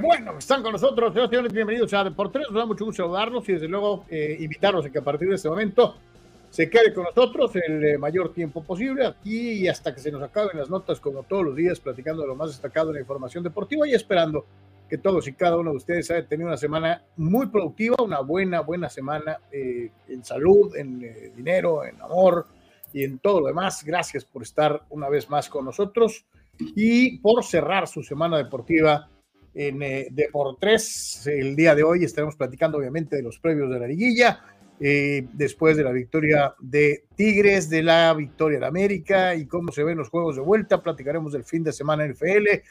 bueno, están con nosotros, señores, bienvenidos a Deportes. Nos da mucho gusto saludarlos y desde luego eh, invitarlos a que a partir de este momento se quede con nosotros el eh, mayor tiempo posible aquí y hasta que se nos acaben las notas, como todos los días, platicando de lo más destacado en la información deportiva y esperando que todos y cada uno de ustedes haya tenido una semana muy productiva, una buena, buena semana eh, en salud, en dinero, en amor y en todo lo demás. Gracias por estar una vez más con nosotros y por cerrar su semana deportiva en eh, Deportes. El día de hoy estaremos platicando obviamente de los previos de la liguilla, eh, después de la victoria de Tigres, de la victoria de América y cómo se ven los juegos de vuelta. Platicaremos del fin de semana NFL,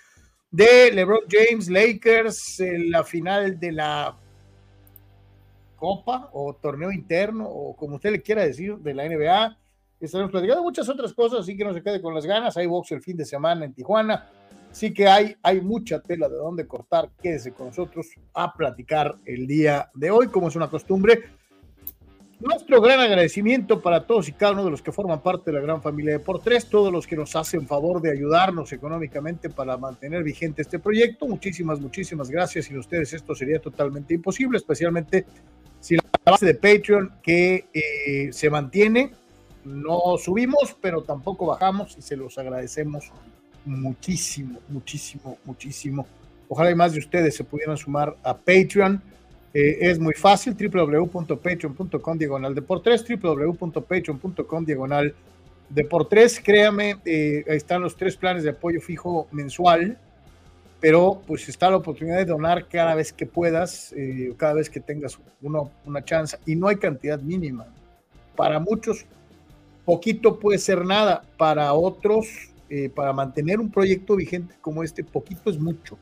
de LeBron James, Lakers, en la final de la Copa o torneo interno o como usted le quiera decir de la NBA. Estaremos platicando muchas otras cosas, así que no se quede con las ganas. Hay box el fin de semana en Tijuana Así que hay, hay mucha tela de dónde cortar. Quédese con nosotros a platicar el día de hoy, como es una costumbre. Nuestro gran agradecimiento para todos y cada uno de los que forman parte de la gran familia de Por Tres, todos los que nos hacen favor de ayudarnos económicamente para mantener vigente este proyecto. Muchísimas, muchísimas gracias. Sin ustedes esto sería totalmente imposible, especialmente si la base de Patreon que eh, se mantiene, no subimos, pero tampoco bajamos y se los agradecemos muchísimo, muchísimo, muchísimo. Ojalá y más de ustedes se pudieran sumar a Patreon. Eh, es muy fácil, www.patreon.com diagonal de por tres, www.patreon.com diagonal de por tres. Créame, eh, ahí están los tres planes de apoyo fijo mensual, pero pues está la oportunidad de donar cada vez que puedas, eh, cada vez que tengas uno, una chance, y no hay cantidad mínima. Para muchos, poquito puede ser nada, para otros eh, para mantener un proyecto vigente como este, poquito es mucho.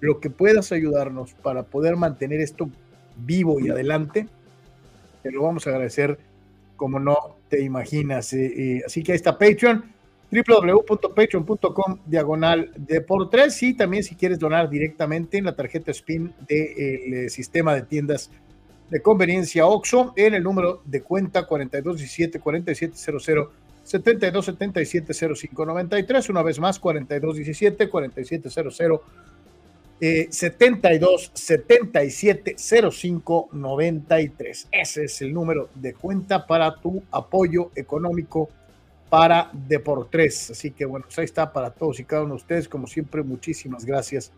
Lo que puedas ayudarnos para poder mantener esto vivo y adelante, te lo vamos a agradecer como no te imaginas. Eh, eh, así que ahí está Patreon, www.patreon.com diagonal de por tres y también si quieres donar directamente en la tarjeta SPIN del sistema de tiendas de conveniencia OXO en el número de cuenta 4217 4700 72 77 05 93, una vez más 42 17 47 00 eh, 72 77 05 93. Ese es el número de cuenta para tu apoyo económico para Deportes. Así que bueno, pues ahí está para todos y cada uno de ustedes. Como siempre, muchísimas gracias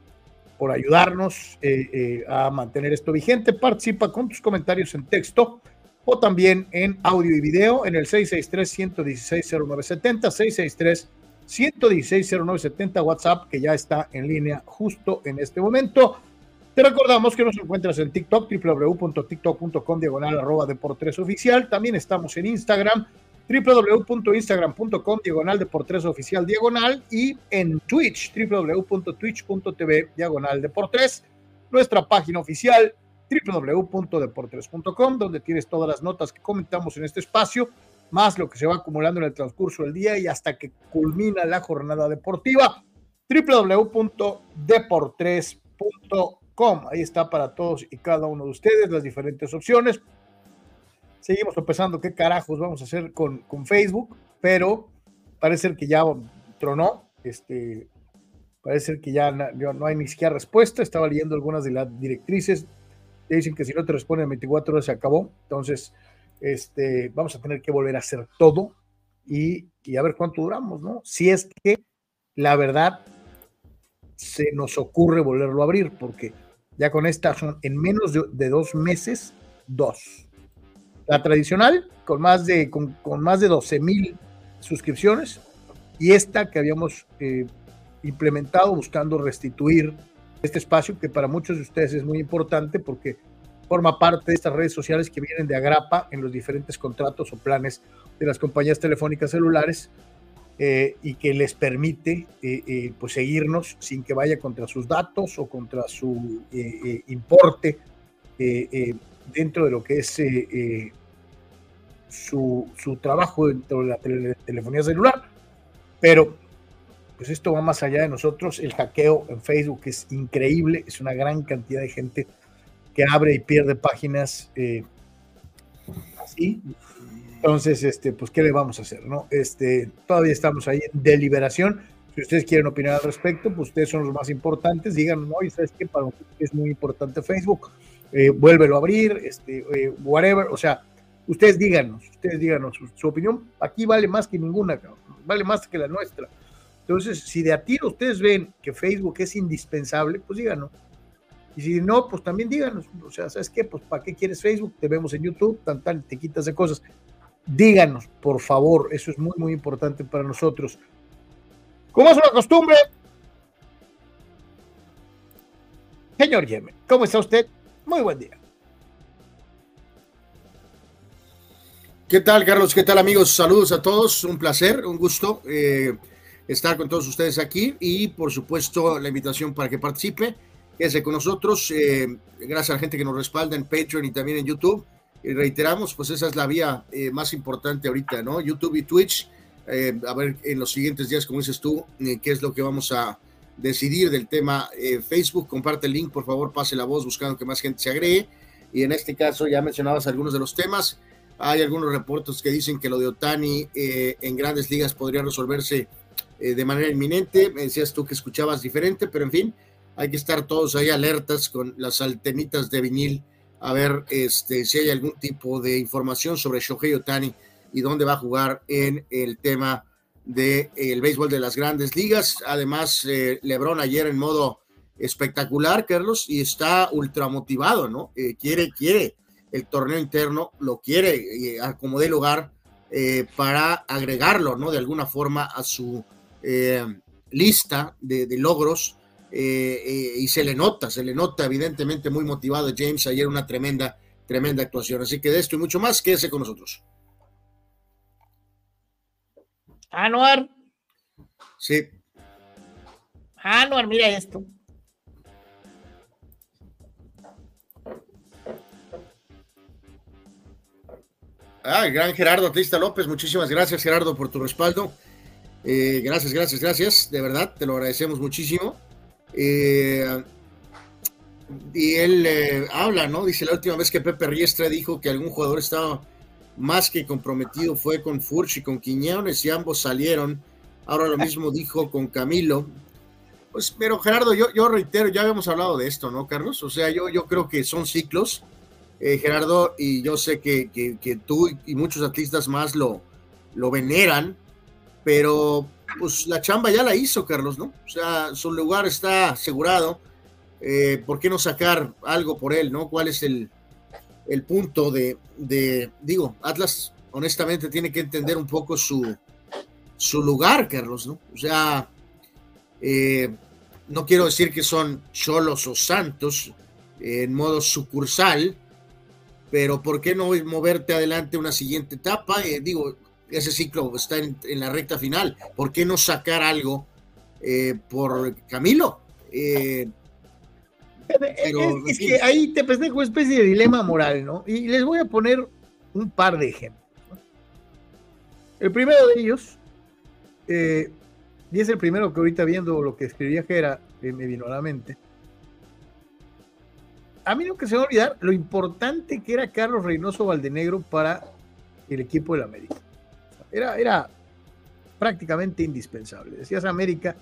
por ayudarnos eh, eh, a mantener esto vigente. Participa con tus comentarios en texto o también en audio y video en el 663-116-0970, 663-116-0970 WhatsApp que ya está en línea justo en este momento. Te recordamos que nos encuentras en TikTok, www.tiktok.com diagonal arroba deportes oficial. También estamos en Instagram, www.instagram.com diagonal deportes oficial diagonal y en Twitch, www.twitch.tv diagonal deportes. Nuestra página oficial www.deportes.com, donde tienes todas las notas que comentamos en este espacio, más lo que se va acumulando en el transcurso del día y hasta que culmina la jornada deportiva. www.deportres.com. Ahí está para todos y cada uno de ustedes las diferentes opciones. Seguimos pensando qué carajos vamos a hacer con, con Facebook, pero parece que ya tronó. Este, parece que ya no, no hay ni siquiera respuesta. Estaba leyendo algunas de las directrices dicen que si no te responden en 24 horas se acabó. Entonces, este, vamos a tener que volver a hacer todo y, a ver cuánto duramos, ¿no? Si es que la verdad se nos ocurre volverlo a abrir, porque ya con esta son en menos de, dos meses, dos. La tradicional, con más de, con, más de 12 mil suscripciones, y esta que habíamos eh, implementado buscando restituir este espacio que para muchos de ustedes es muy importante porque forma parte de estas redes sociales que vienen de Agrapa en los diferentes contratos o planes de las compañías telefónicas celulares eh, y que les permite eh, eh, pues seguirnos sin que vaya contra sus datos o contra su importe dentro de lo que es su, su, trabajo dentro de la telefonía celular. Pero pues esto va más allá de nosotros. El hackeo en Facebook es increíble, es una gran cantidad de gente que abre y pierde páginas eh, así. Entonces, este, pues, ¿qué le vamos a hacer? ¿no? Este, todavía estamos ahí en deliberación. Si ustedes quieren opinar al respecto, pues ustedes son los más importantes. Díganos, ¿no? Y sabes qué, para nosotros es muy importante Facebook. Eh, vuélvelo a abrir, este, eh, whatever. O sea, ustedes díganos, ustedes díganos su, opinión. Aquí vale más que ninguna, vale más que la nuestra. Entonces, si de a tiro ustedes ven que Facebook es indispensable, pues díganos. Y si no, pues también díganos. O sea, ¿sabes qué? Pues ¿para qué quieres Facebook? Te vemos en YouTube, tan, tan, te quitas de cosas. Díganos, por favor. Eso es muy, muy importante para nosotros. Como es una costumbre, señor Yemen, ¿cómo está usted? Muy buen día. ¿Qué tal, Carlos? ¿Qué tal, amigos? Saludos a todos. Un placer, un gusto. Eh, estar con todos ustedes aquí y por supuesto la invitación para que participe. Quédese con nosotros. Eh, gracias a la gente que nos respalda en Patreon y también en YouTube. Y reiteramos, pues esa es la vía eh, más importante ahorita, ¿no? YouTube y Twitch. Eh, a ver en los siguientes días, como dices tú, qué es lo que vamos a decidir del tema Facebook. Comparte el link, por favor, pase la voz buscando que más gente se agregue. Y en este caso ya mencionabas algunos de los temas. Hay algunos reportes que dicen que lo de Otani en grandes ligas podría resolverse eh, de manera inminente. Me decías tú que escuchabas diferente, pero en fin, hay que estar todos ahí alertas con las altenitas de vinil a ver este, si hay algún tipo de información sobre Shohei Otani y dónde va a jugar en el tema del de, béisbol de las grandes ligas. Además, eh, Lebron ayer en modo espectacular, Carlos, y está ultra motivado, ¿no? Eh, quiere, quiere el torneo interno, lo quiere como de lugar para agregarlo, ¿no? De alguna forma a su eh, lista de, logros eh, eh, y se le nota, se le nota evidentemente muy motivado James ayer una tremenda, tremenda actuación. Así que de esto y mucho más, quédese con nosotros. Anuar. Sí. Anuar, mira esto. Ah, gran Gerardo Atlista López, muchísimas gracias Gerardo por tu respaldo. Eh, gracias, gracias, gracias. De verdad, te lo agradecemos muchísimo. Eh, y él eh, habla, ¿no? Dice la última vez que Pepe Riestra dijo que algún jugador estaba más que comprometido fue con Furch y con Quiñones y ambos salieron. Ahora lo mismo dijo con Camilo. Pues, pero Gerardo, yo, reitero, ya habíamos hablado de esto, ¿no, Carlos? O sea, yo, creo que son ciclos, Gerardo, y yo sé que, tú y muchos atletas más lo veneran, pero pues la chamba ya la hizo, Carlos, ¿no? O sea, su lugar está asegurado. Eh, ¿Por qué no sacar algo por él, no? ¿Cuál es el, punto de, digo, Atlas honestamente tiene que entender un poco su, su lugar, Carlos, ¿no? O sea, eh, no quiero decir que son cholos o santos en modo sucursal, pero ¿por qué no moverte adelante una siguiente etapa? Eh, digo, ese ciclo está en, la recta final. ¿Por qué no sacar algo eh, por Camilo? Eh, es, que ahí te presento una especie de dilema moral, ¿no? Y les voy a poner un par de ejemplos. El primero de ellos, eh, y es el primero que ahorita viendo lo que escribía Jera, eh, me vino a la mente. A mí que se va a olvidar lo importante que era Carlos Reynoso Valdenegro para el equipo del América. Era, era prácticamente indispensable. Decías América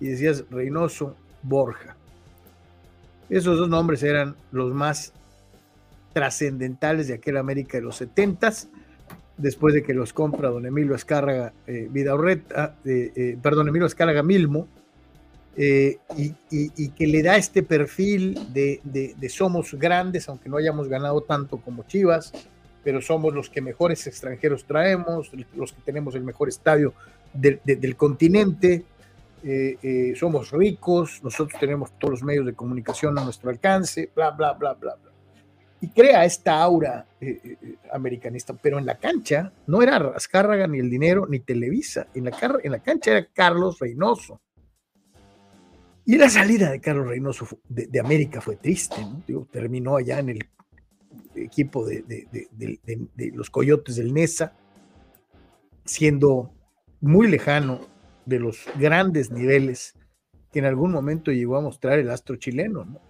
y decías Reynoso Borja. Esos dos nombres eran los más trascendentales de aquel América de los setentas después de que los compra don Emilio Escárraga eh, eh, eh, perdón, Emilio Escárraga Milmo, y, que le da este perfil de, somos grandes, aunque no hayamos ganado tanto como Chivas, pero somos los que mejores extranjeros traemos, los que tenemos el mejor estadio del continente, somos ricos, nosotros tenemos todos los medios de comunicación a nuestro alcance, bla, bla, bla, bla, bla y crea esta aura eh, eh, eh, americanista, pero en la cancha no era Azcárraga ni el dinero ni Televisa, en la, en la cancha era Carlos Reynoso. Y la salida de Carlos Reynoso de, América fue triste, ¿no? terminó allá en el equipo de, los Coyotes del Nesa, siendo muy lejano de los grandes niveles que en algún momento llegó a mostrar el astro chileno. ¿no?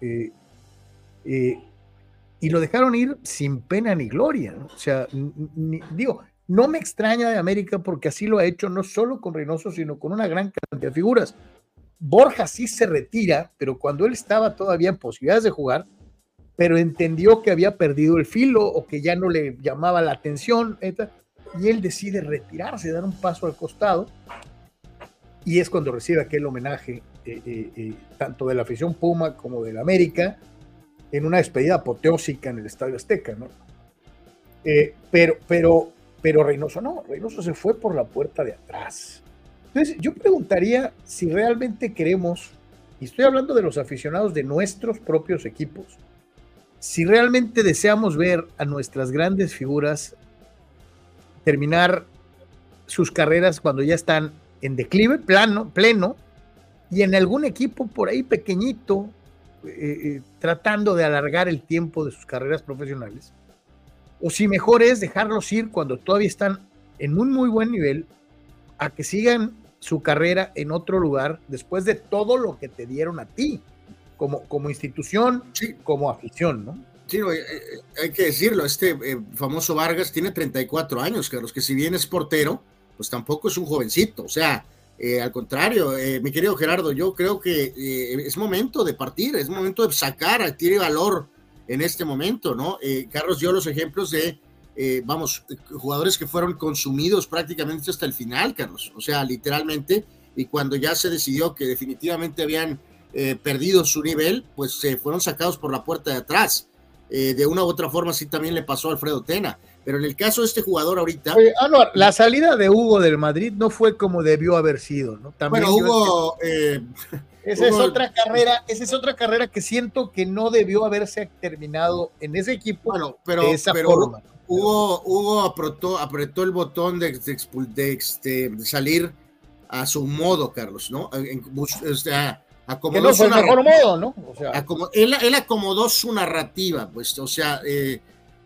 y lo dejaron ir sin pena ni gloria. O sea, digo, no me extraña de América porque así lo ha hecho no solo con Reynoso, sino con una gran cantidad de figuras. Borja sí se retira, pero cuando él estaba todavía en posibilidades de jugar, pero entendió que había perdido el filo o que ya no le llamaba la atención, y él decide retirarse, dar un paso al costado, y es cuando recibe aquel homenaje eh, eh, eh, tanto de la afición Puma como de la América, en una despedida apoteósica en el Estadio Azteca. Eh, pero, pero, pero Reynoso no, Reynoso se fue por la puerta de atrás. Entonces, yo preguntaría si realmente queremos, y estoy hablando de los aficionados de nuestros propios equipos, si realmente deseamos ver a nuestras grandes figuras terminar sus carreras cuando ya están en declive plano, pleno, y en algún equipo por ahí pequeñito, eh, eh, tratando de alargar el tiempo de sus carreras profesionales, o si mejor es dejarlos ir cuando todavía están en un muy buen nivel, a que sigan su carrera en otro lugar después de todo lo que te dieron a ti, como, como institución, como afición, ¿no? Sí, eh, hay que decirlo, este famoso Vargas tiene 34 años, Carlos, que si bien es portero, pues tampoco es un jovencito, o sea, eh, al contrario, eh, mi querido Gerardo, yo creo que eh, es momento de partir, es momento de sacar, tiene valor en este momento, ¿no? Carlos dio los ejemplos de, vamos, jugadores que fueron consumidos prácticamente hasta el final, Carlos, o sea, literalmente, y cuando ya se decidió que definitivamente habían perdido su nivel, pues se fueron sacados por la puerta de atrás. de una u otra forma, sí también le pasó a Alfredo Tena. Pero en el caso de este jugador ahorita. la salida de Hugo del Madrid no fue como debió haber sido, ¿no? También bueno, Hugo. Eh, esa es otra carrera, esa es otra carrera que siento que no debió haberse terminado en ese equipo bueno, pero, de esa forma. Hugo, Hugo apretó, apretó el botón de, de, este, salir a su modo, Carlos, ¿no? o sea, acomodó no su mejor modo, ¿no? O sea, él, él, acomodó su narrativa, pues, o sea, eh,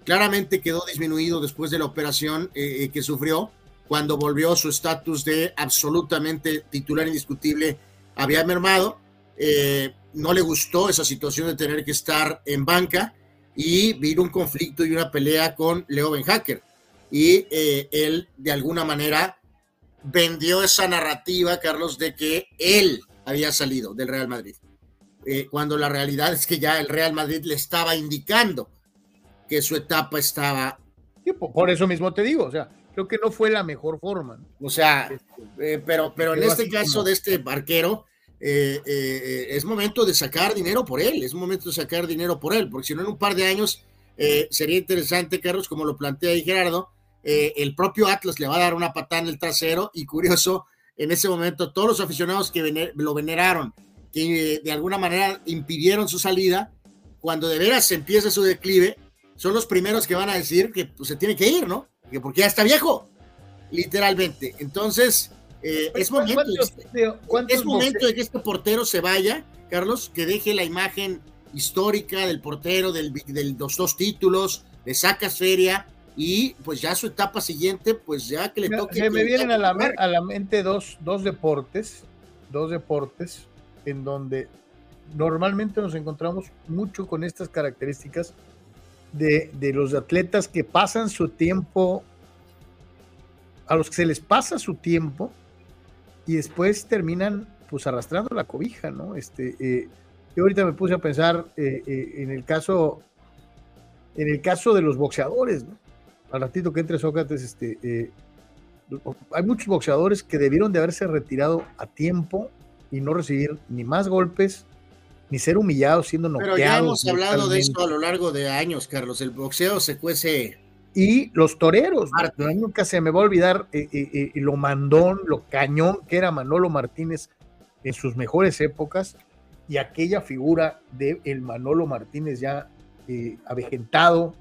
claramente quedó disminuido después de la operación eh, eh, que sufrió cuando volvió su estatus de absolutamente titular indiscutible había mermado. Eh, no le gustó esa situación de tener que estar en banca y vino un conflicto y una pelea con Leo Benhacker. Y él, de alguna manera, vendió esa narrativa, Carlos, de que él había salido del Real Madrid. cuando la realidad es que ya el Real Madrid le estaba indicando que su etapa estaba. por eso mismo te digo, o sea, creo que no fue la mejor forma. O sea, eh, pero, pero en este caso de este barquero, eh, eh, es momento de sacar dinero por él, es momento de sacar dinero por él, porque si no en un par de años sería interesante, Carlos, como lo plantea ahí Gerardo, el propio Atlas le va a dar una patada en el trasero y curioso, en ese momento todos los aficionados que lo veneraron, que de alguna manera impidieron su salida, cuando de veras empieza su declive, son los primeros que van a decir que pues, se tiene que ir, ¿no? Que porque ya está viejo, literalmente. Entonces, eh, es momento, es momento de que este portero se vaya, Carlos, que deje la imagen histórica del portero, del, del los dos títulos, le sacas feria y pues ya su etapa siguiente, pues ya que le toque. Se me vienen a la, a la mente dos, dos deportes, dos deportes en donde normalmente nos encontramos mucho con estas características de, de, los atletas que pasan su tiempo, a los que se les pasa su tiempo y después terminan pues arrastrando la cobija, ¿no? Este, eh, yo ahorita me puse a pensar eh, eh, en el caso, en el caso de los boxeadores, ¿no? Al ratito que entre Sócrates, este, hay muchos boxeadores que debieron de haberse retirado a tiempo y no recibir ni más golpes, ni ser humillados siendo noqueados. Pero ya hemos hablado de eso a lo largo de años, Carlos. El boxeo se cuece. Y los toreros, nunca se me va a olvidar eh, eh, eh, lo mandón, lo cañón que era Manolo Martínez en sus mejores épocas y aquella figura de el Manolo Martínez ya avejentado,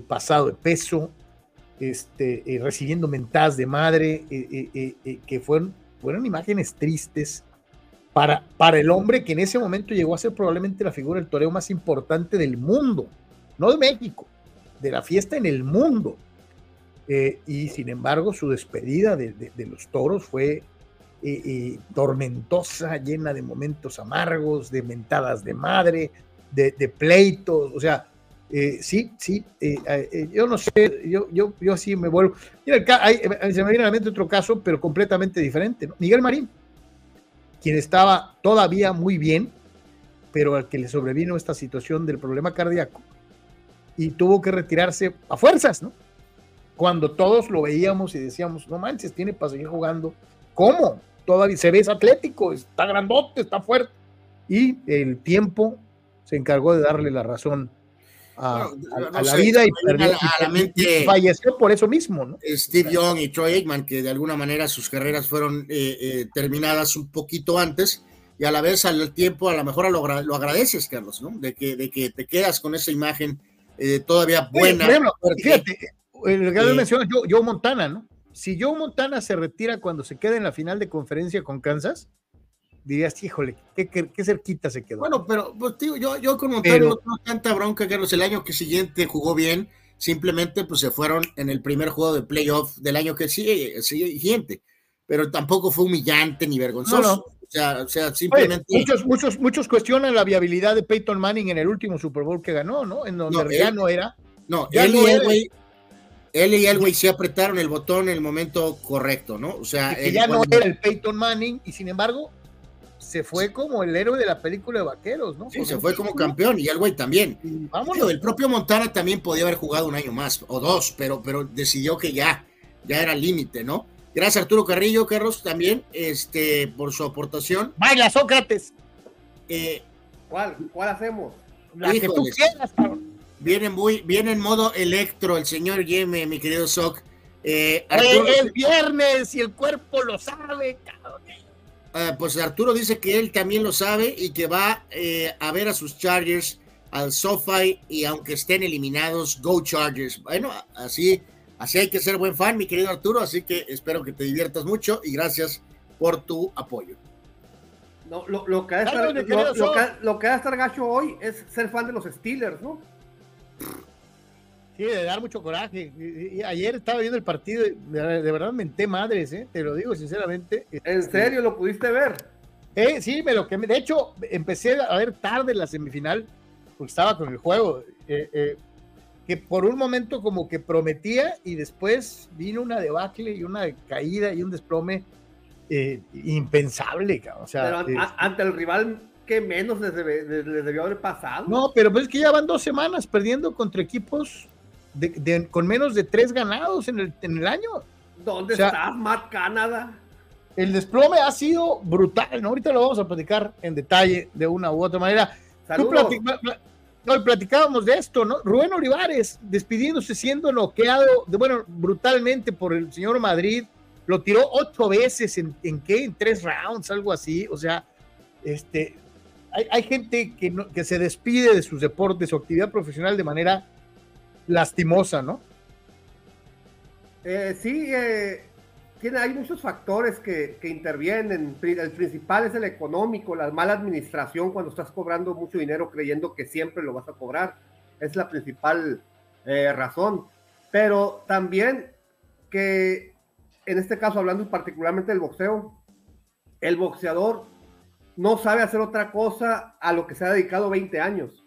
pasado de peso, este, recibiendo mentadas de madre, que fueron, fueron imágenes tristes, para, para el hombre que en ese momento llegó a ser probablemente la figura del toreo más importante del mundo, no de México, de la fiesta en el mundo. Eh, y sin embargo, su despedida de, los toros fue eh, eh, tormentosa, llena de momentos amargos, de mentadas de madre, de, pleitos, o sea, sí, sí, yo no sé, yo, yo, yo sí me vuelvo. Mira, se me viene a la mente otro caso, pero completamente diferente. Miguel Marín quien estaba todavía muy bien, pero al que le sobrevino esta situación del problema cardíaco y tuvo que retirarse a fuerzas, ¿no? Cuando todos lo veíamos y decíamos, no manches, tiene para seguir jugando. ¿Cómo? Todavía se ve atlético, está grandote, está fuerte. Y el tiempo se encargó de darle la razón a, la vida y, perdió, falleció por eso mismo. ¿no? Steve Young y Troy Aikman, que de alguna manera sus carreras fueron eh, eh, terminadas un poquito antes y a la vez al tiempo a lo mejor lo, lo agradeces, Carlos, ¿no? De que, de que te quedas con esa imagen eh, todavía buena. fíjate, el que menciona Joe Montana, ¿no? Si Joe Montana se retira cuando se queda en la final de conferencia con Kansas, dirías, híjole, qué, cerquita se quedó. Bueno, pero pues, tío, yo, yo con Montaño no tengo tanta bronca, Carlos. El año que siguiente jugó bien, simplemente pues se fueron en el primer juego de playoff del año que sigue, siguiente. Pero tampoco fue humillante ni vergonzoso. O, sea, o sea, simplemente. muchos, muchos, muchos cuestionan la viabilidad de Peyton Manning en el último Super Bowl que ganó, ¿no? En donde ya no era. No, él, y Elway, él y Elway sí apretaron el botón en el momento correcto, ¿no? O sea, que ya no era el Peyton Manning, y sin embargo, se fue como el héroe de la película de vaqueros, ¿no? Sí, se fue como campeón y el güey también. Vámonos. El propio Montana también podía haber jugado un año más o dos, pero, pero decidió que ya, ya era límite, ¿no? Gracias Arturo Carrillo, Carlos, también, este, por su aportación. Baila Sócrates. Eh, ¿Cuál? ¿Cuál hacemos? La que tú quieras, cabrón. Viene muy, viene en modo electro el señor Yeme, mi querido Soc. Eh, Arturo, es viernes y el cuerpo lo sabe, cabrón. Ah, pues Arturo dice que él también lo sabe y que va eh, a ver a sus Chargers al SoFi y aunque estén eliminados, go Chargers. Bueno, así, así hay que ser buen fan, mi querido Arturo, así que espero que te diviertas mucho y gracias por tu apoyo. lo, que va a estar, gacho hoy es ser fan de los Steelers, ¿no? Sí, de dar mucho coraje. ayer estaba viendo el partido, de, de verdad menté madres, ¿eh? te lo digo sinceramente. ¿En este, serio lo pudiste ver? Eh, sí, pero que de hecho empecé a ver tarde la semifinal, porque estaba con el juego, eh, eh, que por un momento como que prometía y después vino una debacle y una caída y un desplome impensable. O sea, pero ante el rival que menos les, debió haber pasado. No, pero pues es que ya van dos semanas perdiendo contra equipos con menos de tres ganados en el, en el año. ¿Dónde estás, Matt Canada? El desplome ha sido brutal, ¿no? Ahorita lo vamos a platicar en detalle de una u otra manera. no, platicábamos de esto, ¿no? Rubén Olivares despidiéndose, siendo noqueado, de, bueno, brutalmente por el señor Madrid. Lo tiró ocho veces en, en qué? En tres rounds, algo así. O sea, este, hay, hay gente que, no, que se despide de sus deportes, su actividad profesional de manera lastimosa, ¿no? Eh, sí, eh, tiene, hay muchos factores que, intervienen. El principal es el económico, la mala administración cuando estás cobrando mucho dinero creyendo que siempre lo vas a cobrar. Es la principal eh, razón. Pero también que, en este caso, hablando particularmente del boxeo, el boxeador no sabe hacer otra cosa a lo que se ha dedicado 20 años.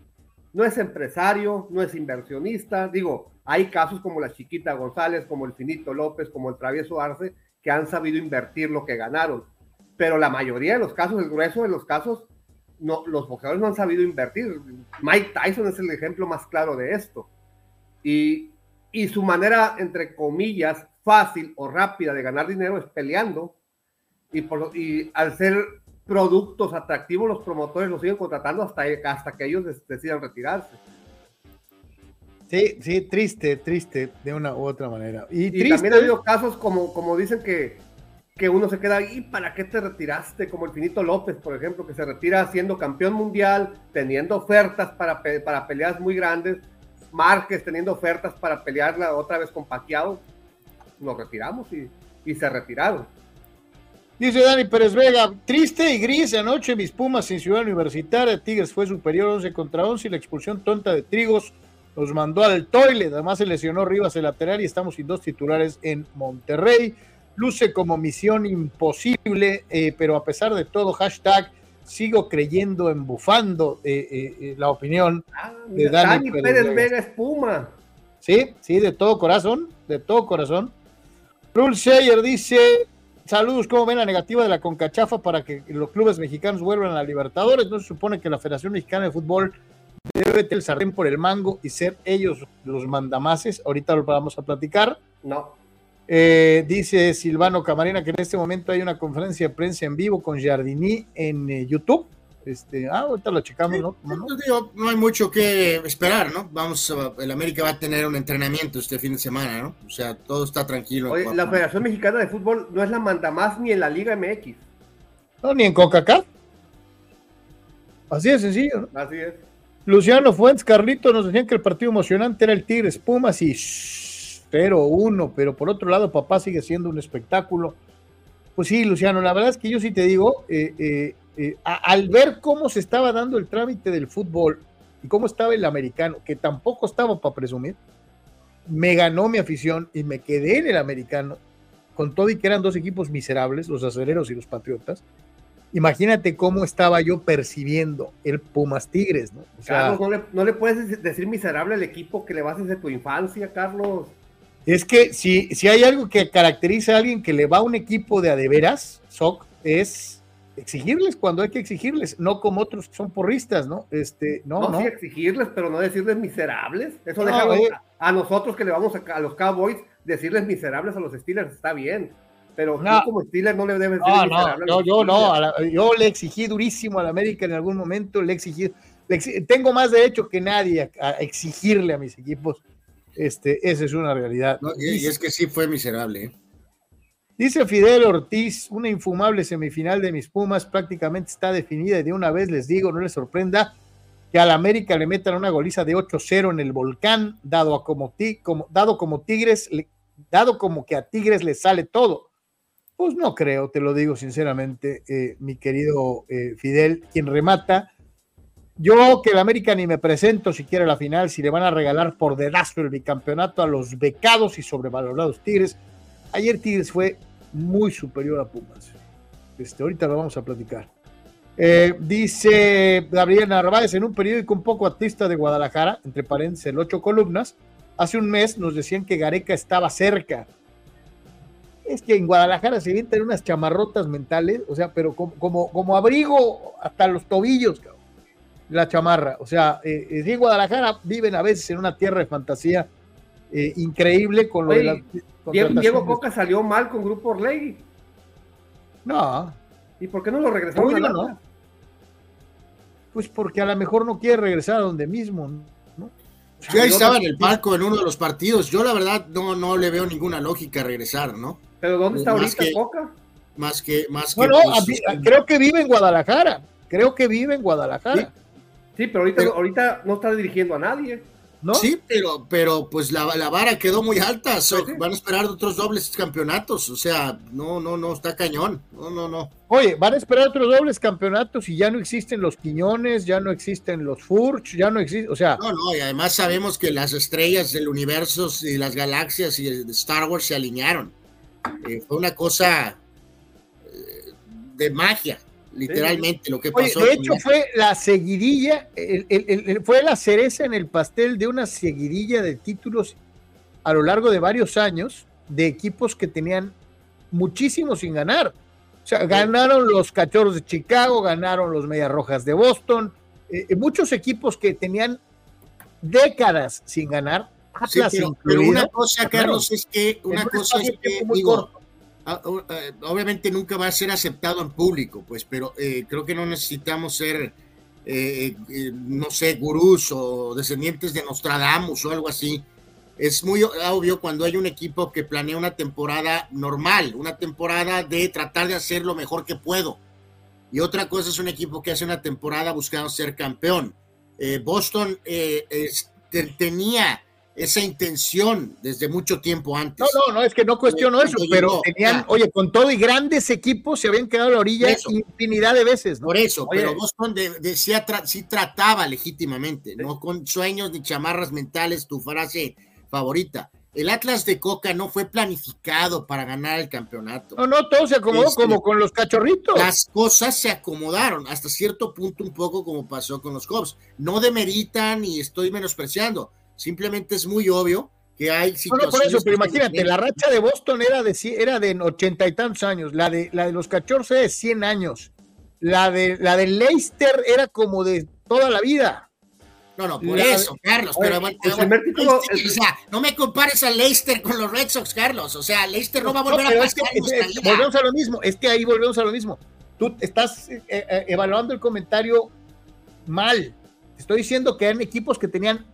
No es empresario, no es inversionista. Digo, hay casos como la Chiquita González, como el Finito López, como el Travieso Arce, que han sabido invertir lo que ganaron. Pero la mayoría de los casos, el grueso de los casos, los boxeadores no han sabido invertir. Mike Tyson es el ejemplo más claro de esto. Y, y su manera, entre comillas, fácil o rápida de ganar dinero es peleando. Y, por, y al ser productos atractivos, los promotores los siguen contratando hasta, hasta que ellos decidan retirarse. Sí, sí, triste, triste, de una u otra manera. Y, también ha habido casos como, como dicen que, que uno se queda ahí, ¿para qué te retiraste? Como el Finito López, por ejemplo, que se retira siendo campeón mundial, teniendo ofertas para, para peleas muy grandes, Márquez teniendo ofertas para pelearla otra vez con Paquiao, nos retiramos y, y se retiraron. Dice Dani Pérez Vega, triste y gris anoche mis Pumas en Ciudad Universitaria, Tigres fue superior 11 contra 11 y la expulsión tonta de Trigos nos mandó al toilet. Además, se lesionó Rivas el lateral y estamos sin dos titulares en Monterrey. Luce como misión imposible, eh, pero a pesar de todo, hashtag sigo creyendo en bufando eh, eh, la opinión ah, de Dani, Pérez, Vega. Espuma. Sí, sí, de todo corazón, de todo corazón. Rule Sayer dice: Saludos, ¿cómo ven la negativa de la Concachafa para que los clubes mexicanos vuelvan a la Libertadores? No se supone que la Federación Mexicana de Fútbol debe tener el sartén por el mango y ser ellos los mandamases. Ahorita lo vamos a platicar. No. Eh, dice Silvano Camarena que en este momento hay una conferencia de prensa en vivo con Jardini en eh, YouTube. Este, ah, ahorita lo checamos, ¿no? ¿no? hay mucho que esperar, ¿no? Vamos, el América va a tener un entrenamiento este fin de semana, ¿no? O sea, todo está tranquilo. la Federación Mexicana de Fútbol no es la mandamás ni en la Liga MX. No, ni en Coca-Cola. Así de sencillo, ¿no? Así es. Luciano Fuentes, Carlito, nos decían que el partido emocionante era el Tigres Pumas y 0-1, pero por otro lado, papá sigue siendo un espectáculo. Pues sí, Luciano, la verdad es que yo sí te digo, eh, eh, eh, al ver cómo se estaba dando el trámite del fútbol y cómo estaba el americano, que tampoco estaba para presumir, me ganó mi afición y me quedé en el americano, con todo y que eran dos equipos miserables, los aceleros y los patriotas, imagínate cómo estaba yo percibiendo el Pumas Tigres, ¿no? Carlos, no le, puedes decir miserable al equipo que le vas desde tu infancia, Carlos. Es que si, si hay algo que caracteriza a alguien que le va a un equipo de adeveras, Soc, es exigirles cuando hay que exigirles, no como otros que son porristas, ¿no? Este, no, no, no. Sí exigirles, pero no decirles miserables. Eso deja a, nosotros que le vamos a, a los Cowboys decirles miserables a los Steelers, está bien pero no. como Steelers no le debes no, no, yo no, yo le exigí durísimo al América en algún momento, le exigí, tengo más derecho que nadie a, exigirle a mis equipos, este, esa es una realidad. y, es que sí fue miserable. ¿eh? Dice Fidel Ortiz, una infumable semifinal de mis Pumas prácticamente está definida y de una vez les digo, no les sorprenda que al América le metan una goliza de 8-0 en el volcán, dado, a como, como, dado como Tigres, dado como que a Tigres le sale todo pues no creo, te lo digo sinceramente, eh, mi querido eh, Fidel, quien remata. Yo que el América ni me presento si quiere la final, si le van a regalar por dedazo el bicampeonato a los becados y sobrevalorados Tigres. Ayer Tigres fue muy superior a Pumas. Este, ahorita lo vamos a platicar. Eh, dice Gabriel Narváez en un periódico un poco artista de Guadalajara, entre paréntesis, el ocho columnas, hace un mes nos decían que Gareca estaba cerca es que en Guadalajara se tener unas chamarrotas mentales, o sea, pero como, como, abrigo hasta los tobillos, la chamarra. O sea, eh, en eh, Guadalajara viven a veces en una tierra de fantasía eh, increíble con lo de la. Diego, Coca salió mal con Grupo Orlegui. No. ¿Y por qué no lo regresaron a no? Pues porque a lo mejor no quiere regresar a donde mismo, ¿no? Yo ahí estaba en el palco en uno de los partidos. Yo la verdad no, no le veo ninguna lógica regresar, ¿no? ¿Pero dónde está ahorita Coca? Más que, más bueno, pues, creo que vive en Guadalajara. Creo que vive en Guadalajara. Sí, pero ahorita, ahorita no está dirigiendo a nadie. ¿No? Sí, pero, pero pues la, la vara quedó muy alta. van a esperar otros dobles campeonatos. O sea, no, no, no, está cañón. No, no, no. Oye, van a esperar otros dobles campeonatos y ya no existen los Quiñones, ya no existen los Furch, ya no existe, o sea. No, no, y además sabemos que las estrellas del universo y las galaxias y Star Wars se alinearon. Eh, fue una cosa eh, de magia literalmente lo que pasó. de hecho, fue la seguidilla, fue la cereza en el pastel de una seguidilla de títulos a lo largo de varios años de equipos que tenían muchísimo sin ganar. O sea, ganaron los Cachorros de Chicago, ganaron los Medias Rojas de Boston, eh, eh, muchos equipos que tenían décadas sin ganar. pero, una cosa, Carlos, es que una cosa es que eh, obviamente nunca va a ser aceptado en público, pues, pero eh, creo que no necesitamos ser, eh, no sé, gurús o descendientes de Nostradamus o algo así. Es muy obvio cuando hay un equipo que planea una temporada normal, una temporada de tratar de hacer lo mejor que puedo. Y otra cosa es un equipo que hace una temporada buscando ser campeón. Boston tenía esa intención desde mucho tiempo antes. No, no, no, es que no cuestiono eso, pero tenían, oye, con todo y grandes equipos se habían quedado a la orilla infinidad de veces. Por eso, pero Boston decía, sí trataba legítimamente, no con sueños ni chamarras mentales, tu frase favorita. El Atlas de Coca no fue planificado para ganar el campeonato. No, no, todo se acomodó este, como con los cachorritos. Las cosas se acomodaron hasta cierto punto, un poco como pasó con los Cubs. No demeritan y estoy menospreciando Simplemente es muy obvio que hay situaciones. No, por eso, pero imagínate, la racha de Boston era de era de ochenta y tantos años, la de la de los cachorros era de 100 años, la de la de Leicester era como de toda la vida. No, no, por eso, Carlos, pero, no me compares a Leicester con los Red Sox, Carlos. O sea, Leicester no va a volver a pasar. volvemos a lo mismo, es que ahí volvemos a lo mismo. Tú estás eh, eh, evaluando el comentario mal. Estoy diciendo que eran equipos que tenían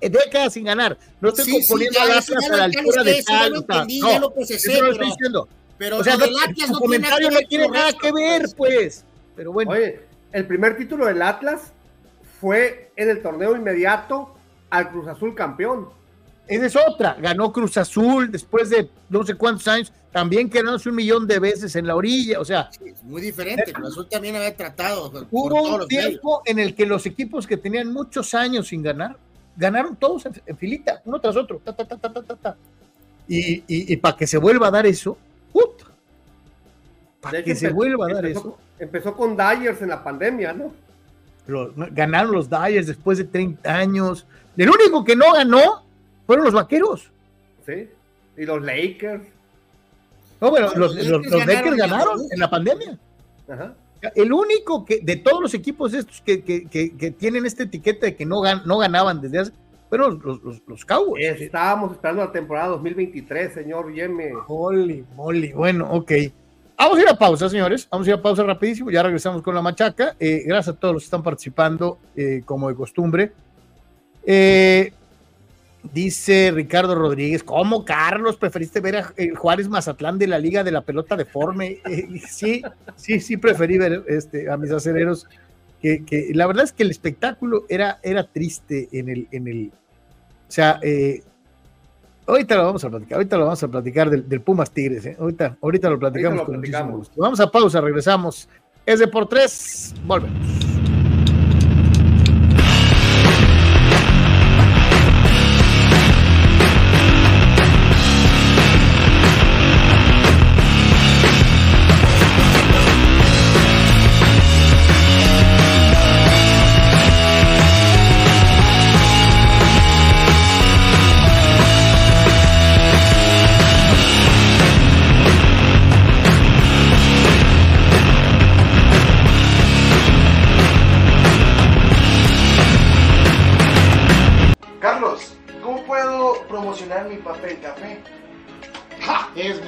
décadas sin ganar. No estoy componiendo a Atlas a la altura de tal. No, no, lo estoy diciendo. Pero o sea, no, tu comentario no tiene nada que ver, pues. Pero bueno. Oye, el primer título del Atlas fue en el torneo inmediato al Cruz Azul campeón. Esa es otra. Ganó Cruz Azul después de no sé cuántos años, también quedándose un millón de veces en la orilla. O sea, es muy diferente. Cruz Azul también había tratado. Hubo un tiempo en el que los equipos que tenían muchos años sin ganar, ganaron todos en, filita, uno tras otro. y, para que se vuelva a dar eso, para que se vuelva a dar eso. Empezó con Dyers en la pandemia, ¿no? ganaron los Dyers después de 30 años. El único que no ganó fueron los vaqueros. Sí, y los Lakers. No, bueno, los, Lakers, ganaron, en la pandemia. Ajá. El único que, de todos los equipos estos que, tienen esta etiqueta de que no, no ganaban desde hace, fueron los, los, Cowboys. Estábamos esperando la temporada 2023, señor Yeme. Holy moly, bueno, ok. Vamos a ir a pausa, señores. Vamos a ir a pausa rapidísimo. Ya regresamos con la machaca. Eh, gracias a todos los que están participando, eh, como de costumbre. Eh, Dice Ricardo Rodríguez, ¿cómo Carlos preferiste ver a Juárez Mazatlán de la Liga de la Pelota Deforme? Eh, sí, sí, sí preferí ver este, a mis aceleros. Que, la verdad es que el espectáculo era, era triste en el, en el, o sea, eh, ahorita lo vamos a platicar, ahorita lo vamos a platicar del, Pumas Tigres, eh, ahorita, ahorita lo platicamos con muchísimo gusto. Vamos a pausa, regresamos. Es de por tres, volvemos.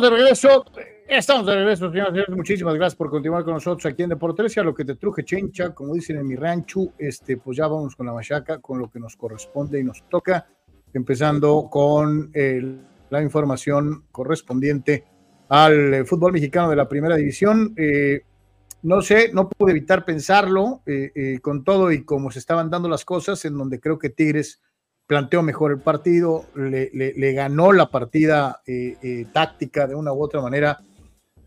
De regreso. Estamos de regreso, señoras y señores. Muchísimas gracias por continuar con nosotros aquí en Deportes. A lo que te truje chencha, como dicen en mi rancho, este, pues ya vamos con la machaca, con lo que nos corresponde y nos toca, empezando con el, la información correspondiente al eh, fútbol mexicano de la primera división. Eh, no sé, no pude evitar pensarlo eh, eh, con todo y cómo se estaban dando las cosas, en donde creo que Tigres planteó mejor el partido, le, ganó la partida eh, eh, táctica de una u otra manera.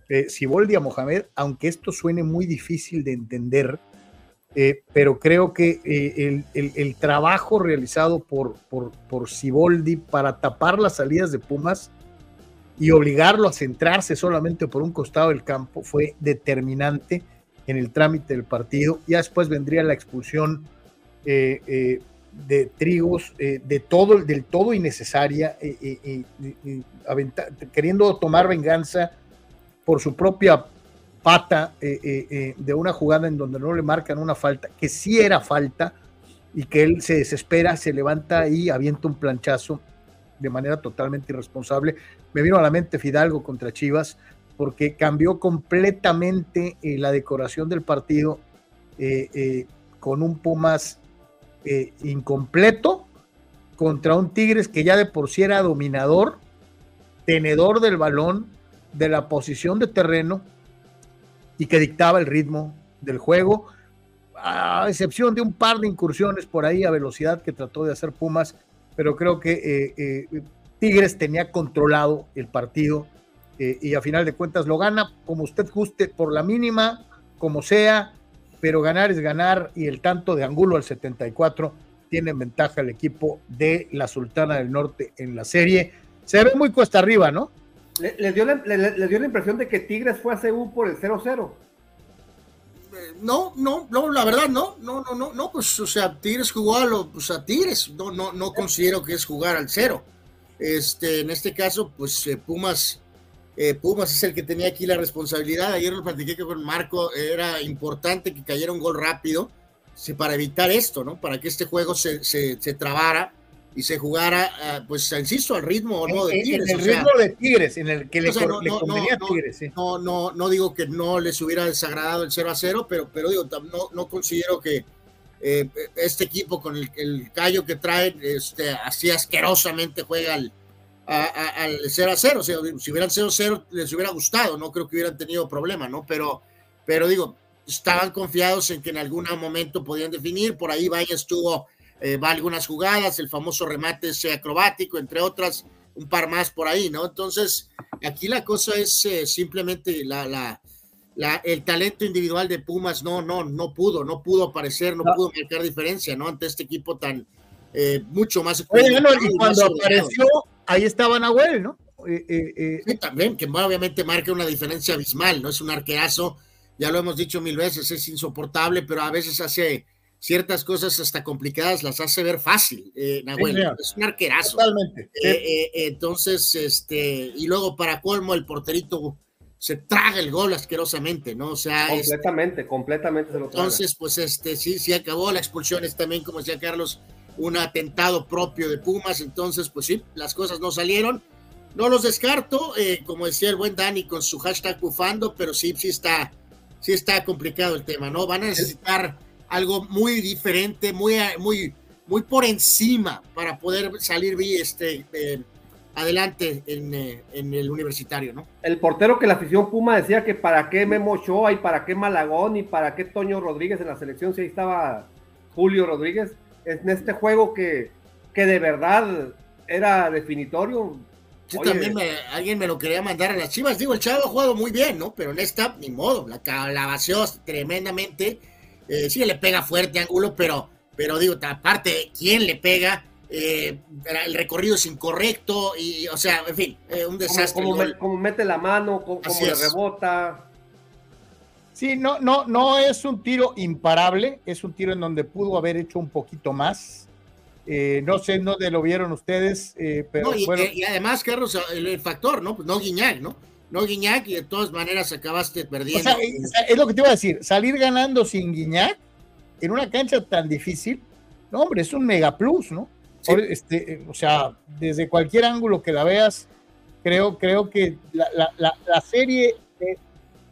Eh, Siboldi a Mohamed, aunque esto suene muy difícil de entender, pero creo que el, trabajo realizado por, por, Siboldi para tapar las salidas de Pumas y obligarlo a centrarse solamente por un costado del campo fue determinante en el trámite del partido. Ya después vendría la expulsión de Trigos, eh, de todo, del todo innecesaria, eh, eh, queriendo tomar venganza por su propia pata de una jugada en donde no le marcan una falta, que sí era falta, y que él se desespera, se levanta y avienta un planchazo de manera totalmente irresponsable. Me vino a la mente Fidalgo contra Chivas, porque cambió completamente la decoración del partido con un Pumas eh, incompleto contra un Tigres que ya de por sí era dominador, tenedor del balón, de la posición de terreno y que dictaba el ritmo del juego, a excepción de un par de incursiones por ahí a velocidad que trató de hacer Pumas, pero creo que eh, eh, Tigres tenía controlado el partido y a final de cuentas lo gana como usted guste, por la mínima, como sea, pero ganar es ganar y el tanto de Angulo al 74 tiene ventaja el equipo de la Sultana del Norte en la serie. Se ve muy cuesta arriba, ¿no? ¿Les le dio, la, le, le dio la impresión de que Tigres fue a CU por el 0-0? Eh, no, no, no, la verdad no, no, no, no, no, pues, o sea, Tigres jugó a lo, pues a Tigres, no, no, no considero que es jugar al cero. Este, en este caso, pues eh, Pumas, eh, Pumas es el que tenía aquí la responsabilidad. Ayer lo platiqué que con Marco era importante que cayera un gol rápido sí, para evitar esto, ¿no? Para que este juego se, se, se trabara y se jugara, ah, pues insisto, al ritmo ¿no? de Tigres. En el ritmo de Tigres, en el que le, no, le convenía no, Tigres. Sí. No, no, no digo que no les hubiera desagradado el 0 a 0, pero, pero digo, no, no considero que eh, este equipo con el, el, callo que trae, este, así asquerosamente juega al, a, a, al 0 a 0. O sea, si hubieran 0 a 0 les hubiera gustado, no creo que hubieran tenido problema, ¿no? Pero, pero digo, estaban confiados en que en algún momento podían definir, por ahí Valle estuvo eh, va algunas jugadas, el famoso remate ese acrobático, entre otras, un par más por ahí, ¿no? Entonces, aquí la cosa es eh, simplemente la, la, la, el talento individual de Pumas no, no, no pudo, no pudo aparecer, no, no. pudo marcar diferencia, ¿no? Ante este equipo tan eh, mucho más. Oye, bueno, y cuando apareció, ahí estaba Nahuel, ¿no? Eh, sí, también, que obviamente marca una diferencia abismal, ¿no? Es un arquerazo, ya lo hemos dicho mil veces, es insoportable, pero a veces hace ciertas cosas hasta complicadas las hace ver fácil, eh, Nahuel. Sí, es un arquerazo. Totalmente. Eh, eh, entonces, este, y luego para colmo, el porterito se traga el gol asquerosamente, ¿no? O sea. Completamente, este, completamente se lo traga. Entonces, pues este, sí, sí acabó. La expulsión es también, como decía Carlos, un atentado propio de Pumas. Entonces, pues sí, las cosas no salieron. No los descarto, como decía el buen Dani con su hashtag bufando, pero sí, sí está, sí está complicado el tema, ¿no? Van a necesitar algo muy diferente, muy, muy, muy por encima para poder salir este, eh, adelante en, eh, en, el universitario, ¿no? El portero que la afición Puma decía que para qué Memo Ochoa y para qué Malagón y para qué Toño Rodríguez en la selección, si ahí estaba Julio Rodríguez, en este juego que, que de verdad era definitorio. Yo Oye, también me, alguien me lo quería mandar a las chivas. Digo, el chavo ha jugado muy bien, ¿no? Pero en esta, ni modo, la, la vació tremendamente eh, sí le pega fuerte Ángulo, pero, pero digo, aparte, ¿quién le pega? Eh, el recorrido es incorrecto y, o sea, en fin, eh, un desastre. Como, como, como, mete la mano, como, como le rebota. Sí, no, no, no es un tiro imparable, es un tiro en donde pudo haber hecho un poquito más. Eh, no sé dónde lo vieron ustedes, eh, pero no, y, bueno. y, además, Carlos, el, el, factor, ¿no? Pues no Guiñac, ¿no? no Guiñac y de todas maneras acabaste perdiendo. O sea, es lo que te iba a decir, salir ganando sin Guiñac en una cancha tan difícil, no hombre, es un mega plus, ¿no? Sí. Este, o sea, desde cualquier ángulo que la veas, creo, creo que la, la, la, la serie de,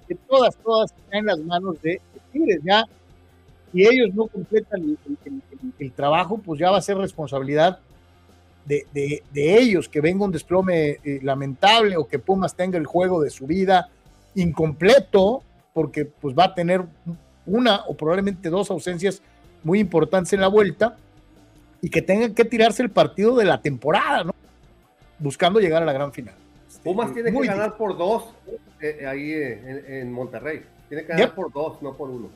de, todas, todas está en las manos de, Tigres, ya, si ellos no completan el, trabajo, pues ya va a ser responsabilidad de, de, de, ellos, que venga un desplome eh, lamentable o que Pumas tenga el juego de su vida incompleto, porque pues va a tener una o probablemente dos ausencias muy importantes en la vuelta y que tengan que tirarse el partido de la temporada, ¿no? Buscando llegar a la gran final. Pumas tiene que ganar difícil. por dos eh, ahí en, en, Monterrey. Tiene que ganar yep. por dos, no por uno.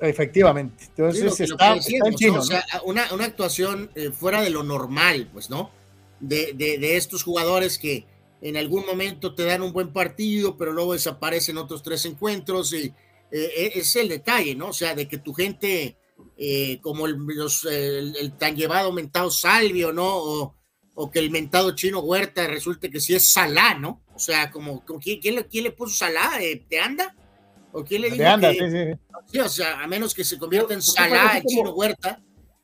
Efectivamente. Entonces sí, está, está, en chino, o sea, ¿no? una, una, actuación eh, fuera de lo normal, pues, ¿no? De, de, de, estos jugadores que en algún momento te dan un buen partido, pero luego desaparecen otros tres encuentros y eh, es el detalle, ¿no? O sea, de que tu gente, eh, como el, los, el, el, tan llevado mentado Salvio, ¿no? O, o, que el mentado chino Huerta resulte que sí es Salá, ¿no? O sea, como, como ¿quién, quién, le, ¿quién, le, puso Salá? ¿Te anda? ¿O quién le dijo anda, que, sí, sí. sí, o sea, a menos que se convierta en Salah, el chino Huerta.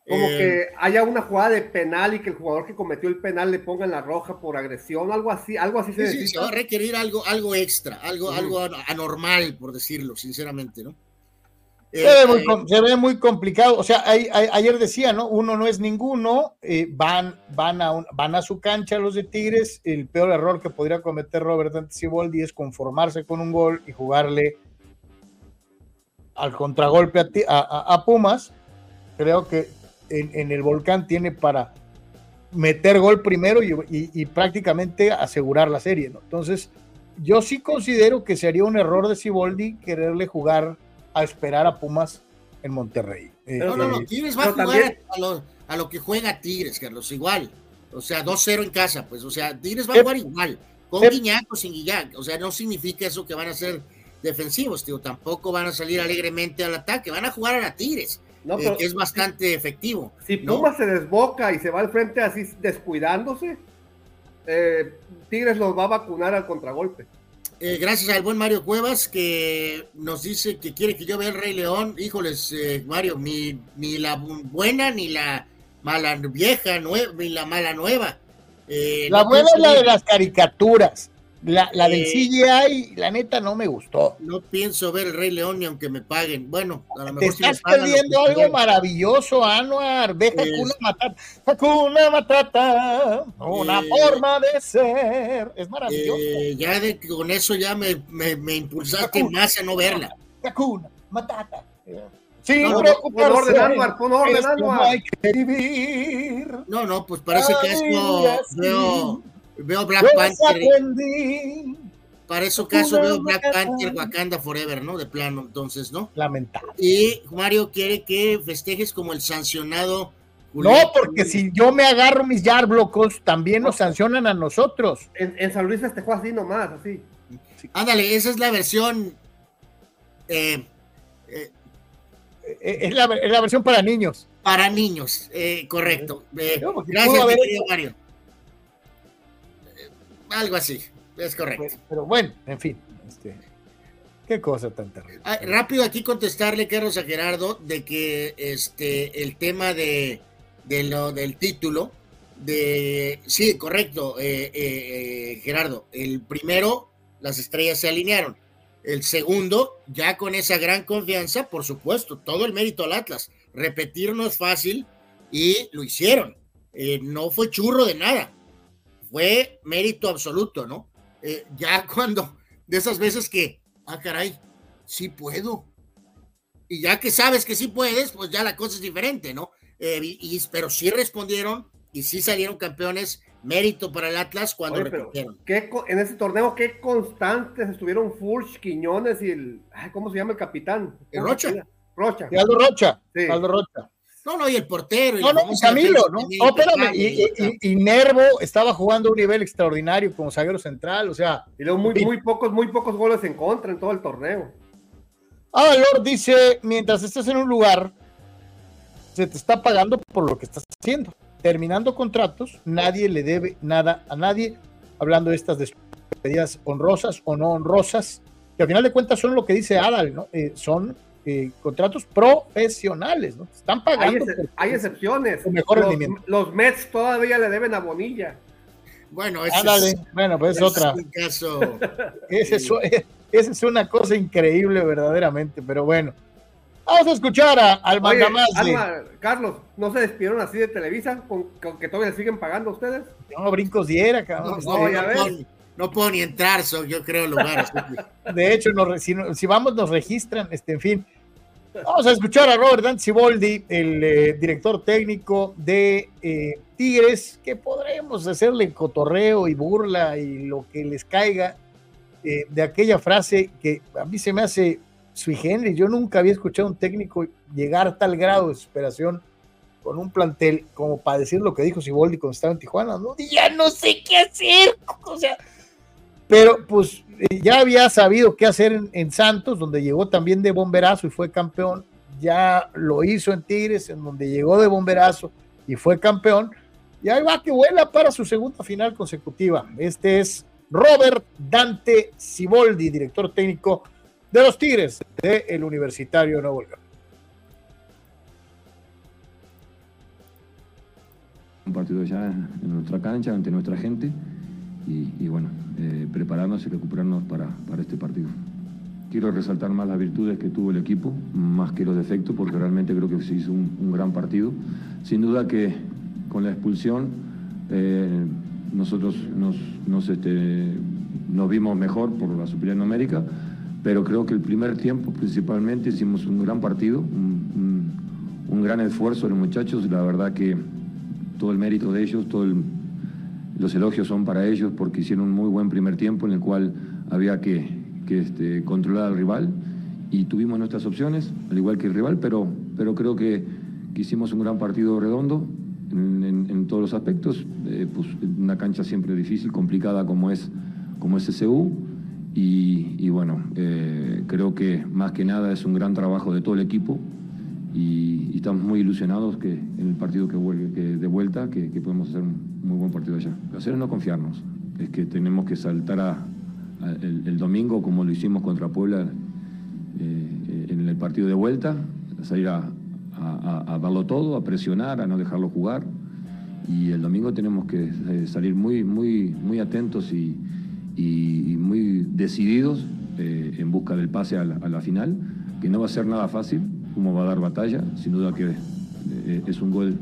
Como eh, que haya una jugada de penal y que el jugador que cometió el penal le ponga en la roja por agresión, algo así, algo así sí, se, sí, se va a requerir algo, algo extra, algo, mm. algo anormal, por decirlo, sinceramente, ¿no? Se, eh, ve muy, eh, se, ve muy, complicado. O sea, hay, hay, ayer decía, ¿no? Uno no es ninguno. Eh, van, van, a un, van a su cancha los de Tigres. El peor error que podría cometer Robert Anticiboldi es conformarse con un gol y jugarle al contragolpe a, a, a Pumas, creo que en, en, el volcán tiene para meter gol primero y, y, y, prácticamente asegurar la serie. ¿no? Entonces, yo sí considero que sería un error de Siboldi quererle jugar a esperar a Pumas en Monterrey. Eh, no, no, no, Tigres va a jugar también... a, lo, a, lo, que juega Tigres, Carlos, igual. O sea, 2-0 en casa, pues, o sea, Tigres va a jugar igual, con eh, Guiñac o sin Guiñac. O sea, no significa eso que van a ser defensivos, tío. Tampoco van a salir alegremente al ataque, van a jugar a la Tigres. No, eh, que es bastante efectivo. Si Pumas ¿no? se desboca y se va al frente así descuidándose, eh, Tigres los va a vacunar al contragolpe. Eh, gracias al buen Mario Cuevas que nos dice que quiere que yo vea el Rey León. Híjoles, eh, Mario, ni, ni la buena ni la mala vieja nueva y la mala nueva. Eh, La no buena es la de las caricaturas. La, la del Eh. CGI, la neta, no me gustó. No pienso ver el Rey León ni aunque me paguen. Bueno, a lo Te mejor si me estás pagan, perdiendo que algo maravilloso, Anuar. Ve Hakuna Matata. Hakuna Matata. Una Eh. forma de ser. Es maravilloso. Eh, ya de, con eso ya me, me, me impulsaste Hakuna. más a no verla. Hakuna Matata. Sin No, no, preocuparse. pon orden, Anuar, pon orden, Anuar. que. No, no, pues Ay, caso así. veo, veo Black Yo Panther. desaprendí. Para ese caso veo Black. Panther Wakanda Forever, ¿no? De plano, entonces, ¿no? Lamentable. Y Mario quiere que festejes como el sancionado. No, porque si yo me agarro mis Yarblocos, también nos sancionan a nosotros. En, en San Luis festejó así nomás, así. Ándale, esa es la versión. eh, eh, Eh, Es la, es la versión para niños. para niños, eh, correcto. Eh, porque gracias, querido Mario. Algo así, es correcto. Pero, pero bueno, en fin. este, qué cosa tan terrible. Ah, rápido aquí contestarle, Carlos, a Gerardo, de que este el tema de, de lo del título, de sí, correcto, eh, eh, eh, Gerardo. El primero, las estrellas se alinearon. El segundo, ya con esa gran confianza, por supuesto, todo el mérito al Atlas. Repetir no es fácil y lo hicieron. Eh, no fue churro de nada. Fue mérito absoluto, ¿no? Eh, ya cuando, de esas veces que, ah, caray, sí puedo. Y ya que sabes que sí puedes, pues ya la cosa es diferente, ¿no? Eh, y, y- pero sí respondieron y sí salieron campeones. Mérito para el Atlas cuando Oye, pero repitieron. ¿qué co- en ese torneo, qué constantes estuvieron Furch, Quiñones y el. ay, ¿Cómo se llama el capitán? El ¿Cómo Rocha. Rocha. Y Aldo Rocha. Sí. Aldo Rocha. No, no, y el portero. y No, no, Camilo, ¿no? No, espérame. Y, y- y Nervo estaba jugando a un nivel extraordinario como zaguero central. O sea, Y luego muy, muy pocos, muy pocos goles en contra en todo el torneo. Lord dice: mientras estés en un lugar, se te está pagando por lo que estás haciendo. Terminando contratos, nadie le debe nada a nadie. Hablando de estas despedidas honrosas o no honrosas, que al final de cuentas son lo que dice Adal, ¿no? Eh, son eh, contratos profesionales, ¿no? Están Hay, pagando. ex- por- hay excepciones. mejor los, rendimiento. los Mets todavía le deben a Bonilla. Bueno, ese Ándale. es, Bueno, pues es otra. un caso. Ese es, esa es una cosa increíble, verdaderamente, pero bueno. Vamos a escuchar a- al Oye, Alma, Carlos, ¿no se despidieron así de Televisa con, con que todavía siguen pagando ustedes? no, brincos diera, No, cabrón. no, no, no ya ves. No puedo ni entrar, so, yo creo, lugares. De hecho, si, si vamos, nos registran, este, en fin. Vamos a escuchar a Robert Danziboldi, el eh, director técnico de eh, Tigres, que podremos hacerle cotorreo y burla y lo que les caiga eh, de aquella frase que a mí se me hace sui generis. Yo nunca había escuchado a un técnico llegar a tal grado de desesperación con un plantel como para decir lo que dijo Siboldi cuando estaba en Tijuana. ¿no? Ya no sé qué hacer. O sea, pero pues eh, ya había sabido qué hacer en, Santos, donde llegó también de bomberazo y fue campeón. Ya lo hizo en Tigres, en donde llegó de bomberazo y fue campeón. Y ahí va que vuela para su segunda final consecutiva. Este es Robert Dante Siboldi, director técnico de los Tigres del Universitario de Nuevo León. un partido ya en nuestra cancha, ante nuestra gente y, bueno, eh, prepararnos y recuperarnos para, para este partido. Quiero resaltar más las virtudes que tuvo el equipo, más que los defectos, porque realmente creo que se hizo un, un gran partido. Sin duda que con la expulsión eh, nosotros nos, nos, este, nos vimos mejor por la superioridad numérica, pero creo que el primer tiempo principalmente hicimos un gran partido, un, un- gran esfuerzo los muchachos, la verdad que todo el mérito de ellos, todos los elogios son para ellos porque hicieron un muy buen primer tiempo en el cual había que, que, este, controlar al rival y tuvimos nuestras opciones, al igual que el rival, pero, pero creo que, que hicimos un gran partido redondo en, todos los aspectos, eh, pues una cancha siempre difícil, complicada como es, como es SCU y, y bueno, eh, creo que más que nada es un gran trabajo de todo el equipo y, estamos muy ilusionados que en el partido que vuelve que de vuelta que, podemos hacer un muy buen partido allá. Hacer es no confiarnos, es que tenemos que saltar a, a- el, domingo como lo hicimos contra Puebla eh, en el partido de vuelta, salir a, a, darlo todo, a presionar, a no dejarlo jugar. Y el domingo tenemos que eh, salir muy, muy, muy atentos y, muy decididos eh, en busca del pase a la, final, que no va a ser nada fácil, como va a dar batalla, sin duda que eh, es un gol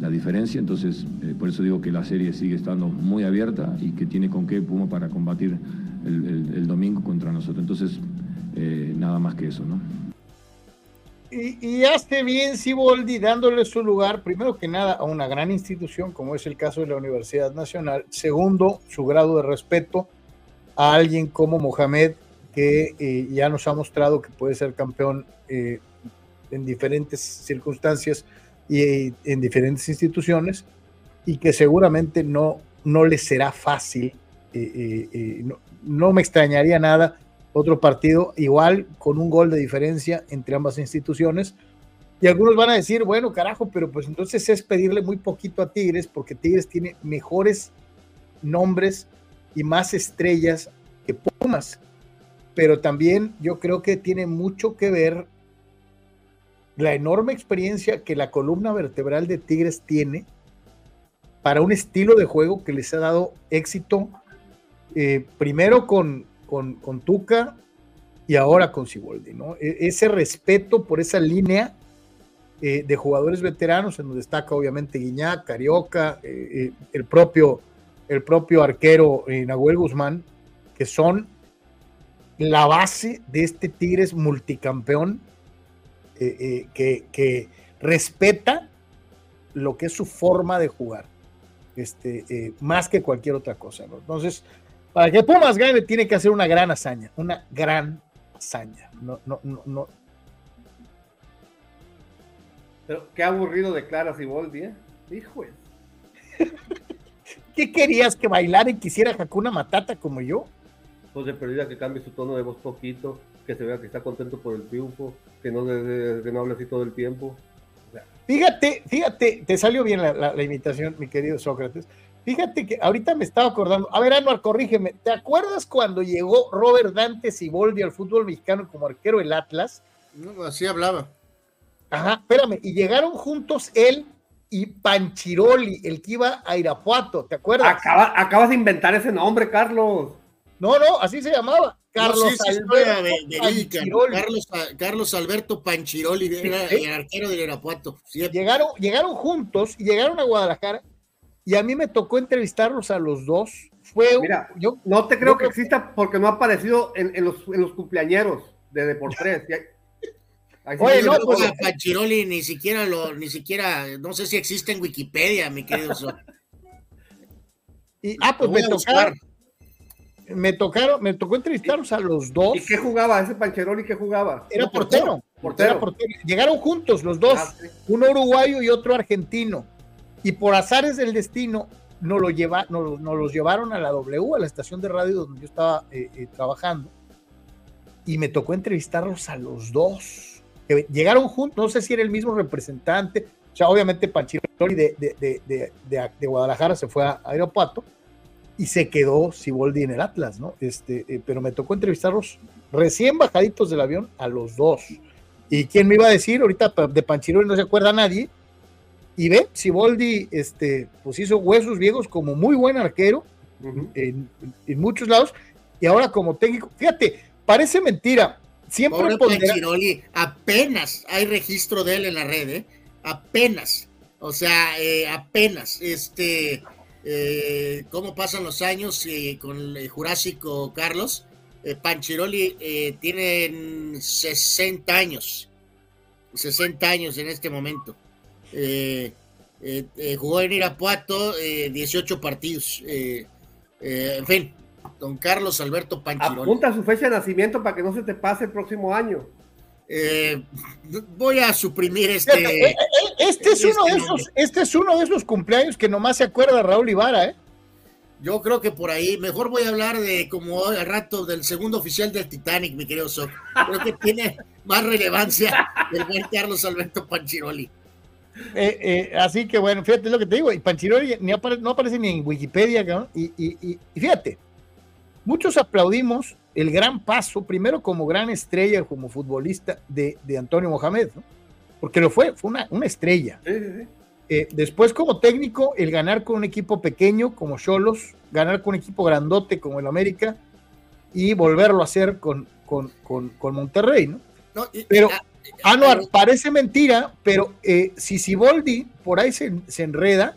la diferencia, entonces por eso digo que la serie sigue estando muy abierta y que tiene con qué Puma para combatir el, domingo contra nosotros. Entonces, nada más que eso, ¿no? Y, hace bien Siboldi dándole su lugar, primero que nada, a una gran institución, como es el caso de la Universidad Nacional. Segundo, su grado de respeto a alguien como Mohamed, que eh, ya nos ha mostrado que puede ser campeón eh, en diferentes circunstancias y eh, en diferentes instituciones, y que seguramente no, no le será fácil. No, no me extrañaría nada otro partido igual con un gol de diferencia entre ambas instituciones. Y algunos van a decir, bueno, carajo, pero pues entonces es pedirle muy poquito a Tigres porque Tigres tiene mejores nombres y más estrellas que Pumas. Pero también yo creo que tiene mucho que ver la enorme experiencia que la columna vertebral de Tigres tiene para un estilo de juego que les ha dado éxito, eh, primero con, con, Tuca y ahora con Siboldi, ¿no? E, ese respeto por esa línea eh, de jugadores veteranos, en donde destaca obviamente Guiñac, Carioca, eh, el, propio, el propio arquero Nahuel Guzmán, que son la base de este Tigres multicampeón que, que, respeta lo que es su forma de jugar, este, más que cualquier otra cosa. ¿no? Entonces, para que Pumas gane, tiene que hacer una gran hazaña, una gran hazaña. No, no, no, no. Pero qué aburrido declara Siboldi, ¿eh? Hijo. ¿Qué querías que bailara y quisiera Hakuna Matata como yo? Pues de perdida que cambie su tono de voz poquito, que se vea que está contento por el triunfo, que no, que no hable así todo el tiempo. Fíjate, fíjate, te salió bien la imitación, mi querido Sócrates. Fíjate que ahorita me estaba acordando. A ver, Anuar, corrígeme. ¿Te acuerdas cuando llegó Robert Dante Siboldi al fútbol mexicano como arquero del Atlas? No, así hablaba. Ajá, espérame. Y llegaron juntos él y Panchiroli, el que iba a Irapuato. ¿Te acuerdas? acabas de inventar ese nombre, Carlos. No, no, así se llamaba. Carlos, Alberto Carlos, Carlos, Alberto Panchiroli era el arquero del Irapuato. Llegaron, llegaron juntos y llegaron a Guadalajara y a mí me tocó entrevistarlos a los dos. Fue, Mira, yo no te creo que exista porque no ha aparecido en, los, en los cumpleañeros de Deportes. Oye, no, pues, a Pachiroli ni siquiera lo, ni siquiera, no sé si existe en Wikipedia, mi querido. y, ah, pues me tocaron, me tocaron, me tocó entrevistarlos a los dos. ¿Y qué jugaba ese Pancheroli? ¿Qué jugaba? Era portero, portero. Llegaron juntos los dos, ah, uno uruguayo y otro argentino y por azares del destino nos, lo lleva, nos, los llevaron a la W, a la estación de radio donde yo estaba eh, eh, trabajando, y me tocó entrevistarlos a los dos. Que llegaron juntos, no sé si era el mismo representante, o sea, obviamente Panchiroli de, de, de, Guadalajara se fue a Aeropuerto y se quedó Siboldi en el Atlas, ¿no? Este, eh, pero me tocó entrevistarlos recién bajaditos del avión a los dos. ¿Y quién me iba a decir? Ahorita de Panchiroli no se acuerda nadie, y ve, Siboldi este, pues hizo huesos viejos como muy buen arquero en, muchos lados, y ahora como técnico, fíjate, parece mentira. Siempre apenas hay registro de él en la red, ¿eh? apenas, o sea, eh, apenas, este, eh, cómo pasan los años con el Jurásico Carlos, Panchiroli tiene 60 años, 60 años en este momento. Eh, eh, eh, jugó en Irapuato 18 partidos. en fin, don Carlos Alberto Panchironi. Apunta su fecha de nacimiento para que no se te pase el próximo año. Voy a suprimir este. Este es, uno de este esos, este es uno de esos cumpleaños que nomás se acuerda Raúl Ibarra, ¿eh? Yo creo que por ahí, mejor voy a hablar de como al rato del segundo oficial del Titanic, mi querido Soc. Creo que tiene más relevancia el buen Carlos Alberto Panchiroli. Eh, eh, así que bueno, fíjate lo que te digo, y Panchiroli no aparece ni en Wikipedia, y, fíjate, muchos aplaudimos el gran paso, primero como gran estrella, como futbolista de, Antonio Mohamed, porque lo fue, fue una, una estrella. Sí, sí, sí. Eh, después como técnico, el ganar con un equipo pequeño como Cholos, ganar con un equipo grandote como el América y volverlo a hacer con, con, con, con Monterrey, ¿no? No, y- Pero, ah, Anuar, eh, parece mentira, pero eh, si Siboldi por ahí se, se enreda,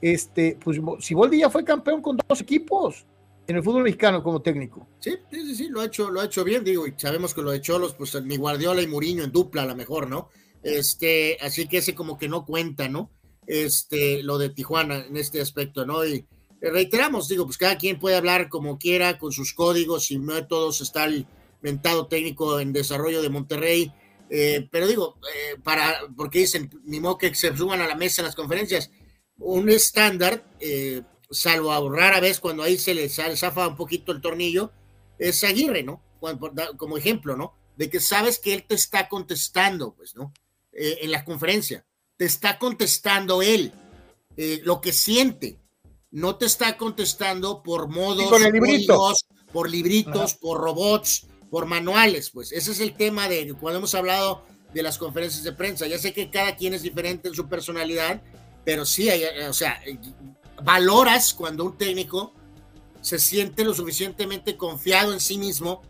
este, pues Siboldi ya fue campeón con dos equipos en el fútbol mexicano como técnico. Sí, sí, sí, lo ha hecho, lo ha hecho bien, digo, y sabemos que lo de Cholos, pues ni Guardiola y Mourinho en dupla a lo mejor, ¿no? Este, así que ese como que no cuenta, ¿no? Este, lo de Tijuana en este aspecto, ¿no? Y reiteramos, digo, pues cada quien puede hablar como quiera, con sus códigos y métodos, está el mentado técnico en desarrollo de Monterrey, eh, pero digo, eh, para, porque dicen, ni modo que se suban a la mesa en las conferencias, un estándar, eh, salvo a rara vez cuando ahí se le zafa un poquito el tornillo, es Aguirre, ¿no? Como ejemplo, ¿no? De que sabes que él te está contestando, pues, ¿no? Eh, en la conferencia, te está contestando él, eh, lo que siente, no te está contestando por modos, con librito. códigos, por libritos, por robots, por manuales, pues, ese es el tema de cuando hemos hablado de las conferencias de prensa, ya sé que cada quien es diferente en su personalidad, pero sí, eh, o sea, valoras cuando un técnico se siente lo suficientemente confiado en sí mismo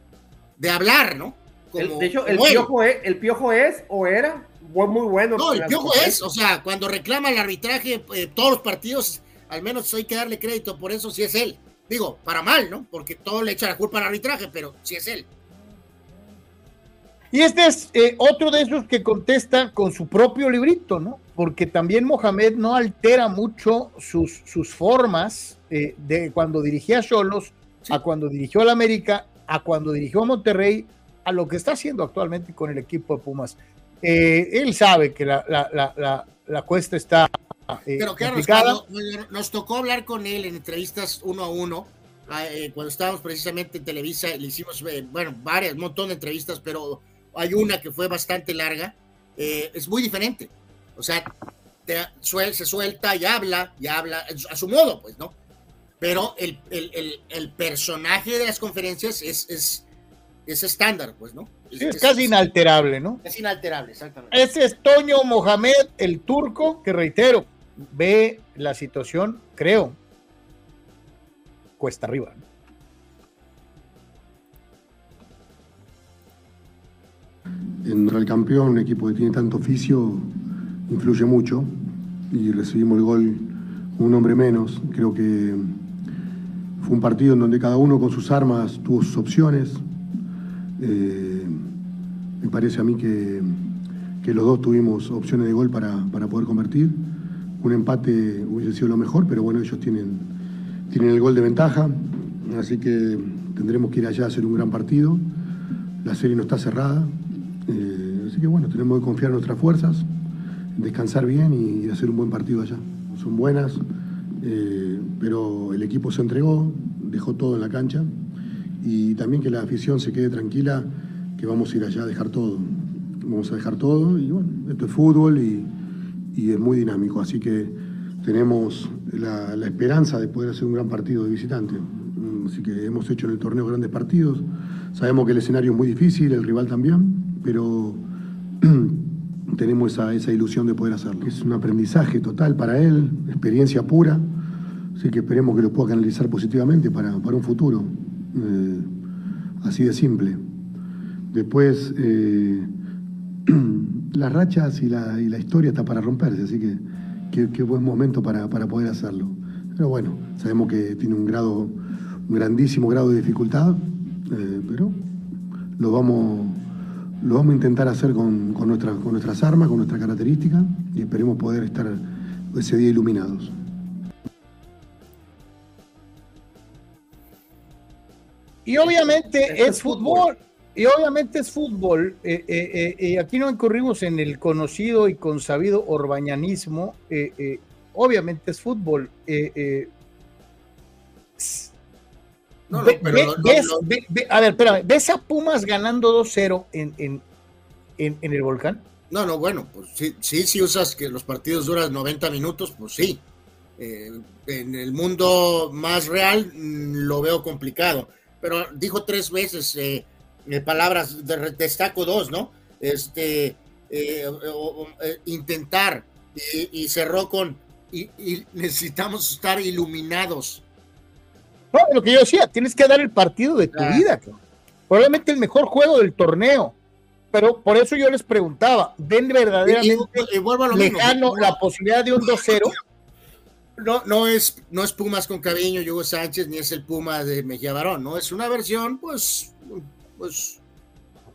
de hablar, ¿no? El- Como- de hecho, el piojo, es, el piojo es o era muy bueno. No, el piojo es, o sea, cuando reclama el arbitraje, eh, todos los partidos, al menos hay que darle crédito por eso, si es él. Digo, para mal, ¿no? Porque todo le echa la culpa al arbitraje, pero si es él. Y este es eh, otro de esos que contesta con su propio librito, ¿no? Porque también Mohamed no altera mucho sus, sus formas eh, de cuando dirigía a Cholos, Sí. a cuando dirigió al América, a cuando dirigió a Monterrey, a lo que está haciendo actualmente con el equipo de Pumas. Eh, él sabe que la, la, la, la, la cuesta está eh, Pero Carlos, cuando nos tocó hablar con él en entrevistas uno a uno, cuando estábamos precisamente en Televisa, le hicimos, bueno, varias, un montón de entrevistas, pero hay una que fue bastante larga, eh, es muy diferente. O sea, te- suel- se suelta y habla, y habla a su modo, pues, ¿no? Pero el, el, el, el personaje de las conferencias es, es, es estándar, pues, ¿no? Sí, es casi inalterable, ¿no? Es inalterable, exactamente. Ese es Toño Mohamed, el turco, que reitero, ve la situación, creo, cuesta arriba. En el campeón, un equipo que tiene tanto oficio, influye mucho y recibimos el gol un hombre menos. Creo que fue un partido en donde cada uno con sus armas tuvo sus opciones. Eh, me parece a mí que, que los dos tuvimos opciones de gol para, para poder convertir. Un empate hubiese sido lo mejor, pero bueno, ellos tienen, tienen el gol de ventaja, así que tendremos que ir allá a hacer un gran partido. La serie no está cerrada, eh, así que bueno, tenemos que confiar en nuestras fuerzas, descansar bien y, y hacer un buen partido allá. Son buenas, eh, pero el equipo se entregó, dejó todo en la cancha y también que la afición se quede tranquila que vamos a ir allá a dejar todo. Vamos a dejar todo y bueno, esto es fútbol y, es muy dinámico, así que tenemos la, esperanza de poder hacer un gran partido de visitante. Así que hemos hecho en el torneo grandes partidos. Sabemos que el escenario es muy difícil, el rival también, pero tenemos esa, esa ilusión de poder hacerlo. Es un aprendizaje total para él, experiencia pura, así que esperemos que lo pueda canalizar positivamente para, para un futuro. Eh, así de simple. Después, eh, las rachas y la, y la historia está para romperse, así que qué, buen momento para, para poder hacerlo. Pero bueno, sabemos que tiene un grado, un grandísimo grado de dificultad, eh, pero lo vamos, lo vamos a intentar hacer con, con, nuestra- con nuestras armas, con nuestras características y esperemos poder estar ese día iluminados. Y obviamente es es fútbol. Y obviamente es fútbol. eh, eh, eh, eh, aquí no incurrimos en el conocido y consabido orbañanismo. eh, eh, obviamente es fútbol. No, ve- pero ve- ves- ve- a ver, espérame. ¿Ves a Pumas ganando 2-0 en, en, en, en el volcán? No, no, bueno, pues sí, sí, si usas que los partidos duran 90 minutos, pues sí. Eh, en el mundo más real mm, lo veo complicado. Pero dijo tres veces eh, eh, palabras, de- destaco dos, ¿no? Este, eh, intentar y, cerró con y, necesitamos estar iluminados. No, lo que yo decía, tienes que dar el partido de tu vida, probablemente el mejor juego del torneo. Pero por eso yo les preguntaba, ¿ven verdaderamente lejano la posibilidad de un 2-0? No, no es, no es Pumas con Caviño, Hugo Sánchez, ni es el Puma de Mejía Barón, ¿no? Es una versión, pues, pues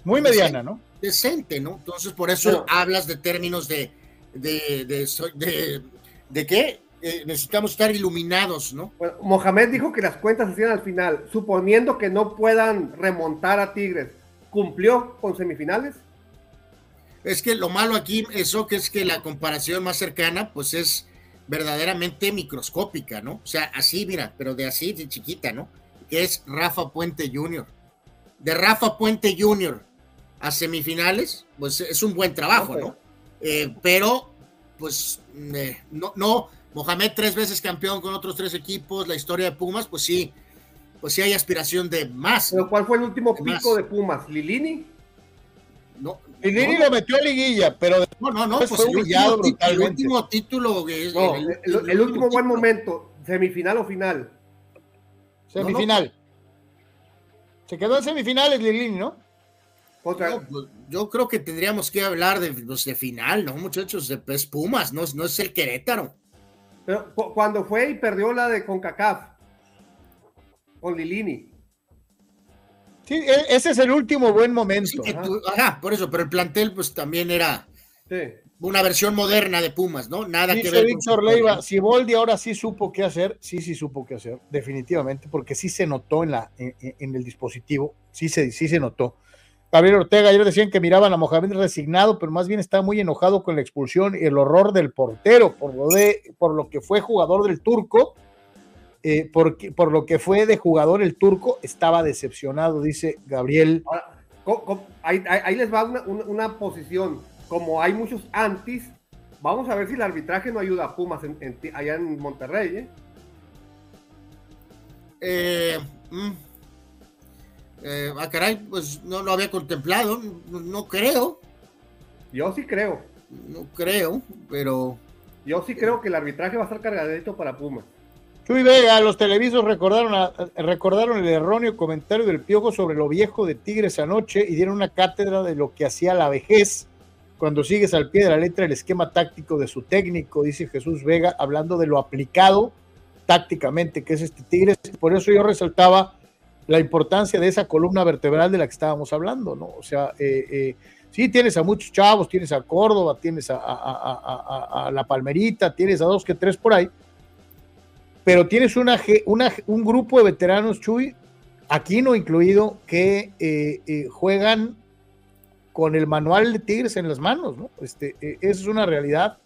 muy mediana, ¿no? Decente, ¿no? Entonces, por eso hablas de términos de, de, de, de, qué? Eh, necesitamos estar iluminados, ¿no? Bueno, Mohamed dijo que las cuentas se hacían al final, suponiendo que no puedan remontar a Tigres. ¿Cumplió con semifinales? Es que lo malo aquí, eso que es que la comparación más cercana, pues es verdaderamente microscópica, ¿no? O sea, así, mira, pero de así, de chiquita, ¿no? Que es Rafa Puente Jr. De Rafa Puente Jr. a semifinales, pues es un buen trabajo, ¿no? Eh, pero, pues, eh, no, no, Mohamed tres veces campeón con otros tres equipos, la historia de Pumas, pues sí, pues sí hay aspiración de más. ¿Pero cuál fue el último pico de Pumas? ¿Lilini? No, Lilini lo metió a liguilla, pero no, no, no, pues fue el, último título, es, el, último buen momento, semifinal o final. Semifinal. Se quedó en semifinales Lilini, ¿no? Pues, yo creo que tendríamos que hablar de, pues, de final, ¿no, muchachos? De pues, Pumas, no, no es el Querétaro. Pero cuando fue y perdió la de CONCACAF con Lilini. Sí, e, ese es el último buen momento. ajá, por eso, pero el plantel pues también era una versión moderna de Pumas, ¿no? Nada que ver. Víctor Leiva, si Boldi ahora sí supo qué hacer, sí, sí supo qué hacer, definitivamente, porque sí se notó en, la, en, el dispositivo, sí se, sí se notó. Gabriel Ortega, ayer decían que miraban a Mohamed resignado, pero más bien está muy enojado con la expulsión y el horror del portero, por lo, de, por lo que fue jugador del turco, eh, porque, por lo que fue de jugador el turco, estaba decepcionado, dice Gabriel. ahí, les va una, posición, como hay muchos antis, vamos a ver si el arbitraje no ayuda a Pumas allá en Monterrey. ¿eh? eh mm. Eh, ah, caray, pues no lo había contemplado, no, creo. Yo sí creo. No creo, pero. Yo sí creo que el arbitraje va a estar cargadito para Pumas. Chuy Vega, los televisos recordaron, recordaron el erróneo comentario del Piojo sobre lo viejo de Tigres anoche y dieron una cátedra de lo que hacía la vejez cuando sigues al pie de la letra el esquema táctico de su técnico, dice Jesús Vega, hablando de lo aplicado tácticamente que es este Tigres. Por eso yo resaltaba la importancia de esa columna vertebral de la que estábamos hablando, ¿no? O sea, eh, eh, sí tienes a muchos chavos, tienes a Córdoba, tienes a, La Palmerita, tienes a dos que tres por ahí, pero tienes una, un grupo de veteranos, Chuy, aquí no incluido, que eh, juegan con el manual de Tigres en las manos, ¿no? Este, esa es una realidad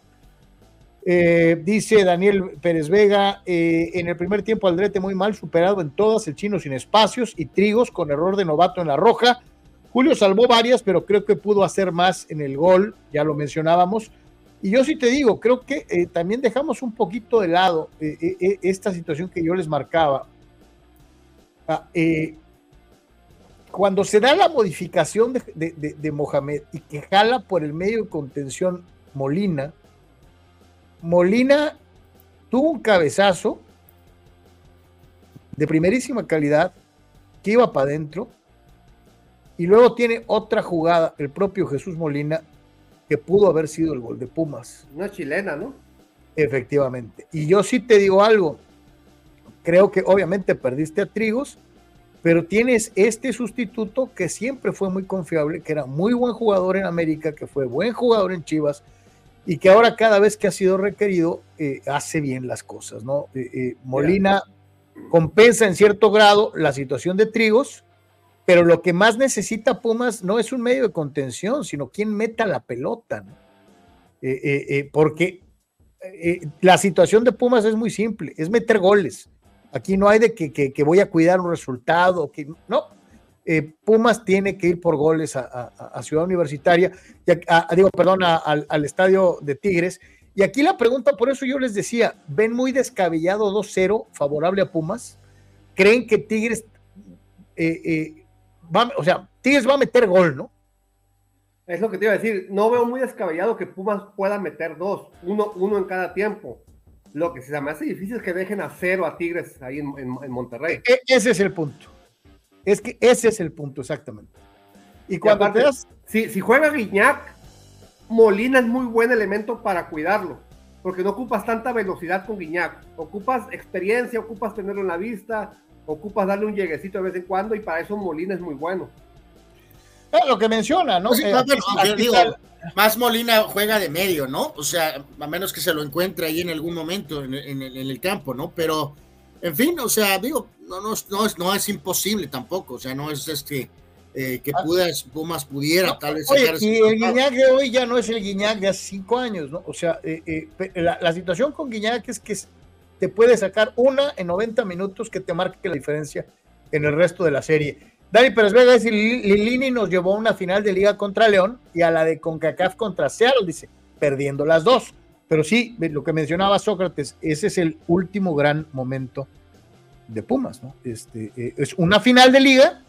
eh, dice Daniel Pérez Vega, eh, en el primer tiempo Aldrete muy mal, superado en todas, el chino sin espacios y Trigos con error de novato en la roja. Julio salvó varias, pero creo que pudo hacer más en el gol, ya lo mencionábamos. Y yo sí te digo, creo que eh, también dejamos un poquito de lado esta situación que yo les marcaba. Ah, cuando se da la modificación de, de Mohamed y que jala por el medio de contención Molina, Molina tuvo un cabezazo de primerísima calidad que iba para adentro y luego tiene otra jugada, el propio Jesús Molina, que pudo haber sido el gol de Pumas. Una chilena, ¿no? Efectivamente. Y yo sí te digo algo, creo que obviamente perdiste a Trigos, pero tienes este sustituto que siempre fue muy confiable, que era muy buen jugador en América, que fue buen jugador en Chivas, y que ahora cada vez que ha sido requerido eh, hace bien las cosas, ¿no? Eh, eh, Molina compensa en cierto grado la situación de Trigos, pero lo que más necesita Pumas no es un medio de contención, sino quien meta la pelota, ¿no? porque la situación de Pumas es muy simple, es meter goles. Aquí no hay de que, que voy a cuidar un resultado, que no, eh, Pumas tiene que ir por goles a, Ciudad Universitaria, digo, perdón, al, estadio de Tigres. Y aquí la pregunta, por eso yo les decía, ¿ven muy descabellado 2-0 favorable a Pumas? ¿Creen que Tigres, eh, eh, va, o sea, Tigres va a meter gol, ¿no? Es lo que te iba a decir. No veo muy descabellado que Pumas pueda meter dos, uno, uno en cada tiempo. Lo que se me hace difícil es que dejen a cero a Tigres ahí en, en- en Monterrey. E- ese es el punto. Es que ese es el punto, exactamente. Y cuando aparte, te das. si, si juega Guiñac, Molina es muy buen elemento para cuidarlo. Porque no ocupas tanta velocidad con Guiñac. Ocupas experiencia, ocupas tenerlo en la vista, ocupas darle un lleguecito de vez en cuando y para eso Molina es muy bueno. Ah, lo que menciona, ¿no? Pues sí, Eh, aquí- aunque aquí digo, más Molina juega de medio, ¿no? O sea, a menos que se lo encuentre ahí en algún momento en, en- en el campo, ¿no? Pero, en fin, o sea, digo, no, no, es- no, es, no es imposible tampoco, o sea, no es este eh, que Pudas, Pumas pudiera tal vez Oye, sacar ese y el. Guiñac de hoy ya no es el Guiñac de hace cinco años, ¿no? O sea, eh, eh, la, la situación con Guiñac es que te puede sacar una en 90 minutos que te marque la diferencia en el resto de la serie. Dani Pérez Vega dice, "Li- Lilini nos llevó a una final de liga contra León y a la de CONCACAF contra Seattle, dice, perdiendo las dos. Pero sí, lo que mencionaba Sócrates, ese es el último gran momento de Pumas, ¿no? Este, eh, es una final de liga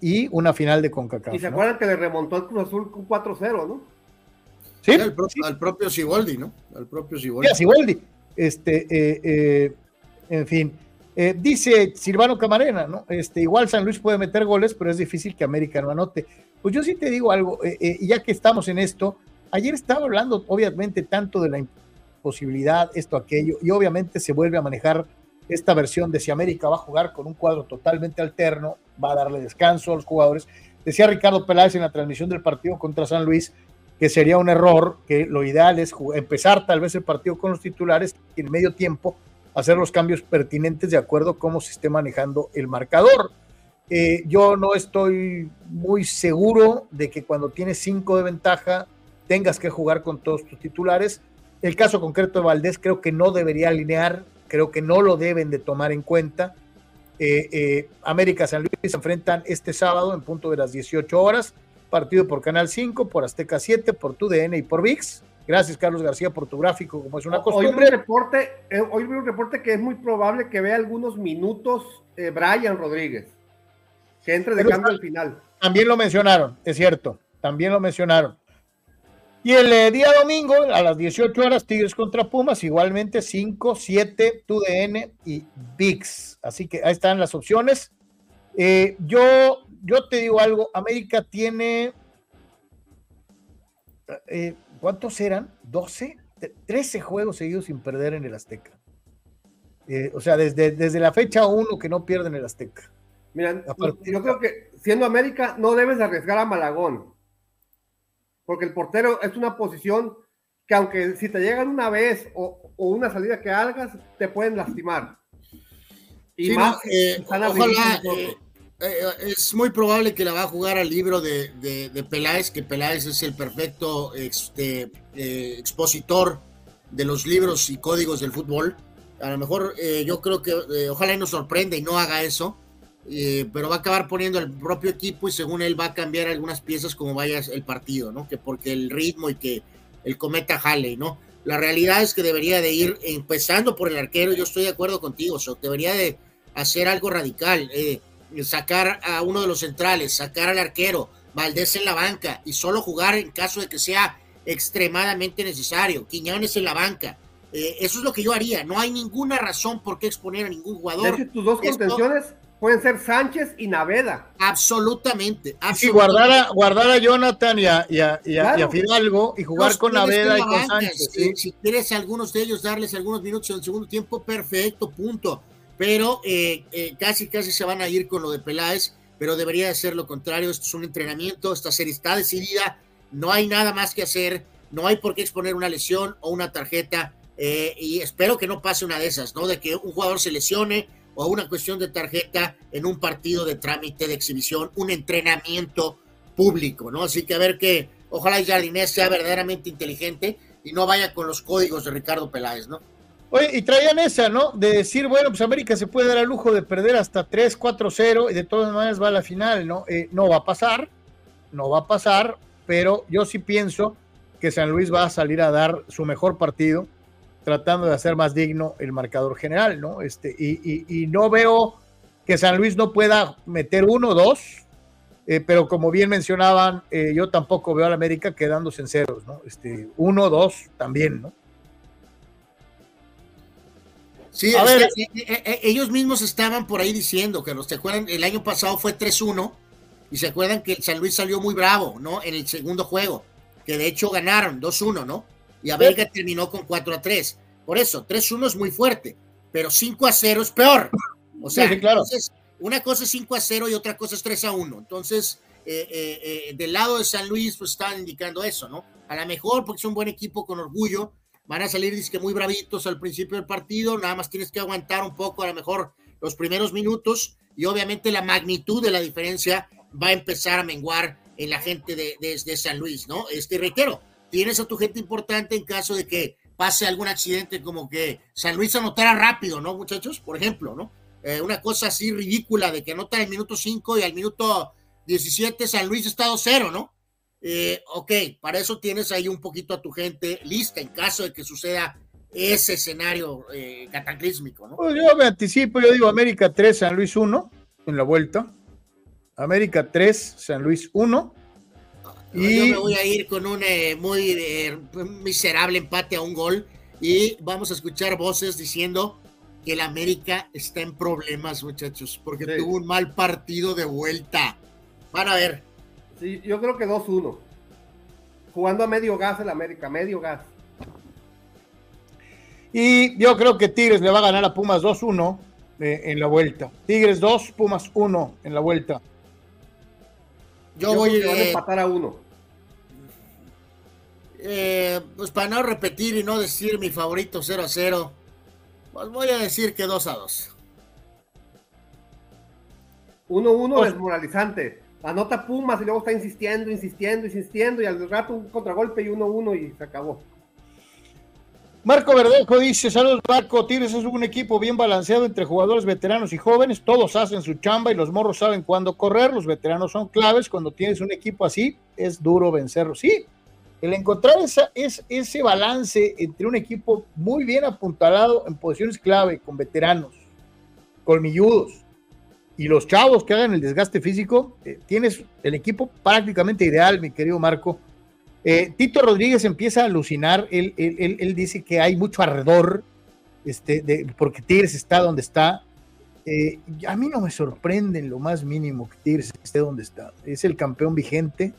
y una final de CONCACAF. Y se ¿no? acuerdan que le remontó el Cruz Azul con 4-0, ¿no? Sí, Sí, al, pro- al propio Siboldi, ¿no? Al propio Siboldi. Sí, a Siboldi. Este, eh, eh, en fin. Eh, dice Silvano Camarena, ¿no? Este, igual San Luis puede meter goles, pero es difícil que América no anote. Pues yo sí te digo algo, eh, eh, y ya que estamos en esto, ayer estaba hablando obviamente tanto de la imposibilidad, esto, aquello, y obviamente se vuelve a manejar esta versión de si América va a jugar con un cuadro totalmente alterno, va a darle descanso a los jugadores. Decía Ricardo Peláez en la transmisión del partido contra San Luis que sería un error, que lo ideal es empezar tal vez el partido con los titulares y en medio tiempo hacer los cambios pertinentes de acuerdo a cómo se esté manejando el marcador. Eh, yo no estoy muy seguro de que cuando tienes cinco de ventaja tengas que jugar con todos tus titulares. El caso concreto de Valdés creo que no debería alinear, creo que no lo deben de tomar en cuenta. Eh, eh, América San Luis se enfrentan este sábado en punto de las 18 horas, partido por Canal 5, por Azteca 7, por TUDN y por VIX. Gracias, Carlos García, por tu gráfico, como es una Hoy vi costumbre. un reporte, eh, hoy vi un reporte que es muy probable que vea algunos minutos Brian Rodríguez, que entre de Pero cambio al final. También lo mencionaron, es cierto, también lo mencionaron. Y el eh, día domingo, a las 18 horas, Tigres contra Pumas, igualmente 5, 7, TUDN y VIX. Así que ahí están las opciones. Eh, yo, yo te digo algo, América tiene, eh, ¿cuántos eran? ¿12? Tre- 13 juegos seguidos sin perder en el Azteca. O sea, desde, desde la fecha 1 que no pierden el Azteca. Mira, yo creo que siendo América no debes de arriesgar a Malagón, porque el portero es una posición que aunque si te llegan una vez o, o una salida que hagas, te pueden lastimar. Y Sí, más no, eh, ojalá, habilitados. eh, eh, es muy probable que la va a jugar al libro de, de, de Peláez, que Peláez es el perfecto este, eh, expositor de los libros y códigos del fútbol. A lo mejor eh, yo creo que eh, ojalá y nos sorprenda y no haga eso, eh, pero va a acabar poniendo el propio equipo y según él va a cambiar algunas piezas como vaya el partido, ¿no? Que porque el ritmo y que el cometa jale, ¿no? La realidad es que debería de ir empezando por el arquero, yo estoy de acuerdo contigo, so, debería de hacer algo radical, eh, sacar a uno de los centrales, sacar al arquero, Valdés en la banca y solo jugar en caso de que sea extremadamente necesario, Quiñones en la banca. Eh, eso es lo que yo haría, no hay ninguna razón por qué exponer a ningún De jugador. hecho, tus dos Esto- contenciones pueden ser Sánchez y Naveda. absolutamente, absolutamente. guardar a, guardar a Jonathan y a, y a- y a- Claro. y a Fidalgo y jugar Los con Naveda y con banca. Sánchez. Si, sí. si quieres a algunos de ellos darles algunos minutos en el segundo tiempo, perfecto, punto. Pero eh, eh, casi, casi se van a ir con lo de Peláez, pero debería de ser lo contrario. Esto es un entrenamiento, esta serie está decidida, no hay nada más que hacer, no hay por qué exponer una lesión o una tarjeta. eh, y espero que no pase una de esas, ¿no? De que un jugador se lesione o una cuestión de tarjeta en un partido de trámite de exhibición, un entrenamiento público, ¿no? Así que a ver que ojalá el Jardinés sea verdaderamente inteligente y no vaya con los códigos de Ricardo Peláez, ¿no? Oye, y traían esa, ¿no? De decir, bueno, pues América se puede dar al lujo de perder hasta 3, 4, 0 y de todas maneras va a la final, ¿no? Eh, no va a pasar, no va a pasar, pero yo sí pienso que San Luis va a salir a dar su mejor partido, tratando de hacer más digno el marcador general, ¿no? Este, y, y- y no veo que San Luis no pueda meter uno, dos, Eh, pero como bien mencionaban, eh, yo tampoco veo al América quedándose en ceros, ¿no? Este, uno, dos, también, ¿no? Sí, a ver, eh, ellos mismos estaban por ahí diciendo que los te acuerdan, el año pasado fue 3-1 y se acuerdan que San Luis salió muy bravo, ¿no? En el segundo juego, que de hecho ganaron 2-1, ¿no? Y América terminó con 4-3. Por eso, 3-1 es muy fuerte, pero 5-0 es peor. O sea, claro. entonces, una cosa es 5-0 y otra cosa es 3-1. Entonces, eh, del lado de San Luis, pues estaban indicando eso, ¿no? A lo mejor porque es un buen equipo con orgullo, van a salir que muy bravitos al principio del partido, nada más tienes que aguantar un poco a lo mejor los primeros minutos y obviamente la magnitud de la diferencia va a empezar a menguar en la gente de, de, San Luis, ¿no? Este, reitero, tienes a tu gente importante en caso de que pase algún accidente como que San Luis anotara rápido, ¿no, muchachos? Por ejemplo, ¿no? Eh, una cosa así ridícula de que anota el minuto 5 y al minuto 17 San Luis está 2-0, ¿no? Eh, ok, para eso tienes ahí un poquito a tu gente lista en caso de que suceda ese escenario eh, cataclísmico, ¿no? Pues yo me anticipo, yo digo América 3, San Luis 1 en la vuelta. América 3, San Luis 1. Y... Yo me voy a ir con un eh, muy eh, miserable empate a un gol y vamos a escuchar voces diciendo que el América está en problemas, muchachos, porque tuvo un mal partido de vuelta. Van a ver, Sí, yo creo que 2-1. Jugando a medio gas el América, medio gas. Y yo creo que Tigres le va a ganar a Pumas 2-1 eh, en la vuelta. Tigres 2, Pumas 1 en la vuelta. Yo, voy a empatar a 1. Eh, pues para no repetir y no decir mi favorito 0 0, pues voy a decir que 2 a 2. 1-1 desmoralizante anota Pumas y luego está insistiendo, insistiendo, insistiendo y al rato un contragolpe y 1-1 y se acabó. Marco Verdejo dice, saludos Marco, Tigres es un equipo bien balanceado entre jugadores veteranos y jóvenes, todos hacen su chamba y los morros saben cuándo correr, los veteranos son claves, cuando tienes un equipo así es duro vencerlo. Sí, el encontrar esa, es, ese balance entre un equipo muy bien apuntalado en posiciones clave, con veteranos, colmilludos, y los chavos que hagan el desgaste físico, eh, tienes el equipo prácticamente ideal, mi querido Marco. Eh, Tito Rodríguez empieza a alucinar, él, él, dice que hay mucho ardor, este, porque Tigres está donde está. Eh, a mí no me sorprende en lo más mínimo que Tigres esté donde está. Es el campeón vigente.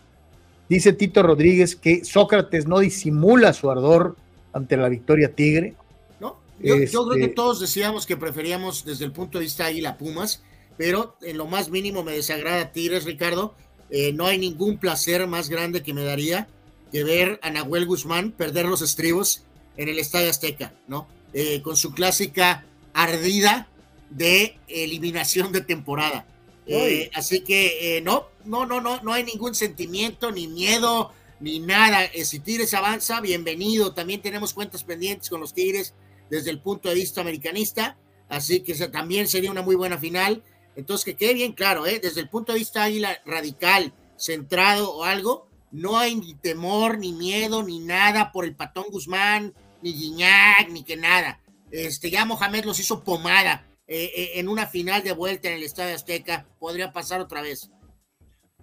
Dice Tito Rodríguez que Sócrates no disimula su ardor ante la victoria Tigre. No, yo, yo creo que este todos decíamos que preferíamos desde el punto de vista Águila Pumas pero en lo más mínimo me desagrada Tigres, Ricardo. Eh, no hay ningún placer más grande que me daría que ver a Nahuel Guzmán perder los estribos en el Estadio Azteca, ¿no? Eh, con su clásica ardida de eliminación de temporada. Eh, así que no, no, no, no, no hay ningún sentimiento, ni miedo, ni nada. si Tigres avanza, bienvenido. También tenemos cuentas pendientes con los Tigres desde el punto de vista americanista, así que también sería una muy buena final. Entonces, que quede bien claro, ¿eh? desde el punto de vista águila radical, centrado o algo, no hay ni temor, ni miedo, ni nada por el patón Guzmán, ni Guiñac, ni que nada. Este, ya Mohamed los hizo pomada eh, eh, en una final de vuelta en el Estadio Azteca. Podría pasar otra vez.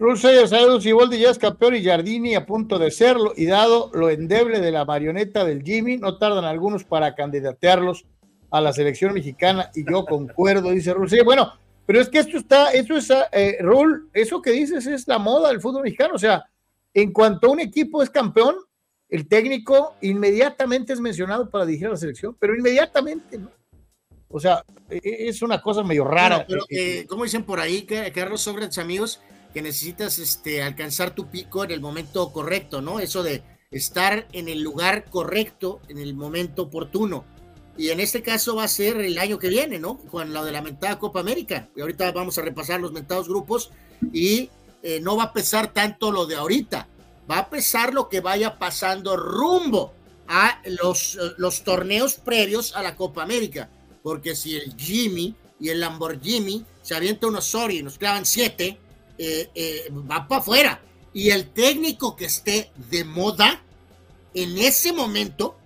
Rusia, saludos, Boldi ya es campeón y Jardini a punto de serlo, y dado lo endeble de la marioneta del Jimmy, no tardan algunos para candidatearlos a la selección mexicana, y yo concuerdo, dice Rusia. Bueno, pero es que esto está, eso es, eh, Rule, eso que dices es la moda del fútbol mexicano. O sea, en cuanto un equipo es campeón, el técnico inmediatamente es mencionado para dirigir a la selección, pero inmediatamente, ¿no? O sea, e, e, es una cosa medio rara. pero, eh, como dicen por ahí, Carlos Sócrates, amigos, que necesitas este, alcanzar tu pico en el momento correcto, ¿no? Eso de estar en el lugar correcto, en el momento oportuno. Y en este caso va a ser el año que viene, ¿no? Con la de la mentada Copa América. Y ahorita vamos a repasar los mentados grupos y eh, no va a pesar tanto lo de ahorita. Va a pesar lo que vaya pasando rumbo a los, los torneos previos a la Copa América. Porque si el Jimmy y el Lamborghini se avienta unos sorry y nos clavan siete, eh, eh, va para afuera. Y el técnico que esté de moda en ese momento,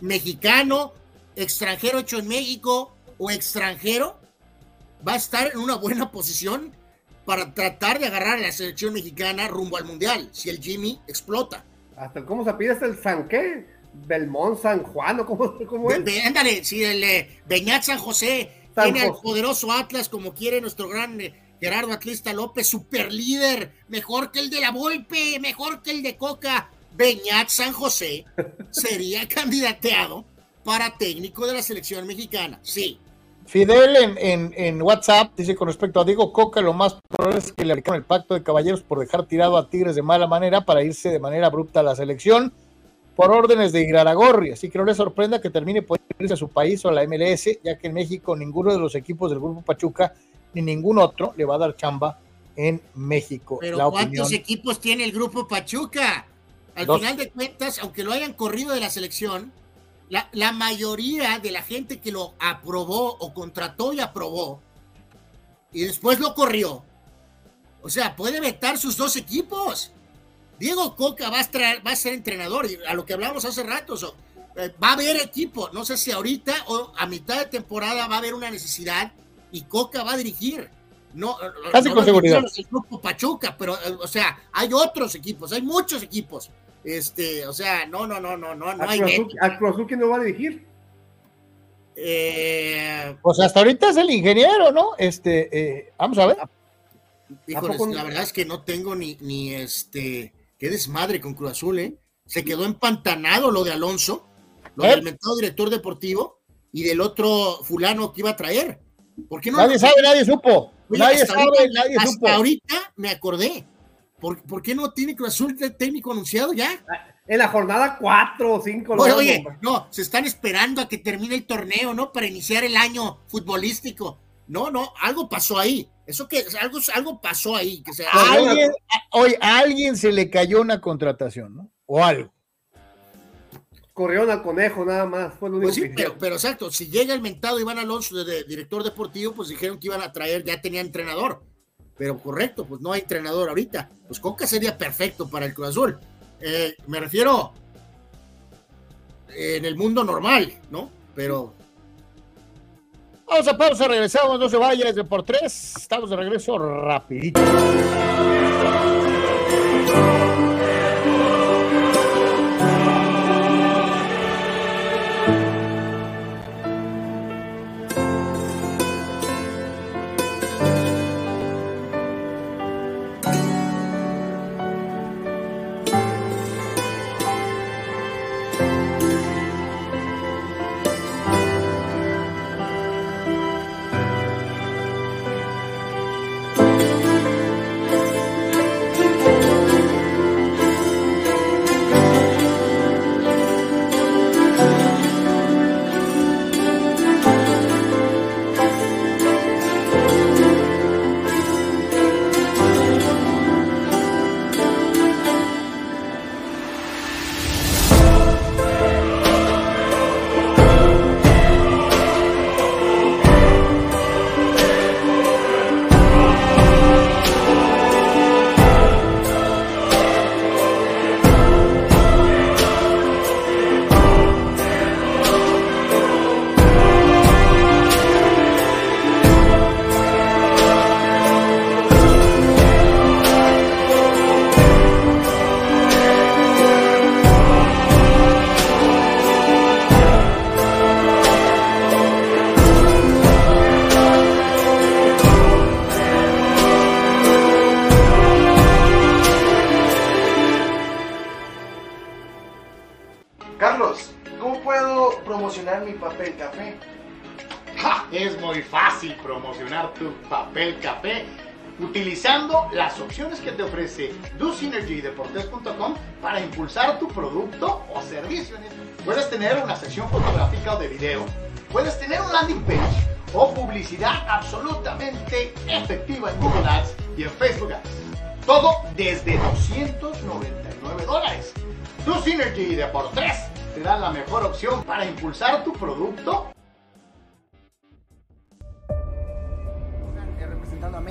mexicano, extranjero hecho en México o extranjero, va a estar en una buena posición para tratar de agarrar a la selección mexicana rumbo al Mundial, si el Jimmy explota. Hasta cómo se pide hasta el San qué? Belmont, San Juan, ¿o cómo, cómo es? Be- ándale, si el eh, Beñat San José San tiene al José. poderoso Atlas como quiere nuestro gran eh, Gerardo Atlista López, super líder, mejor que el de la Volpe, mejor que el de Coca. Beñat San José sería candidateado para técnico de la selección mexicana. Sí, Fidel en, en, en WhatsApp dice con respecto a Diego Coca, lo más probable es que le aplicaron el pacto de caballeros por dejar tirado a Tigres de mala manera para irse de manera abrupta a la selección por órdenes de Iraragorri, así que no le sorprenda que termine por irse a su país o a la MLS, ya que en México ninguno de los equipos del Grupo Pachuca ni ningún otro le va a dar chamba en México. pero la ¿cuántos opinión. equipos tiene el grupo Pachuca? Al Dos. final de cuentas, aunque lo hayan corrido de la selección, la, la mayoría de la gente que lo aprobó o contrató y aprobó y después lo corrió, o sea, puede vetar sus dos equipos. Diego Coca va a, traer- va a ser entrenador, y a lo que hablamos hace rato, so, eh, va a haber equipo, no sé si ahorita o a mitad de temporada va a haber una necesidad y Coca va a dirigir. No, Casi no con seguridad. El grupo Pachuca, pero, eh, o sea, hay otros equipos, hay muchos equipos. Este, o sea, no, no, no, no, no, no ¿A hay. ¿A Cruz Azul quién no va a dirigir? Eh, Pues hasta ahorita es el ingeniero, ¿no? Este, eh, vamos a ver. híjoles, la verdad es que no tengo ni, ni este, qué desmadre con Cruz Azul, ¿eh? Se quedó empantanado lo de Alonso, lo ¿Eh? del mentado director deportivo y del otro fulano que iba a traer. ¿Por qué no? Nadie sabe, nadie supo. Oye, nadie hasta sabe, ahorita- nadie hasta supo. ahorita me acordé. ¿Por, por qué no tiene Cruz Azul de técnico anunciado ya? En la jornada 4 o 5. Oye, oye, no, se están esperando a que termine el torneo, ¿no? Para iniciar el año futbolístico. No, no, algo pasó ahí. Eso que algo, algo pasó ahí. Que se, alguien, oye, a alguien se le cayó una contratación, ¿no? O algo. Corrieron al conejo nada más. Fue lo único Pues sí, que pero, exacto, si llega el mentado Iván Alonso de, de director deportivo, pues dijeron que iban a traer, ya tenía entrenador. Pero correcto, pues no hay entrenador ahorita. Pues Coca sería perfecto para el Cruz Azul. Eh, me refiero en el mundo normal, ¿no? Pero Vamos a pausa, regresamos, no se vaya, es de por tres. Estamos de regreso rapidito. Impulsar tu producto o servicio. Puedes tener una sección fotográfica o de video, puedes tener un landing page o publicidad absolutamente efectiva en Google Ads y en Facebook Ads. Todo desde 299 dólares. DoSynergy Deportes te da la mejor opción para impulsar tu producto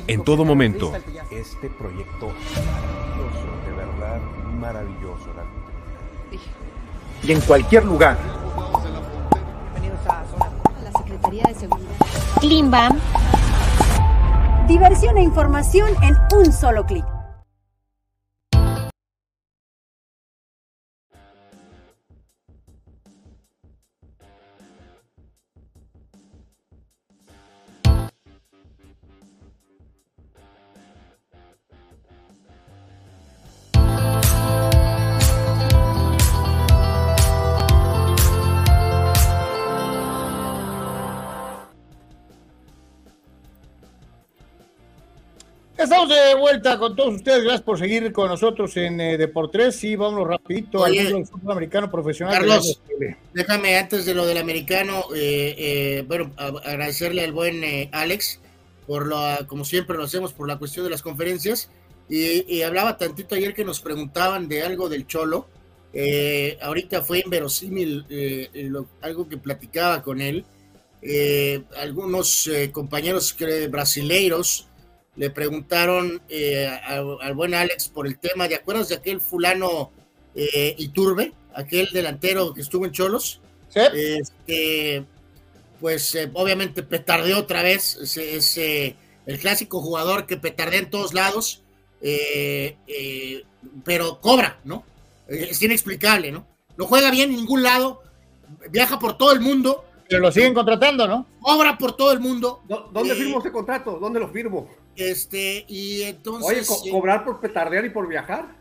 En todo momento. Este proyecto maravilloso, de verdad maravilloso. Y en cualquier lugar. Bienvenidos a Zona A la Secretaría de Seguridad. Klimbam, Diversión e información en un solo clic. Estamos de vuelta con todos ustedes. Gracias por seguir con nosotros en eh, Deportes. Y vámonos rapidito Oye, al mundo del fútbol americano profesional. Carlos, de la déjame antes de lo del americano, eh, eh, bueno, a- agradecerle al buen eh, Alex por lo, como siempre lo hacemos, por la cuestión de las conferencias. Y, y hablaba tantito ayer que nos preguntaban de algo del Cholo. Eh, ahorita fue inverosímil lo- algo que platicaba con él. Eh, algunos compañeros que- brasileiros le preguntaron eh, al buen Alex por el tema, ¿de acuerdas de aquel fulano eh, Iturbe, aquel delantero que estuvo en Cholos? Este, pues eh, obviamente petardeó otra vez, es, es, eh, el clásico jugador que petardea en todos lados, eh, eh, pero cobra, ¿no? Es inexplicable, ¿no? No juega bien en ningún lado, viaja por todo el mundo. Pero lo siguen contratando, ¿no? Cobra por todo el mundo. ¿Dónde Eh, firmo ese contrato? ¿Dónde lo firmo? Este, y entonces. Oye, co- eh, cobrar por petardear y por viajar.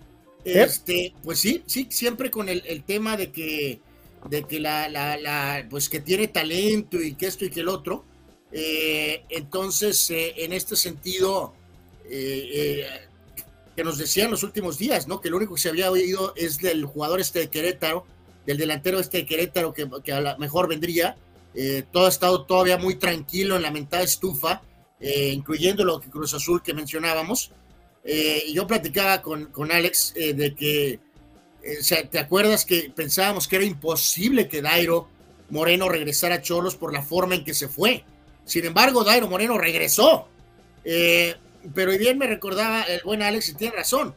Este, pues sí, sí, siempre con el, el tema de que, de que la, la, la, pues que tiene talento y que esto y que el otro. Eh, entonces, eh, en este sentido, eh, eh, que nos decían los últimos días, ¿no? Que lo único que se había oído es del jugador este de Querétaro, del delantero este de Querétaro que, que a lo mejor vendría. Eh, todo ha estado todavía muy tranquilo en la mentada estufa, eh, incluyendo lo que Cruz Azul que mencionábamos. Eh, yo platicaba con, con Alex eh, de que, eh, o sea, ¿te acuerdas que pensábamos que era imposible que Dairo Moreno regresara a Cholos por la forma en que se fue? Sin embargo, Dairo Moreno regresó. Pero bien me recordaba el buen Alex y tiene razón.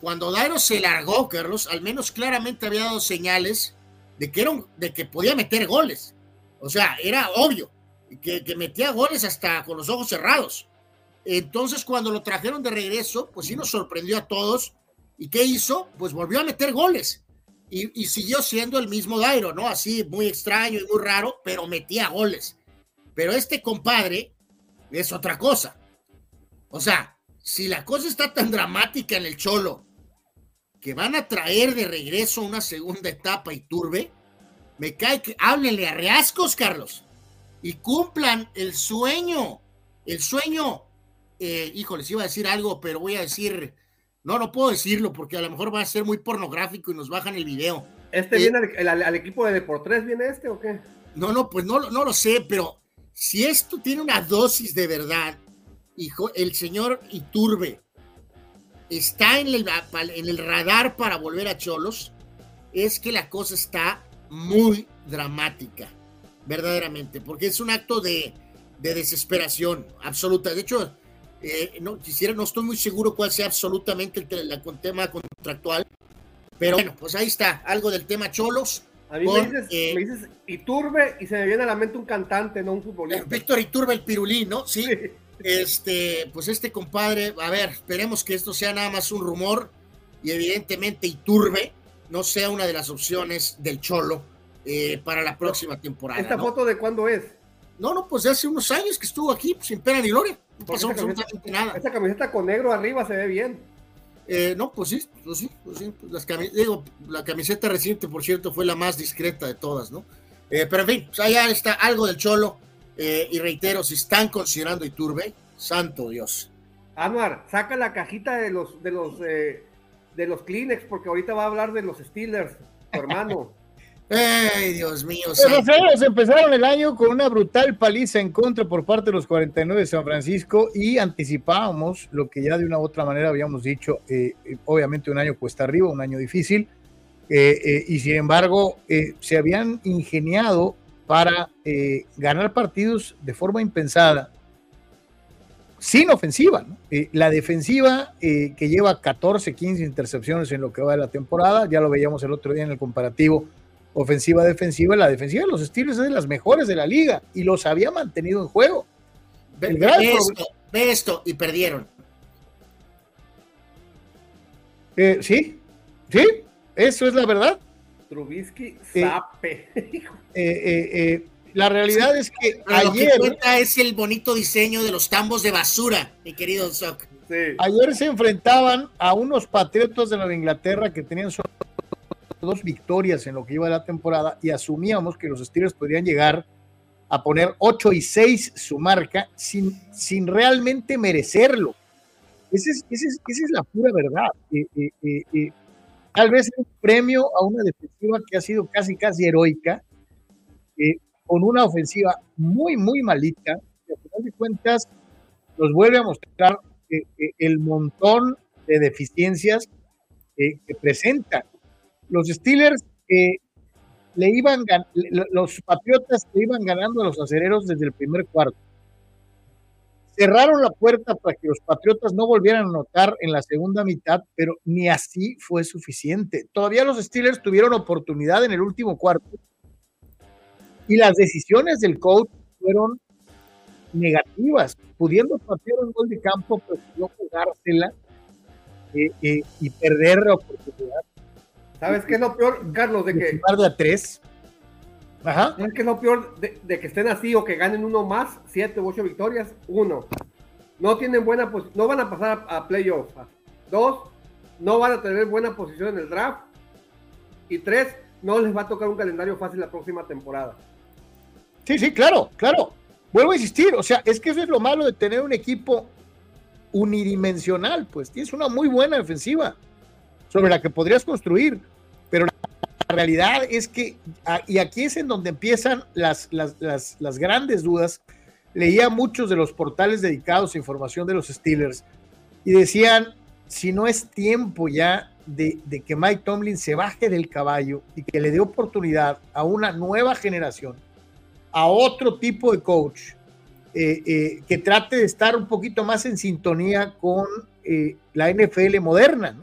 Cuando Dairo se largó, Carlos, al menos claramente había dado señales de que, era de que podía meter goles. O sea, era obvio que, metía goles hasta con los ojos cerrados. Entonces, cuando lo trajeron de regreso, pues sí nos sorprendió a todos. ¿Y qué hizo? Pues volvió a meter goles. Y, y siguió siendo el mismo Dairo, ¿no? Así, muy extraño y muy raro, pero metía goles. Pero este compadre es otra cosa. O sea, si la cosa está tan dramática en el Cholo, que van a traer de regreso una segunda etapa y turbe, me cae que háblenle a Reascos, Carlos, y cumplan el sueño, el sueño eh, híjoles, iba a decir algo, pero voy a decir, no, no puedo decirlo porque a lo mejor va a ser muy pornográfico y nos bajan el video. ¿Este Eh, viene al, al- al equipo de Deportes? ¿Viene este o qué? No, no, pues no, no lo sé, pero si esto tiene una dosis de verdad, hijo, el señor Iturbe está en el, en el radar para volver a Cholos, es que la cosa está muy dramática, verdaderamente, porque es un acto de, de desesperación absoluta. De hecho, eh, no quisiera, no estoy muy seguro cuál sea absolutamente el, la- tema contractual, pero bueno, pues ahí está, algo del tema Cholos. A mí con, me, dices, eh, me dices Iturbe y se me viene a la mente un cantante, no un futbolista. Víctor Iturbe el pirulín, ¿no? Sí. Este, pues este compadre, a ver, esperemos que esto sea nada más un rumor y evidentemente Iturbe no sea una de las opciones del Cholo eh, para la próxima temporada. ¿Esta ¿no? foto de cuándo es? No, no, pues de hace unos años que estuvo aquí, pues, sin pena ni gloria. No pasó absolutamente nada. Esta camiseta con negro arriba se ve bien. Eh, no, pues sí, pues sí, pues sí. pues las cami- digo, la camiseta reciente, por cierto, fue la más discreta de todas, ¿no? Eh, pero en fin, pues allá está algo del Cholo. eh, y reitero, si están considerando Iturbe, santo Dios. Anuar, saca la cajita de los de los eh, de los Kleenex porque ahorita va a hablar de los Steelers, tu hermano. Ay, Dios mío. Los. Rosarios empezaron el año con una brutal paliza en contra por parte de los 49 de San Francisco y anticipábamos lo que ya de una u otra manera habíamos dicho, eh, eh, obviamente un año cuesta arriba, un año difícil, eh, eh, y sin embargo se habían ingeniado para ganar partidos de forma impensada, sin ofensiva. ¿no? La defensiva que lleva 14, 15 intercepciones en lo que va de la temporada, ya lo veíamos el otro día en el comparativo ofensiva-defensiva, la defensiva de los Steelers es de las mejores de la liga y los había mantenido en juego. El gran Eso, pro- ve esto, y perdieron. Eh, sí, sí, eso es la verdad. Trubisky, Eh, sape. Eh, eh, eh, la realidad es que Pero lo que ayer, cuenta es el bonito diseño de los tambos de basura, mi querido Soc. ayer se enfrentaban a unos patriotas de Nueva Inglaterra que tenían solo dos victorias en lo que iba de la temporada y asumíamos que los Steelers podrían llegar a poner 8 y 6 su marca sin, sin realmente merecerlo. Esa es, esa es- esa es la pura verdad. Eh, eh, eh, tal vez un premio a una defensiva que ha sido casi, casi heroica, con una ofensiva muy, muy malita, que a final de cuentas nos vuelve a mostrar el montón de deficiencias que presenta. Los Steelers le iban los Patriotas le iban ganando a los acereros desde el primer cuarto. Cerraron la puerta para que los Patriotas no volvieran a anotar en la segunda mitad, pero ni así fue suficiente. Todavía los Steelers tuvieron oportunidad en el último cuarto y las decisiones del coach fueron negativas, pudiendo patear un gol de campo, prefirió jugársela eh, eh, y perder la oportunidad. ¿Sabes qué es lo peor, Carlos? De que, de a tres. Ajá. ¿Sabes qué es lo peor de, de que estén así o que ganen uno más, siete u ocho victorias? Uno, no tienen buena posición, no van a pasar a, a playoffs. Dos, no van a tener buena posición en el draft. Y tres, no les va a tocar un calendario fácil la próxima temporada. Sí, sí, claro, claro. Vuelvo a insistir, o sea, es que eso es lo malo de tener un equipo unidimensional, pues tienes una muy buena defensiva sobre la que podrías construir, pero la realidad es que, y aquí es en donde empiezan las, las, las, las grandes dudas, leía muchos de los portales dedicados a información de los Steelers y decían, si no es tiempo ya de, de que Mike Tomlin se baje del caballo y que le dé oportunidad a una nueva generación a otro tipo de coach eh, eh, que trate de estar un poquito más en sintonía con eh, la NFL moderna, ¿no?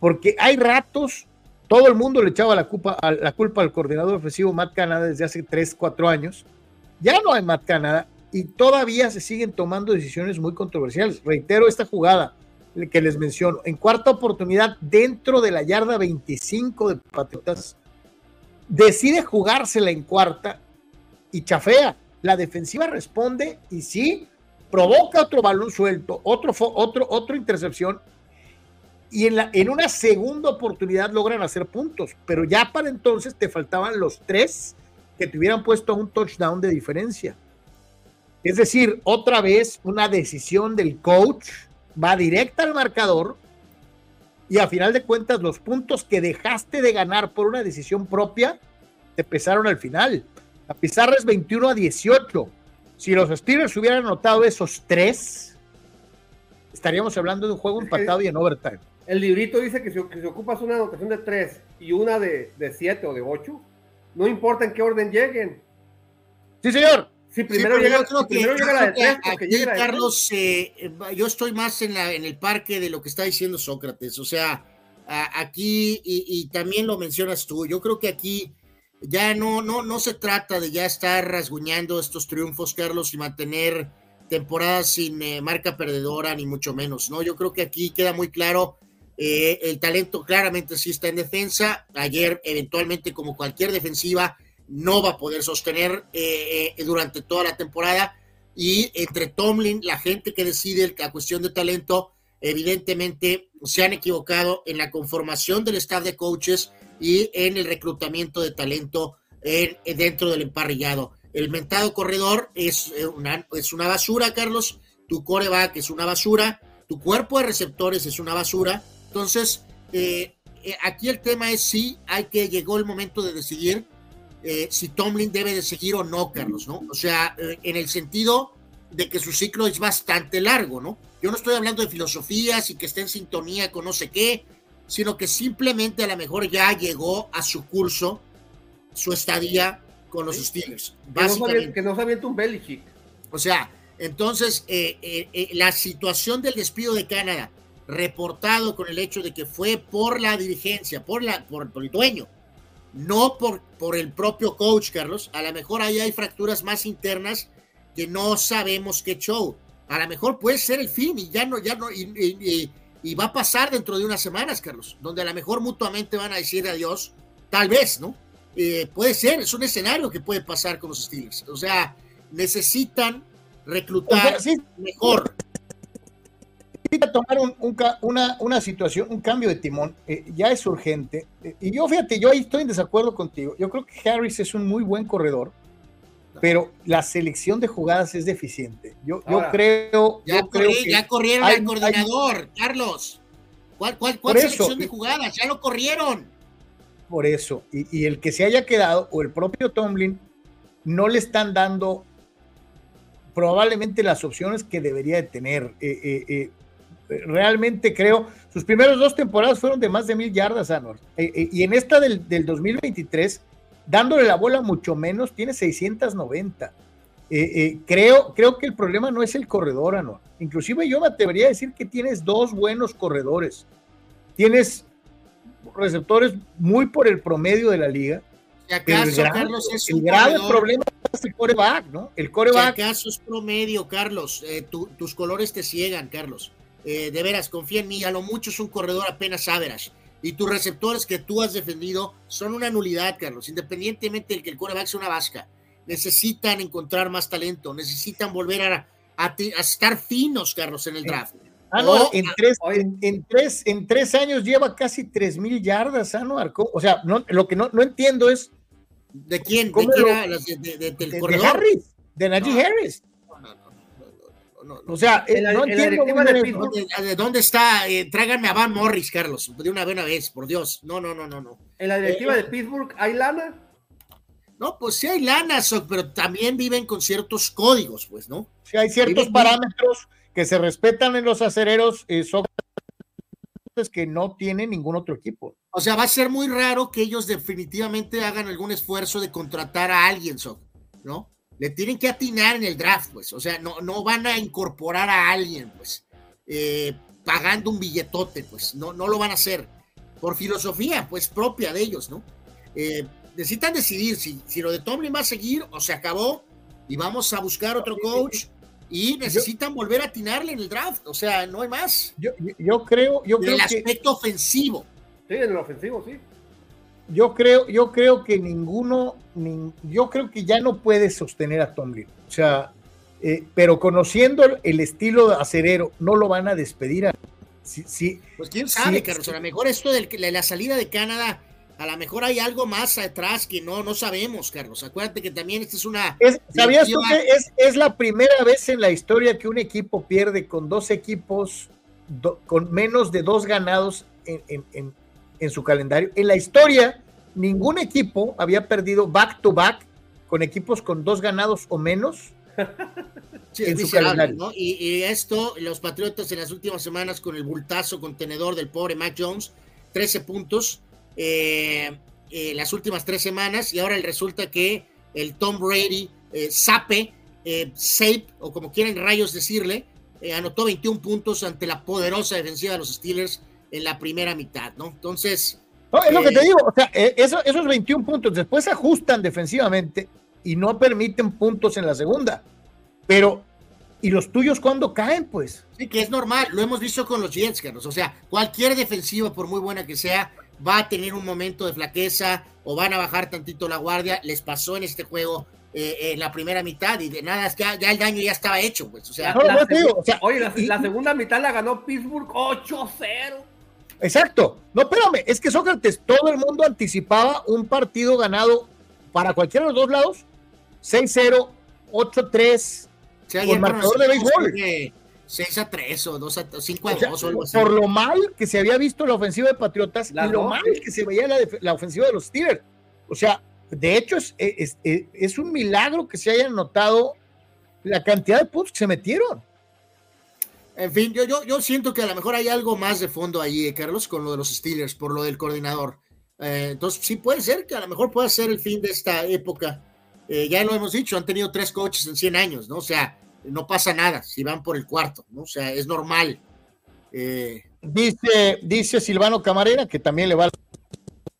Porque hay ratos, todo el mundo le echaba la culpa, la culpa al coordinador ofensivo Matt Canada desde hace 3, 4 años, ya no hay Matt Canada y todavía se siguen tomando decisiones muy controversiales. Reitero esta jugada que les menciono, en cuarta oportunidad dentro de la yarda 25 de Patriotas, decide jugársela en cuarta y chafea. La defensiva responde y sí, provoca otro balón suelto, otro, otro, otro intercepción y en, la, en una segunda oportunidad logran hacer puntos, pero ya para entonces te faltaban los tres que te hubieran puesto un touchdown de diferencia. Es decir, otra vez una decisión del coach va directa al marcador y a final de cuentas los puntos que dejaste de ganar por una decisión propia te pesaron al final. La pizarra es 21 a 18. Si los Steelers hubieran anotado esos tres, estaríamos hablando de un juego empatado y en overtime. El librito dice que si, que si ocupas una anotación de 3 y una de 7 o de 8, no importa en qué orden lleguen. Sí, señor. Si primero Sí, pero llega, yo creo si que- primero yo llega la de creo que 3, porque aquí, llega. Carlos, eh, eh, yo estoy más en, la, en el parque de lo que está diciendo Sócrates. O sea, a- aquí, y, y también lo mencionas tú, yo creo que aquí ya no, no, no se trata de ya estar rasguñando estos triunfos, Carlos, y mantener temporadas sin eh, marca perdedora, ni mucho menos, ¿no? Yo creo que aquí queda muy claro, eh, el talento claramente sí está en defensa. Ayer, eventualmente, como cualquier defensiva, no va a poder sostener eh, eh, durante toda la temporada. Y entre Tomlin, la gente que decide la cuestión de talento, evidentemente se han equivocado en la conformación del staff de coaches y en el reclutamiento de talento en, en- dentro del emparrillado. El mentado corredor es eh, una, es una basura, Carlos. Tu coreback es una basura. Tu cuerpo de receptores es una basura. Entonces, eh, eh, aquí el tema es si hay que, llegó el momento de decidir eh, si Tomlin debe de seguir o no, Carlos, ¿no? O sea, eh, en el sentido de que su ciclo es bastante largo, ¿no? Yo no estoy hablando de filosofías y que esté en sintonía con no sé qué, sino que simplemente a lo mejor ya llegó a su curso, su estadía con los Steelers. Que no, se Básicamente. avienta- que no se avienta un Belichick. O sea, entonces eh, la situación del despido de Canadá, reportado con el hecho de que fue por la dirigencia, por, la, por, por el dueño, no por, por el propio coach, Carlos. A lo mejor ahí hay fracturas más internas que no sabemos qué show. a lo mejor puede ser el fin y ya no, ya no, y, va a pasar dentro de unas semanas, Carlos, donde a lo mejor mutuamente van a decir adiós, tal vez, ¿no? Eh, puede ser, es un escenario que puede pasar con los Steelers. O sea, necesitan reclutar mejor tomar una, una, situación, un cambio de timón, eh, ya es urgente. Eh, y yo, fíjate, yo ahí estoy en desacuerdo contigo. Yo creo que Harris es un muy buen corredor, pero la selección de jugadas es deficiente. Yo, yo creo. Ya, creo ya corrieron al coordinador, Carlos. ¿Cuál, cuál, cuál selección de jugadas? Ya lo corrieron. Por eso. Y, y el que se haya quedado, o el propio Tomlin, no le están dando probablemente las opciones que debería de tener. Eh, eh, realmente creo, sus primeros dos temporadas fueron de más de mil yardas, Anor. Eh, eh, y en esta del, del, 2023, dándole la bola mucho menos, tiene 690. Eh, creo, creo que el problema no es el corredor, Anor. Inclusive yo me atrevería a decir que tienes dos buenos corredores. Tienes receptores muy por el promedio de la liga. acaso, Carlos, es el grave problema es el coreback, ¿no? El coreback. Si acaso es promedio, Carlos. tus colores te ciegan, Carlos. Eh, de veras, confía en mí, a lo mucho es un corredor apenas average. Y tus receptores que tú has defendido son una nulidad, Carlos, independientemente de que el coreback sea una vasca. Necesitan encontrar más talento, necesitan volver a, a, estar finos, Carlos, en el draft. Ah, no, en, tres, en, tres, en tres años lleva casi tres mil yardas, Anuar. O sea, no, lo que no, no entiendo es. ¿De quién? ¿De, quién de, de, del corredor? de Harris, de Najee Harris o sea, eh, no entiendo de, dónde está. Eh, tráiganme a Van Morris, Carlos, de una buena vez, por Dios. No, no, no, no, no. ¿En la directiva de Pittsburgh hay lana? No, pues sí hay lana, pero también viven con ciertos códigos, pues, ¿no? Sí hay ciertos parámetros que se respetan en los acereros, eh, son que no tiene ningún otro equipo. O sea, va a ser muy raro que ellos definitivamente hagan algún esfuerzo de contratar a alguien, ¿no? Le tienen que atinar en el draft, pues. O sea, no, no van a incorporar a alguien, pues, eh, pagando un billetote, pues. No, no lo van a hacer. Por filosofía, pues, propia de ellos, ¿no? Eh, necesitan decidir si, si lo de Tomlin va a seguir o se acabó y vamos a buscar otro coach y necesitan volver a atinarle en el draft. O sea, no hay más. Yo, yo creo, yo creo el aspecto ofensivo. Sí, en el ofensivo, sí yo creo, yo creo que ninguno, yo creo que ya no puede sostener a Tomlin. O sea, eh, pero conociendo el estilo acerero, no lo van a despedir. A, sí, pues quién sabe, Carlos. A lo mejor esto de la salida de Canadá, a lo mejor hay algo más atrás que no, no sabemos, Carlos. Acuérdate que también esta es una. ¿Sabías tú que es, es, la primera vez en la historia que un equipo pierde con dos equipos con menos de dos ganados en, en, en su calendario. En la historia, ningún equipo había perdido back to back con equipos con dos ganados o menos. en su calendario. Y, esto, los Patriotas en las últimas semanas con el bultazo contenedor del pobre Mac Jones, 13 puntos eh, eh, las últimas tres semanas, y ahora resulta que el Tom Brady, eh, Sape, eh, Sape, o como quieran rayos decirle, anotó 21 puntos ante la poderosa defensiva de los Steelers en la primera mitad, ¿no? Entonces... No, es lo que te eh, digo, o sea, eh, esos 21 puntos después se ajustan defensivamente y no permiten puntos en la segunda. Pero, ¿y los tuyos cuándo caen, pues? Sí, que es normal, lo hemos visto con los Jets, Carlos. O sea, cualquier defensiva, por muy buena que sea, va a tener un momento de flaqueza o van a bajar tantito la guardia. Les pasó en este juego eh, en la primera mitad y de nada, ya, ya el daño ya estaba hecho, pues. O sea, oye, la, segunda mitad la ganó Pittsburgh 8-0. Exacto. No, espérame, es que Sócrates, todo el mundo anticipaba un partido ganado para cualquiera de los dos lados, 6-0, 8-3, con marcador de béisbol. 6 a 3 o 2 a 5 a 2 o, algo así. Por lo mal que se había visto la ofensiva de Patriotas y lo mal que se veía la, la, ofensiva de los Steelers. O sea, de hecho es, es, es, un milagro que se hayan notado la cantidad de puntos que se metieron. En fin, yo, yo, yo siento que a lo mejor hay algo más de fondo ahí, eh, Carlos, con lo de los Steelers, por lo del coordinador. Eh, entonces, sí puede ser que a lo mejor pueda ser el fin de esta época. Eh, ya lo hemos dicho, han tenido tres coaches en 100 años, ¿no? O sea, no pasa nada si van por el cuarto, ¿no? O sea, es normal. Dice, dice Silvano Camarera, que también le va a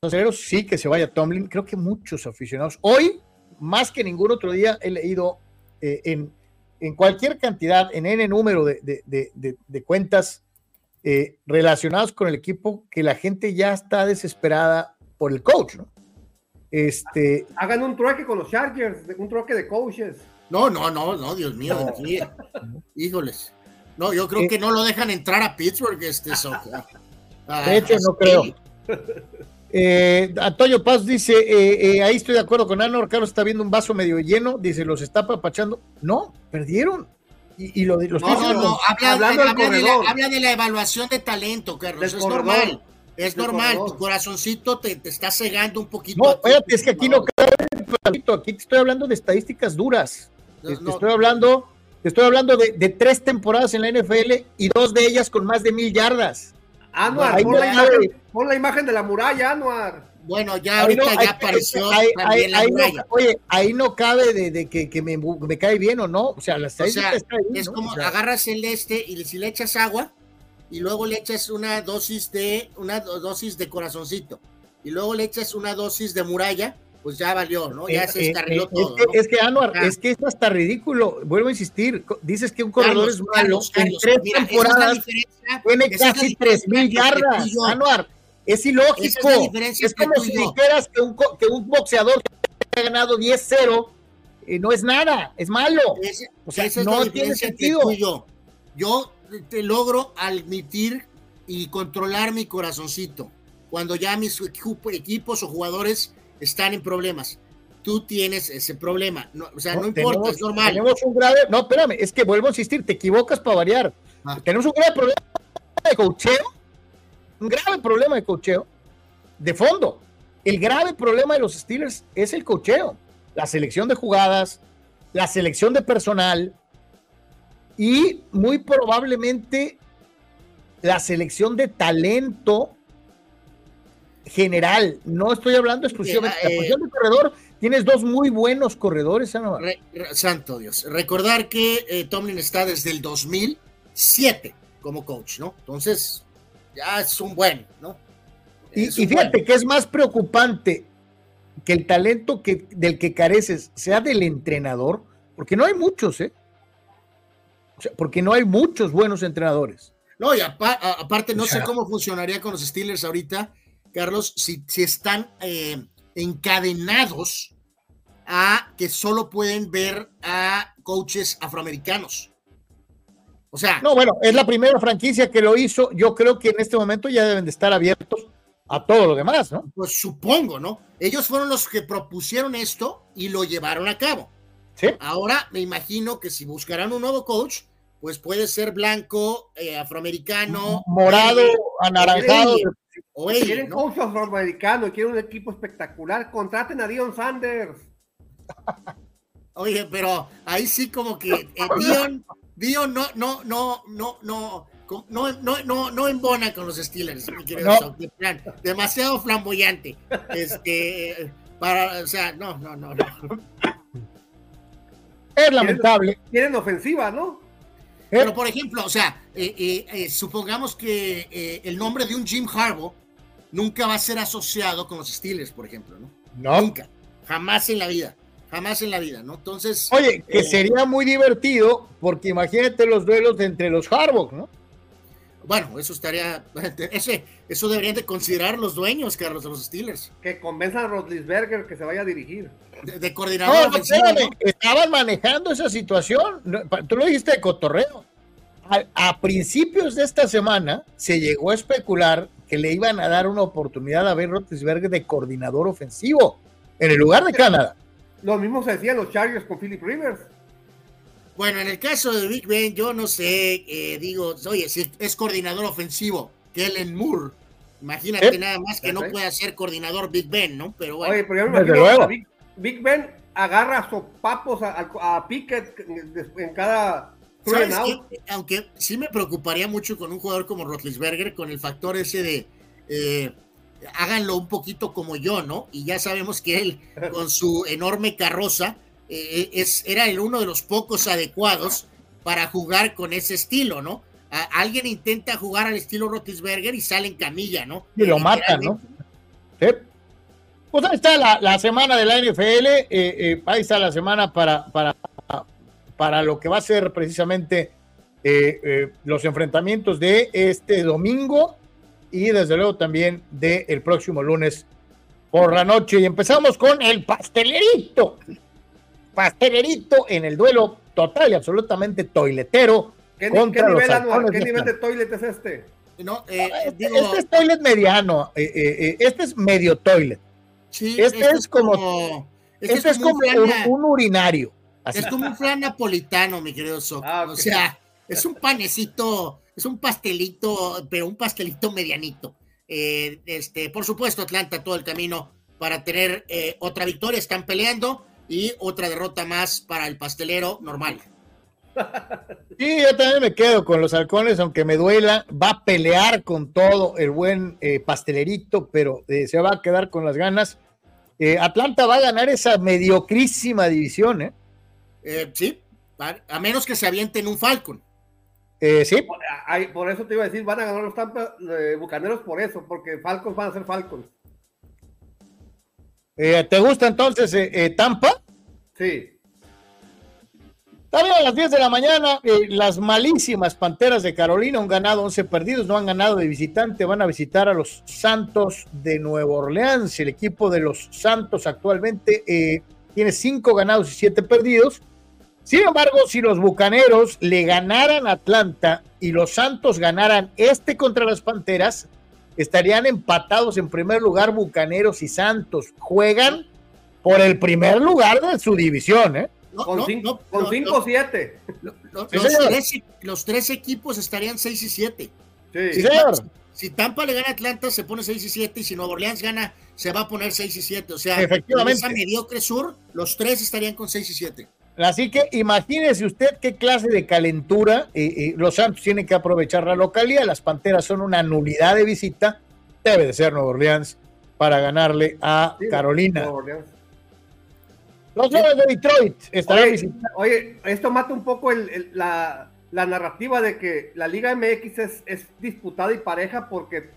los sí que se vaya Tomlin. Creo que muchos aficionados. Hoy, más que ningún otro día, he leído en en cualquier cantidad, en N número de, de, de, de cuentas eh, relacionadas con el equipo, que la gente ya está desesperada por el coach, ¿no? Este. Hagan un trueque con los Chargers, un trueque de coaches. No, no, no, no, Dios mío, No. aquí, híjoles. No, yo creo Eh. que no lo dejan entrar a Pittsburgh, este Soca. De hecho, no creo. Eh, Antonio Paz dice: eh, eh, Ahí estoy de acuerdo con Anor. Carlos está viendo un vaso medio lleno. Dice: Los está papachando. No, perdieron. Y, y lo, de- los No, no, Pistons- no, habla, Hablando del habla de la, habla de la evaluación de talento, Carlos. Del es corredor. normal. Es Del normal, corredor. tu corazoncito te, te está cegando un poquito. No, espérate, es que aquí no Aquí te estoy hablando de estadísticas duras. No, Te- te no. estoy hablando, te estoy hablando de, de tres temporadas en la NFL y dos de ellas con más de mil yardas. Anuar, pon, no la imagen, pon la imagen de la muralla, Anuar. Bueno, ya Ahí ahorita no- ya apareció también la ahí no- muralla. oye, ahí no cabe de, de que, que me, me cae bien o no. O sea, la O sea, está ahí. es ¿no? como O sea, agarras el este y si le echas agua y luego le echas una dosis de una do- dosis de corazoncito y luego le echas una dosis de muralla, pues ya valió, ¿no? Ya eh, se escarriló eh, todo. Es que, ¿no? es que Anuar, Ah. es que es hasta ridículo. Vuelvo a insistir. Dices que un corredor Carlos, es malo. Carlos, en tres mira, temporadas tiene casi tres mil yardas. Anuar, es ilógico. Es como si dijeras que un, que un boxeador que ha ganado 10-0 eh, no es nada, es malo. O sea, esa es no la tiene sentido. yo. Yo te logro admitir y controlar mi corazoncito cuando ya mis equipo- equipos o jugadores están en problemas. Tú tienes ese problema. No, o sea, no, importa, tenemos, es normal. Tenemos un grave, no, espérame, es que vuelvo a insistir, te equivocas para variar. Ah. Tenemos un grave problema de cocheo, un grave problema de cocheo de fondo. El grave problema de los Steelers es el cocheo, la selección de jugadas, la selección de personal y muy probablemente la selección de talento general. No estoy hablando exclusivamente de la eh, posición de corredor. Tienes dos muy buenos corredores, Anuar. Re- re- santo Dios. Recordar que eh, Tomlin está desde el 2007 como coach, ¿no? Entonces, ya es un buen, ¿no? Y, Es y un fíjate buen. que es más preocupante que el talento que, del que careces sea del entrenador, porque no hay muchos, ¿eh? O sea, porque no hay muchos buenos entrenadores. No, y aparte, no O sea- sé cómo funcionaría con los Steelers ahorita, Carlos, si, si están eh, encadenados a que solo pueden ver a coaches afroamericanos. O sea, No, bueno, es la primera franquicia que lo hizo. Yo creo que en este momento ya deben de estar abiertos a todo lo demás, ¿no? pues supongo, ¿no? Ellos fueron los que propusieron esto y lo llevaron a cabo. Sí. Ahora me imagino que si buscarán un nuevo coach, pues puede ser blanco, eh, afroamericano, Morado, verde, anaranjado. O ella, Quieren ¿no? coach afroamericano, quieren un equipo espectacular. Contraten a Dion Sanders. Oye, pero ahí sí como que eh, Dion, Dion no, no, no, no, no, no, no, no, no embona con los Steelers, mi querido No. Sok, de plan, demasiado flamboyante. Este, para, o sea, no, no, no, no. Es lamentable. Quieren ofensiva, ¿no? Pero por ejemplo, o sea, eh, eh, eh, supongamos que eh, el nombre de un Jim Harbaugh nunca va a ser asociado con los Steelers, por ejemplo, ¿no? No. Nunca, jamás en la vida, jamás en la vida, ¿no? Entonces, Oye, que eh, sería muy divertido, porque imagínate los duelos entre los Harbaugh, ¿no? Bueno, eso estaría, ese, eso deberían de considerar los dueños, Carlos, de los Steelers, Que convenzan a Rodlisberger que se vaya a dirigir. de, de coordinador No, espérame, estaban manejando esa situación. Tú lo dijiste de cotorreo. A, a principios de esta semana se llegó a especular que le iban a dar una oportunidad a Ben Roethlisberger de coordinador ofensivo en el lugar de Canadá. Lo mismo se decían los Chargers con Philip Rivers. Bueno, en el caso de Big Ben, yo no sé, eh, digo, oye, si es coordinador ofensivo, Kellen Moore, imagínate ¿Eh? nada más que no pueda ser coordinador Big Ben, ¿no? Pero bueno, Oye, pero yo me imagino luego. Big, Big Ben agarra sopapos a, a, a Pickett en cada. Aunque sí me preocuparía mucho con un jugador como Rotlisberger, con el factor ese de eh, háganlo un poquito como yo, ¿no? Y ya sabemos que él, con su enorme carroza, eh, es, era el uno de los pocos adecuados para jugar con ese estilo, ¿no? A- alguien intenta jugar al estilo Rotisberger y sale en camilla, ¿no? Y lo matan, ¿no? Sí. Pues ahí está la, la semana de la NFL, eh, eh, ahí está la semana para, para, para lo que va a ser precisamente eh, los enfrentamientos de este domingo y desde luego también del el próximo lunes por la noche. Y empezamos con el pastelerito. Pastelerito en el duelo total y absolutamente toiletero. ¿Qué, contra qué los nivel, anual? halcones ¿Qué de nivel de Atlanta. toilet es este? No, eh, Este, digo, este es toilet mediano, eh, eh, eh, este es medio toilet. sí, este esto es como- este Este es como un un, flan- un urinario. Así. Es como un flan napolitano, mi querido Soc. Ah, O ok. sea, es un panecito, es un pastelito, pero un pastelito medianito. Eh, este, por supuesto, Atlanta todo el camino para tener eh, otra victoria. Están peleando y otra derrota más para el pastelero normal. Sí, yo también me quedo con los halcones, aunque me duela. Va a pelear con todo el buen eh, pastelerito, pero eh, se va a quedar con las ganas. Eh, Atlanta va a ganar esa mediocrísima división, ¿eh? Eh, sí, a, menos que se avienten un Falcon. Eh, sí, Por, eso te iba a decir, van a ganar los Tampa eh, Bucaneros por eso, porque Falcons van a ser Falcons. Eh, ¿te gusta entonces eh, eh, Tampa? Sí. También a las 10 de la mañana, eh, las malísimas Panteras de Carolina han ganado 11 perdidos, no han ganado de visitante, van a visitar a los Santos de Nueva Orleans. El equipo de los Santos actualmente eh, tiene 5 ganados y 7 perdidos. Sin embargo, si los Bucaneros le ganaran a Atlanta y los Santos ganaran este contra las Panteras, estarían empatados en primer lugar Bucaneros y Santos. Juegan por el primer lugar de su división, ¿eh? No, Con no, 5 no, con no, cinco no, o 7. lo- lo- Sí, los, tres, los tres equipos estarían 6 y 7. Sí. Señor. Si Tampa le gana a Atlanta, se pone 6 y 7, y si Nueva Orleans gana, se va a poner 6 y 7. O sea, Efectivamente. en esa mediocre sur, los tres estarían con 6 y 7. Así que imagínese usted qué clase de calentura. eh, eh, los Santos tienen que aprovechar la localidad. Las Panteras son una nulidad de visita. Debe de ser Nueva Orleans para ganarle a Sí, Carolina. Nueva Orleans. Los Leones de Detroit estarán Oye, visitando. oye, esto mata un poco el- el- la, la narrativa de que la Liga MX es, es disputada y pareja porque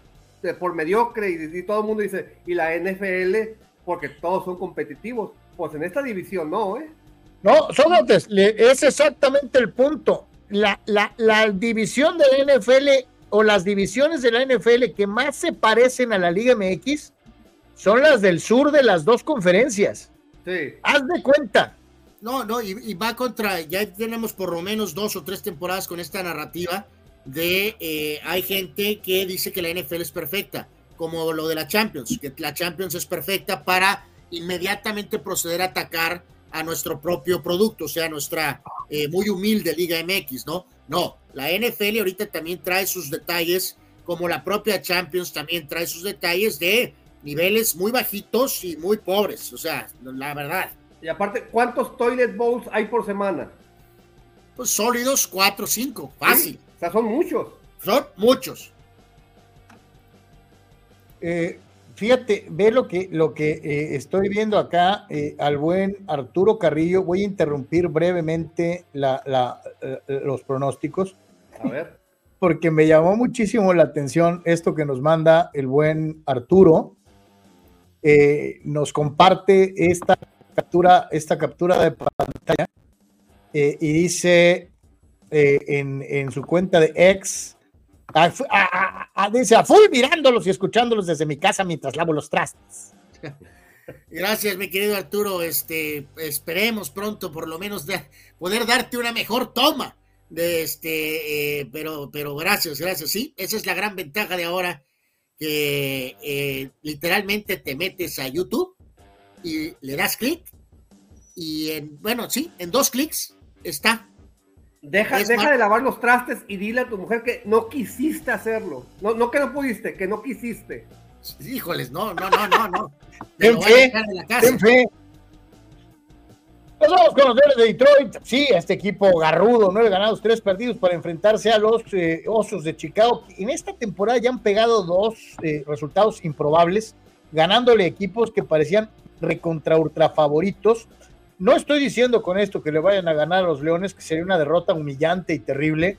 eh, por mediocre y, y todo el mundo dice, y la NFL porque todos son competitivos. Pues en esta división no, ¿eh? No, Sócrates, es exactamente el punto. La, la, la división de la NFL o las divisiones de la NFL que más se parecen a la Liga MX son las del sur de las dos conferencias. Sí. Haz de cuenta. No, no, y, y va contra, ya tenemos por lo menos dos o tres temporadas con esta narrativa de eh, hay gente que dice que la NFL es perfecta, como lo de la Champions, que la Champions es perfecta para inmediatamente proceder a atacar a nuestro propio producto, o sea, nuestra eh, muy humilde Liga MX, ¿no? No, la NFL ahorita también trae sus detalles, como la propia Champions también trae sus detalles de niveles muy bajitos y muy pobres, o sea, la verdad. Y aparte, ¿cuántos toilet bowls hay por semana? Pues sólidos, cuatro, cinco, fácil. Sí, O sea, son muchos. Son muchos. Eh, fíjate, ve lo que, lo que eh, estoy viendo acá eh, al buen Arturo Carrillo. Voy a interrumpir brevemente la- la- eh, los pronósticos A ver. porque me llamó muchísimo la atención esto que nos manda el buen Arturo. Eh, nos comparte esta captura, esta captura de pantalla y dice en, en su cuenta de ex, a, dice a full mirándolos y escuchándolos desde mi casa mientras lavo los trastes. Gracias, mi querido Arturo. Este, esperemos pronto, por lo menos, de- poder darte una mejor toma. De este, eh, pero, pero gracias, gracias. Sí, esa es la gran ventaja de ahora, que eh, literalmente te metes a YouTube y le das clic y en, bueno, sí, en dos clics está. Deja, Es deja de lavar los trastes y dile a tu mujer que no quisiste hacerlo. No, no que no pudiste, que no quisiste. Híjoles, no, no, no, no, no. Ten lo van a fe, echar de la casa. ten fe. Nos vamos con los Leones de Detroit. Sí, este equipo garrudo, nueve ganados, tres perdidos para enfrentarse a los eh, Osos de Chicago. En esta temporada ya han pegado dos eh, resultados improbables, ganándole equipos que parecían recontra ultra favoritos. No estoy diciendo con esto que le vayan a ganar a los Leones, que sería una derrota humillante y terrible,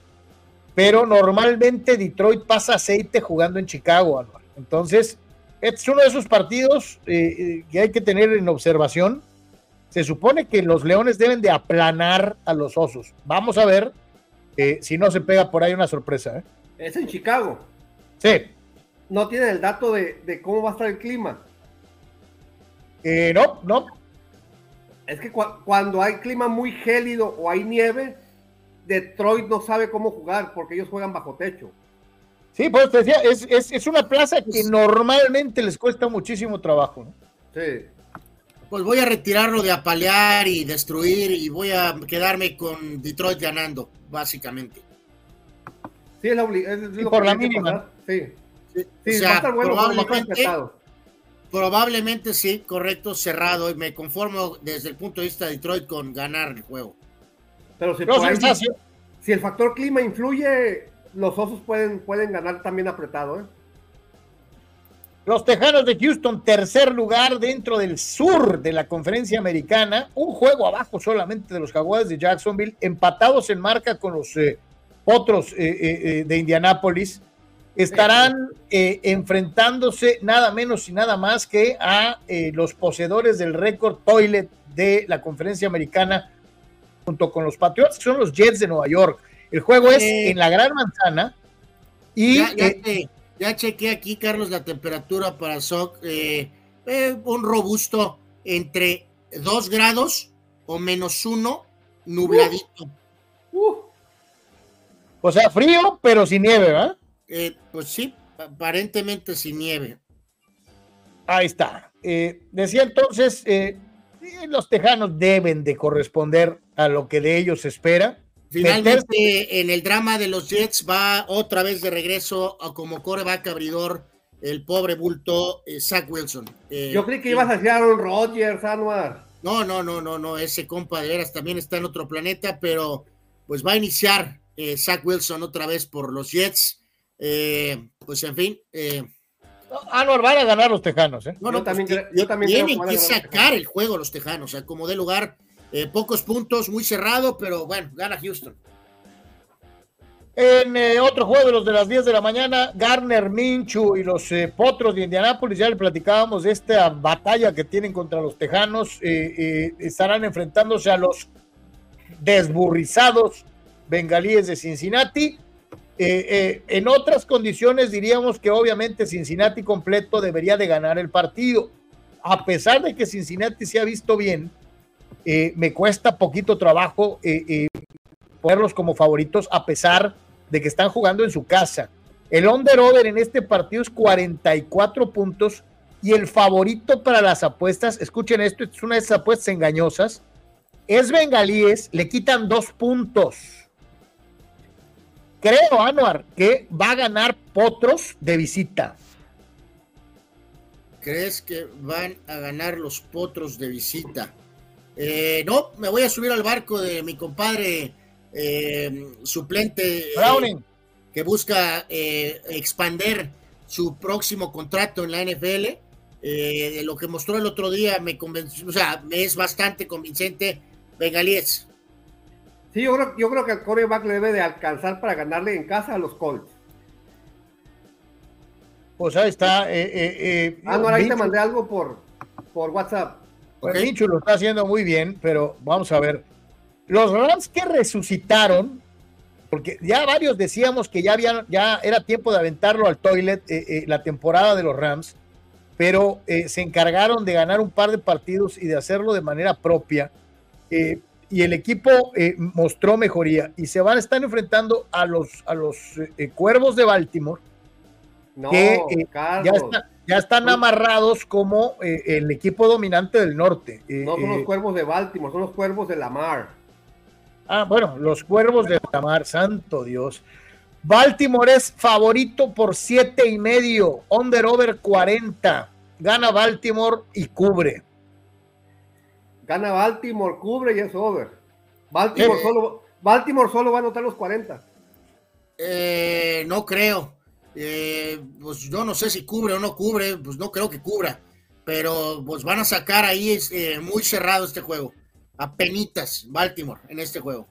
pero normalmente Detroit pasa aceite jugando en Chicago, Álvaro. Entonces, este es uno de esos partidos eh, eh, que hay que tener en observación se supone que los Leones deben de aplanar a los Osos. Vamos a ver eh, si no se pega por ahí una sorpresa. ¿eh? Es en Chicago. Sí. No tienen el dato de, de cómo va a estar el clima. Eh, no, no. Es que cu- cuando hay clima muy gélido o hay nieve, Detroit no sabe cómo jugar porque ellos juegan bajo techo. Sí, pues te decía, es, es, es una plaza que normalmente les cuesta muchísimo trabajo. ¿no? Sí. Pues voy a retirarlo de apalear y destruir y voy a quedarme con Detroit ganando, básicamente. Sí, es, la es- es lo por que la mínima. Sí. Sí, Sí, o sea, va a estar bueno, probablemente. Probablemente sí, correcto, cerrado. Y me conformo desde el punto de vista de Detroit con ganar el juego. Pero si, No, el factor clima influye, los osos pueden, pueden ganar también apretado. ¿eh? Los Tejanos de Houston, tercer lugar dentro del sur de la conferencia americana, un juego abajo solamente de los Jaguares de Jacksonville, empatados en marca con los eh, otros eh, eh, de Indianápolis, estarán eh, enfrentándose nada menos y nada más que a eh, los poseedores del récord toilet de la conferencia americana junto con los Patriots, que son los Jets de Nueva York. El juego es en la Gran Manzana y ya, ya eh, te- ya chequé aquí, Carlos, la temperatura para SOC. un robusto entre 2 grados o menos 1, nubladito. Uh, o sea, frío, pero sin nieve, ¿verdad? Eh, pues sí, aparentemente sin nieve. Ahí está. Eh, decía entonces, eh, los tejanos deben de corresponder a lo que de ellos se espera. Finalmente, Meterse- en el drama de los Jets va otra vez de regreso a como coreback abridor el pobre bulto eh, Zach Wilson. Eh, yo creí que ibas a decir Aaron Rodgers, Anuar. No, no, no, no, no, ese compa de veras también está en otro planeta, pero pues va a iniciar eh, Zach Wilson otra vez por los Jets. Eh, pues en fin, eh, Ah, no, van a ganar los tejanos, ¿eh? no, Yo no, también pues, creo- yo también creo tienen que sacar el juego los Tejanos, o sea, como de lugar, eh, pocos puntos, muy cerrado, pero bueno, gana Houston. En eh, otro juego de los de las 10 de la mañana, Garner Minchu y los eh, Potros de Indianápolis, ya le platicábamos de esta batalla que tienen contra los Tejanos, eh, eh, estarán enfrentándose a los desburrizados bengalíes de Cincinnati. Eh, eh, en otras condiciones diríamos que obviamente Cincinnati completo debería de ganar el partido. A pesar de que Cincinnati se ha visto bien, eh, me cuesta poquito trabajo eh, eh, ponerlos como favoritos a pesar de que están jugando en su casa. El under-over en este partido es 44 puntos y el favorito para las apuestas, escuchen esto, es una de esas apuestas engañosas, es Bengalíes, le quitan dos puntos. Creo, Anuar, que va a ganar Potros de visita. ¿Crees que van a ganar los potros de visita? Eh, no, me voy a subir al barco de mi compadre eh, suplente eh, Browning. que busca expander su próximo contrato en la NFL. De lo que mostró el otro día me convenció, o sea, me es bastante convincente. Bengalíes. Sí, yo creo, yo creo que el coreback le debe de alcanzar para ganarle en casa a los Colts. Pues ahí está. Eh, eh, eh, Ah, no, ahí te mandé algo por, por WhatsApp. Pues Ok. Minchu lo está haciendo muy bien, pero vamos a ver. Los Rams que resucitaron, porque ya varios decíamos que ya, habían, ya era tiempo de aventarlo al toilet eh, eh, la temporada de los Rams, pero eh, se encargaron de ganar un par de partidos y de hacerlo de manera propia. eh, y el equipo eh, mostró mejoría y se van a estar enfrentando a los, a los eh, Cuervos de Baltimore, No, que eh, ya, está- ya están amarrados como eh, el equipo dominante del norte. No son los cuervos de Baltimore, son los cuervos de Lamar. Ah, bueno, los cuervos de Tamar, santo Dios. Baltimore es favorito por siete y medio, under over 40. Gana Baltimore y cubre. Gana Baltimore, cubre y es over. Baltimore, Eh. solo, Baltimore solo va a anotar los 40. Eh, no creo. Eh, pues yo no sé si cubre o no cubre, pues no creo que cubra. Pero pues van a sacar ahí eh, muy cerrado este juego. A penitas, Baltimore, en este juego.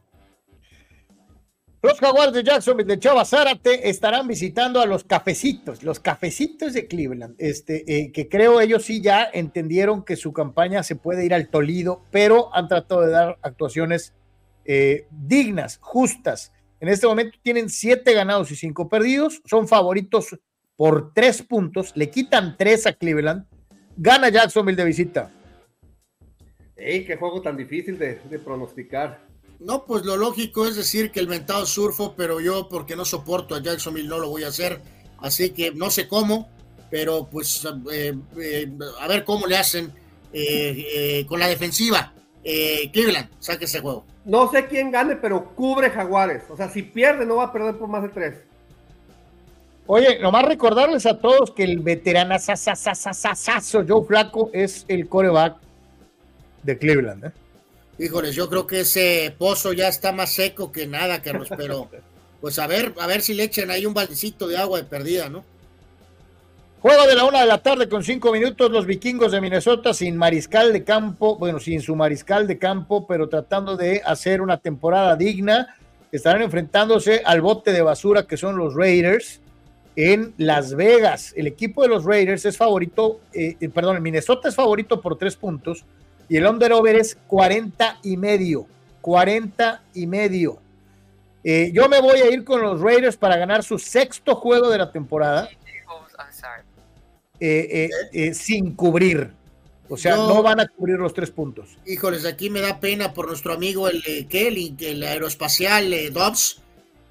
Los jaguares de Jacksonville de Chava Zárate estarán visitando a los cafecitos, los cafecitos de Cleveland, este, eh, que creo ellos sí ya entendieron que su campaña se puede ir al Tolido, pero han tratado de dar actuaciones eh, dignas, justas. En este momento tienen siete ganados y cinco perdidos, son favoritos por tres puntos, le quitan tres a Cleveland, gana Jacksonville de visita. ¡Ey, qué juego tan difícil de, de pronosticar! No, pues lo lógico es decir que el mentado surfo, pero yo porque no soporto a Jacksonville no lo voy a hacer, así que no sé cómo, pero pues eh, eh, a ver cómo le hacen eh, con la defensiva. Cleveland, saque ese juego. No sé quién gane, pero cubre Jaguares. O sea, si pierde, no va a perder por más de tres. Oye, nomás recordarles a todos que el veterano Joe Flaco es el coreback de Cleveland. ¿eh? Híjoles, yo creo que ese pozo ya está más seco que nada, Carlos, pero pues a ver, a ver si le echan ahí un baldecito de agua de perdida, ¿no? Juego de la una de la tarde con cinco minutos, los vikingos de Minnesota sin mariscal de campo, bueno, sin su mariscal de campo, pero tratando de hacer una temporada digna, estarán enfrentándose al bote de basura que son los Raiders en Las Vegas. El equipo de los Raiders es favorito, eh, eh perdón, Minnesota es favorito por tres puntos, y el under-over es 40 y medio. 40 y medio. Eh, yo me voy a ir con los Raiders para ganar su sexto juego de la temporada. Eh, eh, sin cubrir. O sea, no van a cubrir los tres puntos. Híjoles, aquí me da pena por nuestro amigo el Kelly, el aeroespacial Dobbs,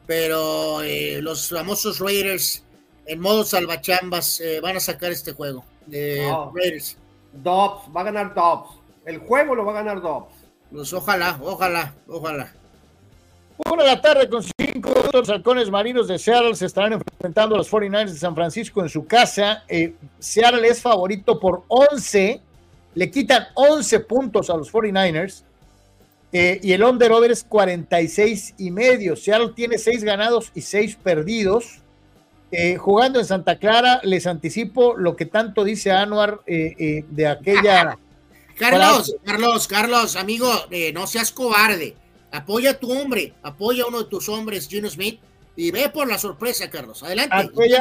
pero los famosos Raiders en modo salvachambas van a sacar este juego. Raiders. Dobbs, va a ganar Dobbs. El juego lo va a ganar Dobbs. Pues ojalá, ojalá, ojalá. Una de la tarde con cinco los halcones marinos de Seattle se estarán enfrentando a los 49ers de San Francisco en su casa. Eh, Seattle es favorito por 11, le quitan 11 puntos a los 49ers eh, y el under-over es 46 y medio. Seattle tiene 6 ganados y 6 perdidos. Eh, jugando en Santa Clara, les anticipo lo que tanto dice Anuar de aquella Carlos, Carlos, Carlos, amigo, eh, no seas cobarde. Apoya a tu hombre, apoya a uno de tus hombres, Gino Smith, y ve por la sorpresa, Carlos. Adelante.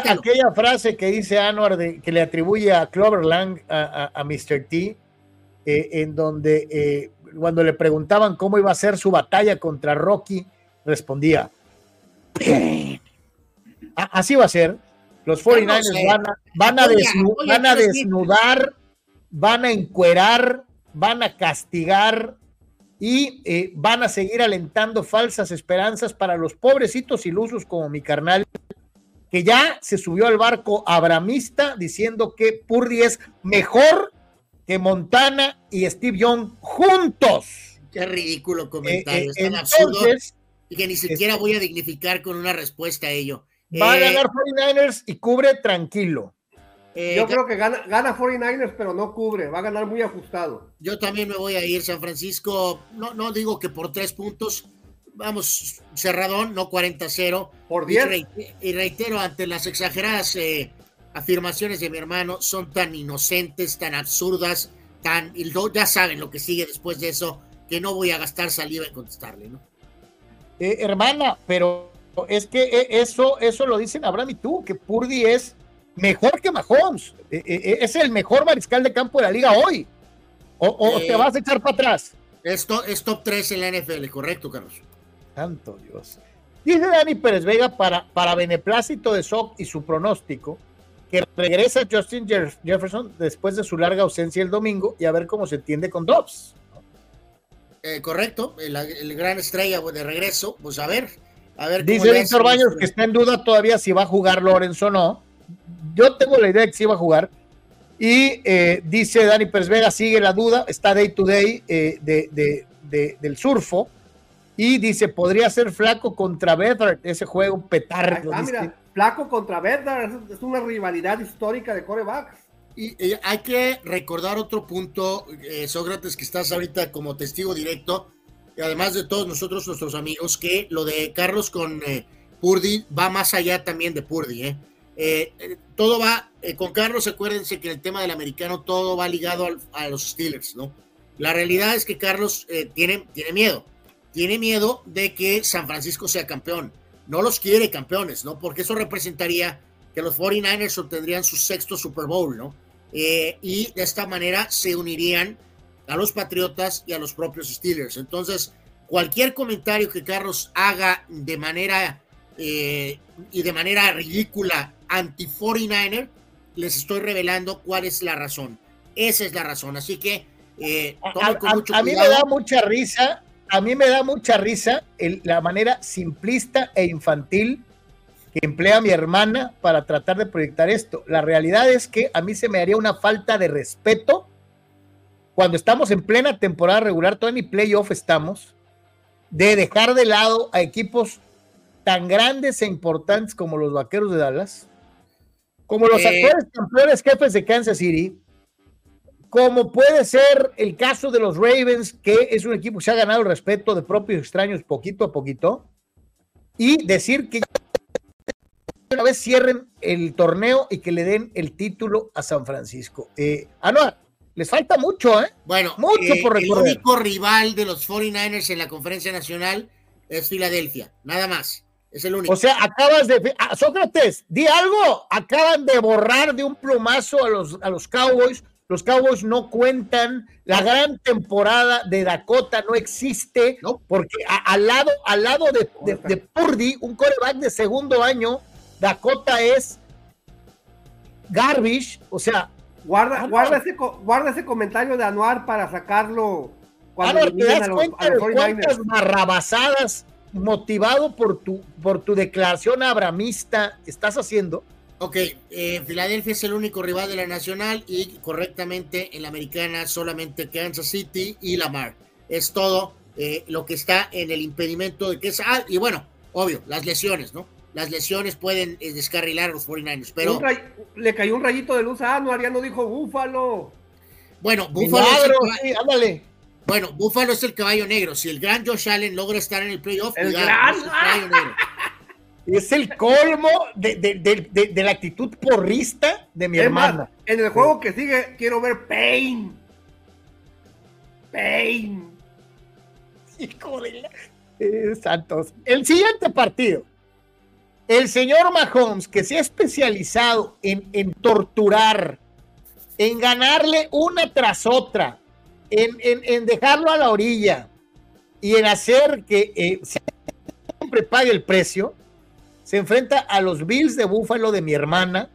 Aquella, frase que dice Anuar de, que le atribuye a Clover Lang, a, Mr. T, eh, en donde eh, cuando le preguntaban cómo iba a ser su batalla contra Rocky, respondía, así va a ser. Los 49ers van, a, van, a van a desnudar, van a encuerar van a castigar y eh, van a seguir alentando falsas esperanzas para los pobrecitos ilusos como mi carnal, que ya se subió al barco abramista diciendo que Purdy es mejor que Montana y Steve Young juntos. Qué ridículo comentario, eh, eh, y que ni siquiera voy a dignificar con una respuesta a ello. Va a ganar 49ers y cubre tranquilo. Eh, yo creo que gana, gana 49ers, pero no cubre, va a ganar muy ajustado. Yo también me voy a ir, San Francisco, no, no digo que por tres puntos, vamos, cerradón, no 40-0. Por 10. Y, reitero, ante las exageradas eh, afirmaciones de mi hermano, son tan inocentes, tan absurdas, tan, y ya saben lo que sigue después de eso, que no voy a gastar saliva en contestarle, ¿no? Eh, hermana, pero es que eso, eso lo dicen Abraham y tú, que Purdy es mejor que Mahomes. E, e, e, es el mejor mariscal de campo de la liga hoy. ¿O, te vas a echar para atrás? Esto es top 3 en la NFL, correcto, Carlos. Santo Dios. Dice Dani Pérez Vega para, para beneplácito de Sock y su pronóstico que regresa Justin Jefferson después de su larga ausencia el domingo y a ver cómo se entiende con Dobbs. Eh, correcto, el, gran estrella de regreso, pues a ver. A ver Dice Víctor Baños que está en duda todavía si va a jugar Lorenzo o no yo tengo la idea de que sí iba a jugar. Y eh, dice Dani Pérez Vega, sigue la duda, está day to day eh, de, del surfo. Y dice, podría ser flaco contra Bedard, ese juego petardo. Ah, mira, flaco contra Bedard, es una rivalidad histórica de corebacks. Y hay que recordar otro punto, eh, Sócrates, que estás ahorita como testigo directo, y además de todos nosotros, nuestros amigos, que lo de Carlos con Purdy va más allá también de Purdy, ¿eh? Eh, eh, todo va, eh, con Carlos, acuérdense que el tema del americano todo va ligado a los Steelers, ¿no? La realidad es que Carlos tiene, tiene miedo, tiene miedo de que San Francisco sea campeón. no los quiere campeones, ¿no? Porque eso representaría que los 49ers obtendrían su sexto Super Bowl, ¿no? Y de esta manera se unirían a los Patriotas y a los propios Steelers. Entonces, cualquier comentario que Carlos haga de manera y de manera ridícula anti-49er, les estoy revelando cuál es la razón. Esa es la razón. Así que eh, a, mí me da mucha risa, a mí me da mucha risa la manera simplista e infantil que emplea mi hermana para tratar de proyectar esto. La realidad es que a mí se me haría una falta de respeto cuando estamos en plena temporada regular, todavía ni playoff estamos, de dejar de lado a equipos tan grandes e importantes como los Vaqueros de Dallas, como los eh, actuales campeones jefes de Kansas City, como puede ser el caso de los Ravens, que es un equipo que se ha ganado el respeto de propios extraños poquito a poquito, y decir que una vez cierren el torneo y que le den el título a San Francisco. Eh, Anuar, les falta mucho, ¿eh? Bueno, mucho eh, por El único rival de los 49ers en la conferencia nacional es Filadelfia, nada más. Es el único. O sea, acabas de. Ah, Sócrates, di algo. Acaban de borrar de un plumazo a los, a los Cowboys. Los Cowboys no cuentan. La gran temporada de Dakota no existe. Porque al lado, al lado de, de, Purdy, un coreback de segundo año, Dakota es garbage. O sea, Guarda, guarda, ese, guarda ese comentario de Anuar para sacarlo cuando Anuar, ¿te das cuenta de cuántas barrabasadas motivado por tu, por tu declaración abramista estás haciendo? Ok, eh, Filadelfia es el único rival de la Nacional y correctamente en la Americana solamente Kansas City y Lamar. Es todo eh, lo que está en el impedimento de que es... Ah, y bueno, obvio, las lesiones, ¿no? las lesiones pueden eh, descarrilar a los 49ers. Pero le cayó un rayito de luz a Anuar, ya no dijo Búfalo. Bueno, Búfalo. es Bueno, Búfalo es el caballo negro. Si el gran Josh Allen logra estar en el playoff, el gran es el Es el colmo de, la actitud porrista de mi hermana. en el juego que sigue, quiero ver Pain. Pain. Hijo de eh, Santos. El siguiente partido el señor Mahomes, que se ha especializado en, torturar, en ganarle una tras otra, en, dejarlo a la orilla y en hacer que eh, siempre pague el precio, se enfrenta a los Bills de Búfalo de mi hermana.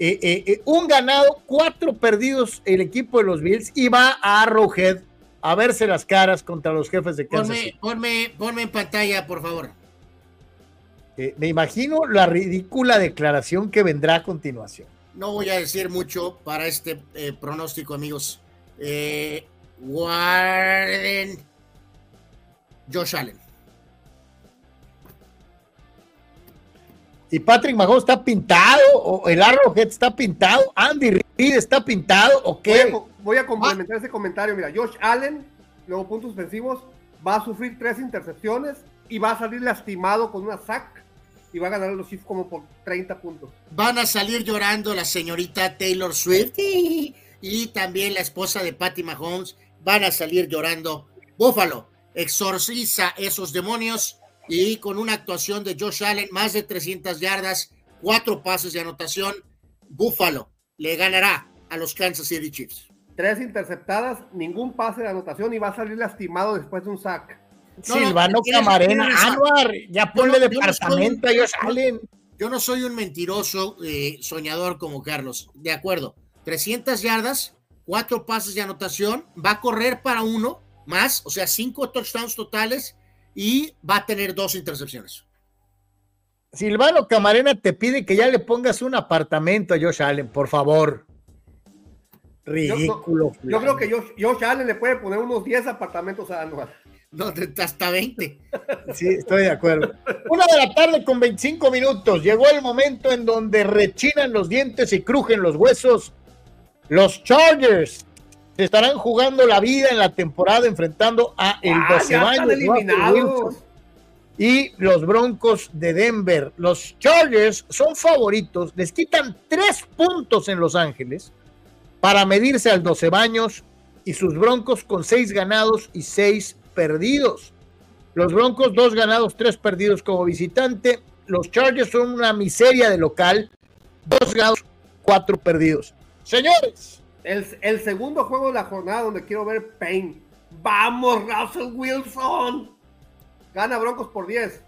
Eh, eh, un ganado, cuatro perdidos el equipo de los Bills y va a Arrowhead a verse las caras contra los jefes de Kansas. Ponme, ponme en pantalla, por favor. Me imagino la ridícula declaración que vendrá a continuación. No voy a decir mucho para este pronóstico, amigos. Eh, guarden Josh Allen. Y Patrick Mahomes está pintado, o el Arrowhead está pintado, Andy Reid está pintado, ¿o qué? Voy a, complementar ese comentario. Mira, Josh Allen, luego puntos ofensivos, va a sufrir tres intercepciones y va a salir lastimado con una sack y va a ganar los Chiefs como por 30 puntos. Van a salir llorando la señorita Taylor Swift y, también la esposa de Patty Mahomes. Van a salir llorando. Buffalo exorciza esos demonios y con una actuación de Josh Allen, más de 300 yardas, cuatro pases de anotación, Buffalo le ganará a los Kansas City Chiefs. Tres interceptadas, ningún pase de anotación y va a salir lastimado después de un sack. Silvano Camarena, Anuar, ya ponle departamento, ellos salen. Yo no soy un mentiroso eh, soñador como Carlos, de acuerdo. 300 yardas, cuatro pases de anotación, va a correr para uno más, o sea, cinco touchdowns totales y va a tener dos intercepciones. Silvano Camarena te pide que ya le pongas un apartamento a Josh Allen, por favor. Ridículo. Yo, creo que Josh, Allen le puede poner unos 10 apartamentos a Anuar. No, hasta 20. Sí, estoy de acuerdo. Una de la tarde con 25 minutos. Llegó el momento en donde rechinan los dientes y crujen los huesos. Los Chargers se estarán jugando la vida en la temporada enfrentando a el ah, eliminados. y los Broncos de Denver. Los Chargers son favoritos, les quitan tres puntos en Los Ángeles para medirse al 12 baños y sus Broncos con seis ganados y seis perdidos. Los Broncos, dos ganados, tres perdidos como visitante. Los Chargers son una miseria de local, dos ganados, cuatro perdidos. Señores. El, el segundo juego de la jornada donde quiero ver Pain. Vamos, Russell Wilson. Gana Broncos por 10.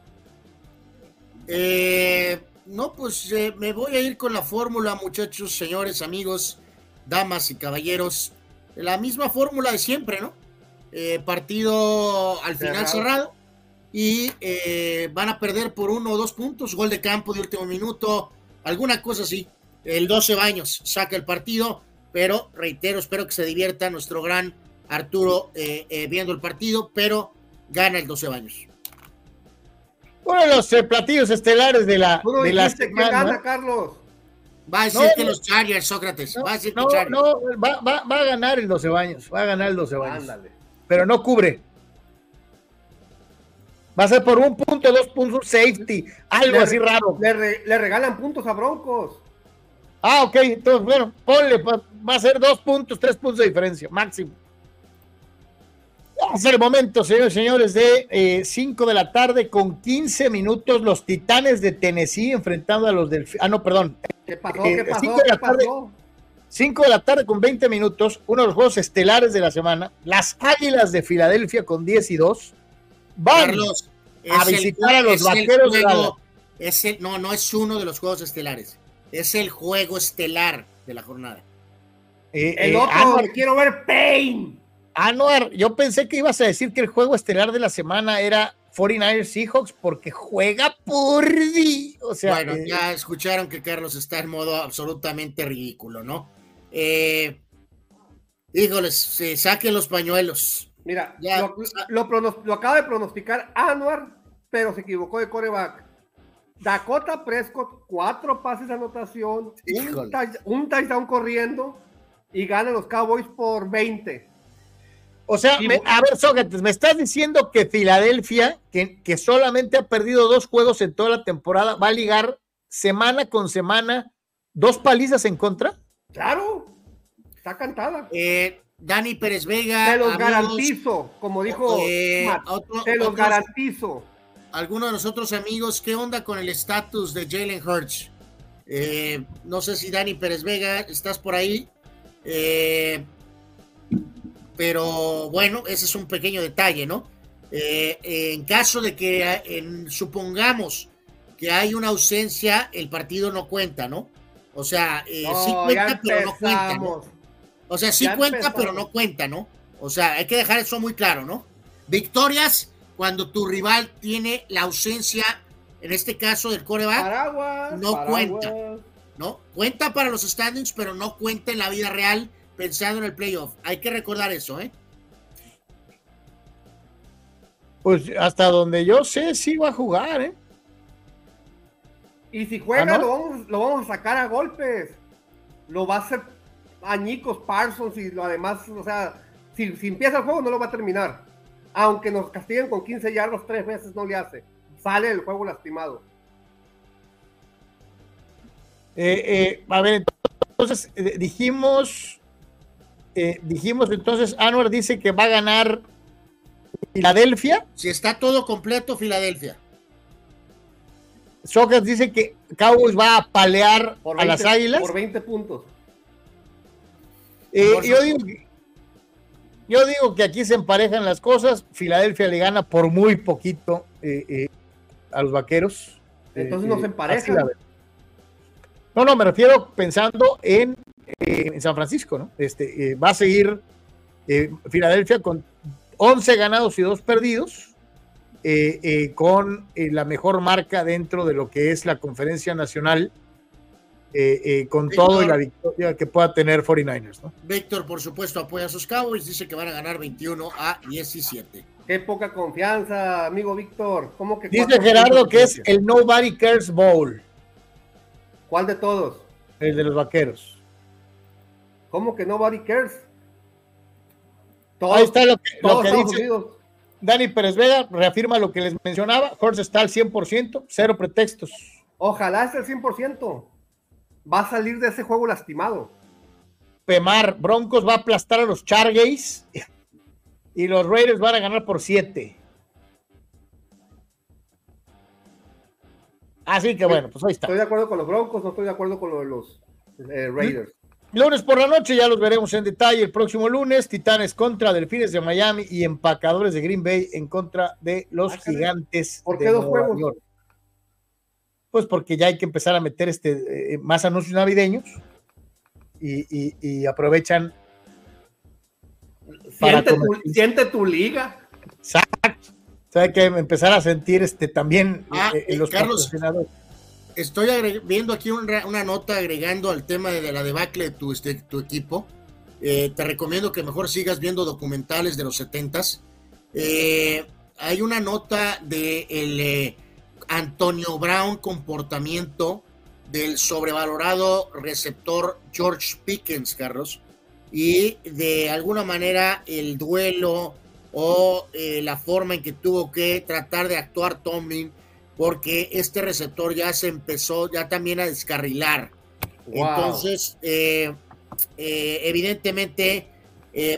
Eh, no, pues eh, me voy a ir con la fórmula, muchachos, señores, amigos, damas y caballeros. La misma fórmula de siempre, ¿no? Eh, partido al final cerrado y eh, van a perder por uno o dos puntos, gol de campo de último minuto, alguna cosa así. El 12 baños saca el partido, pero reitero, espero que se divierta nuestro gran Arturo viendo el partido, pero gana el 12 baños. Uno de los eh, platillos estelares de la, de la semana. Que gana, Carlos? Va a decir que los Chargers, Sócrates. No, va a decir no, que Chargers. no va, va, va, a ganar el 12 baños. Va a ganar el 12 baños. Ándale. Pero no cubre. Va a ser por un punto, dos puntos, un safety, algo le, así raro. Le, re, le, regalan puntos a Broncos. Ah, ok. Entonces, bueno, ponle, va a ser dos puntos, tres puntos de diferencia, máximo. Es el momento, señores y señores, de 5 eh, de la tarde con 15 minutos, los Titanes de Tennessee enfrentando a los del... Ah, no, perdón. ¿Qué pasó? ¿Qué pasó? 5 de, la tarde, 5 de la tarde con 20 minutos, uno de los juegos estelares de la semana. Las Águilas de Filadelfia con 10 y 2 van Carlos, a visitar a los Vaqueros de juego, es el, No, no es uno de los juegos estelares. Es el juego estelar de la jornada. Eh, el eh, otro, quiero ver Pain. Anuar, yo pensé que ibas a decir que el juego estelar de la semana era 49ers Seahawks porque juega por O sea, bueno, eh, ya escucharon que Carlos está en modo absolutamente ridículo, ¿no? Eh, híjoles, se saquen los pañuelos. Mira, ya, lo, lo, lo, acaba de pronosticar Anuar, pero se equivocó de coreback. Dakota Prescott, cuatro pases de anotación, un, un touchdown corriendo y ganan los Cowboys por 20. O sea, me, a ver, Sócrates, me estás diciendo que Filadelfia, que, que, solamente ha perdido dos juegos en toda la temporada, va a ligar semana con semana dos palizas en contra? Claro, está cantada. Eh, Dani Pérez Vega. Te los garantizo, como dijo eh, Matt, otro, te los otros, garantizo. Algunos de nosotros amigos, ¿qué onda con el estatus de Jalen Hurts? Eh, no sé si Dani Pérez Vega, estás por ahí. Eh, pero bueno, ese es un pequeño detalle, ¿no? Eh, en caso de que en, supongamos que hay una ausencia, el partido no cuenta, ¿no? O sea, no, sí cuenta, pero no cuenta. ¿no? O sea, sí Ya cuenta, empezamos. pero no cuenta, ¿no? O sea, hay que dejar eso muy claro, ¿no? Victorias cuando tu rival tiene la ausencia, en este caso del coreback, Paraguas, no paraguas. cuenta, ¿no? Cuenta para los standings, pero no cuenta en la vida real pensando en el playoff. Hay que recordar eso, ¿eh? Pues hasta donde yo sé, sí va a jugar, ¿eh? Y si juega, ¿Ah, no? lo, vamos, lo vamos a sacar a golpes. Lo va a hacer añicos Parsons y lo además, o sea, si, si empieza el juego no lo va a terminar. Aunque nos castiguen con 15 yardos tres veces, no le hace. Sale del juego lastimado. Eh, eh, a ver, entonces eh, dijimos, eh, dijimos entonces, Anwar dice que va a ganar Filadelfia. Si está todo completo, Filadelfia. Socas dice que Cowboys va a palear Por a 20 las Águilas. Por 20 puntos. Eh, Por yo, digo que, yo digo que aquí se emparejan las cosas. Filadelfia le gana por muy poquito eh, eh, a los vaqueros. Entonces Eh, no se emparejan. No, no, me refiero pensando en, en San Francisco, ¿no? Este, va a seguir Filadelfia con 11 ganados y 2 perdidos, eh, eh, con eh, la mejor marca dentro de lo que es la conferencia nacional, eh, eh, con Víctor. todo y la victoria que pueda tener 49ers, ¿no? Víctor, por supuesto, apoya a sus Cowboys. Dice que van a ganar 21 a 17. Qué poca confianza, amigo Víctor. ¿Cómo que Dice Gerardo que es el Nobody Cares Bowl, ¿Cuál de todos? el de los vaqueros. ¿Cómo que nobody cares? Ahí está lo que, lo que dice Unidos. Dani Pérez Vega, reafirma lo que les mencionaba. Horst está al 100%, cero pretextos. Ojalá esté al 100% va a salir de ese juego lastimado. Pemar, Broncos va a aplastar a los Chargays y los Raiders van a ganar por 7. Así que bueno, pues ahí está. Estoy de acuerdo con los Broncos, no estoy de acuerdo con lo de los eh, Raiders. Lunes por la noche ya los veremos en detalle. El próximo lunes, Titanes contra Delfines de Miami y Empacadores de Green Bay en contra de los ah, Gigantes. ¿Por qué de dos juegos? York. Pues porque ya hay que empezar a meter este eh, más anuncios navideños y, y- y aprovechan Siente tu, comer- siente tu liga. Exacto. O sea, hay que empezar a sentir este también Ah, eh, eh, los Carlos. Estoy viendo aquí una nota agregando al tema de, de la debacle de tu, este, tu equipo. Eh, te recomiendo que mejor sigas viendo documentales de los setentas. Eh, hay una nota de el eh, Antonio Brown comportamiento del sobrevalorado receptor George Pickens, Carlos, y de alguna manera el duelo o eh, la forma en que tuvo que tratar de actuar Tomlin porque este receptor ya se empezó ya también a descarrilar. Wow. Entonces, eh, eh, evidentemente,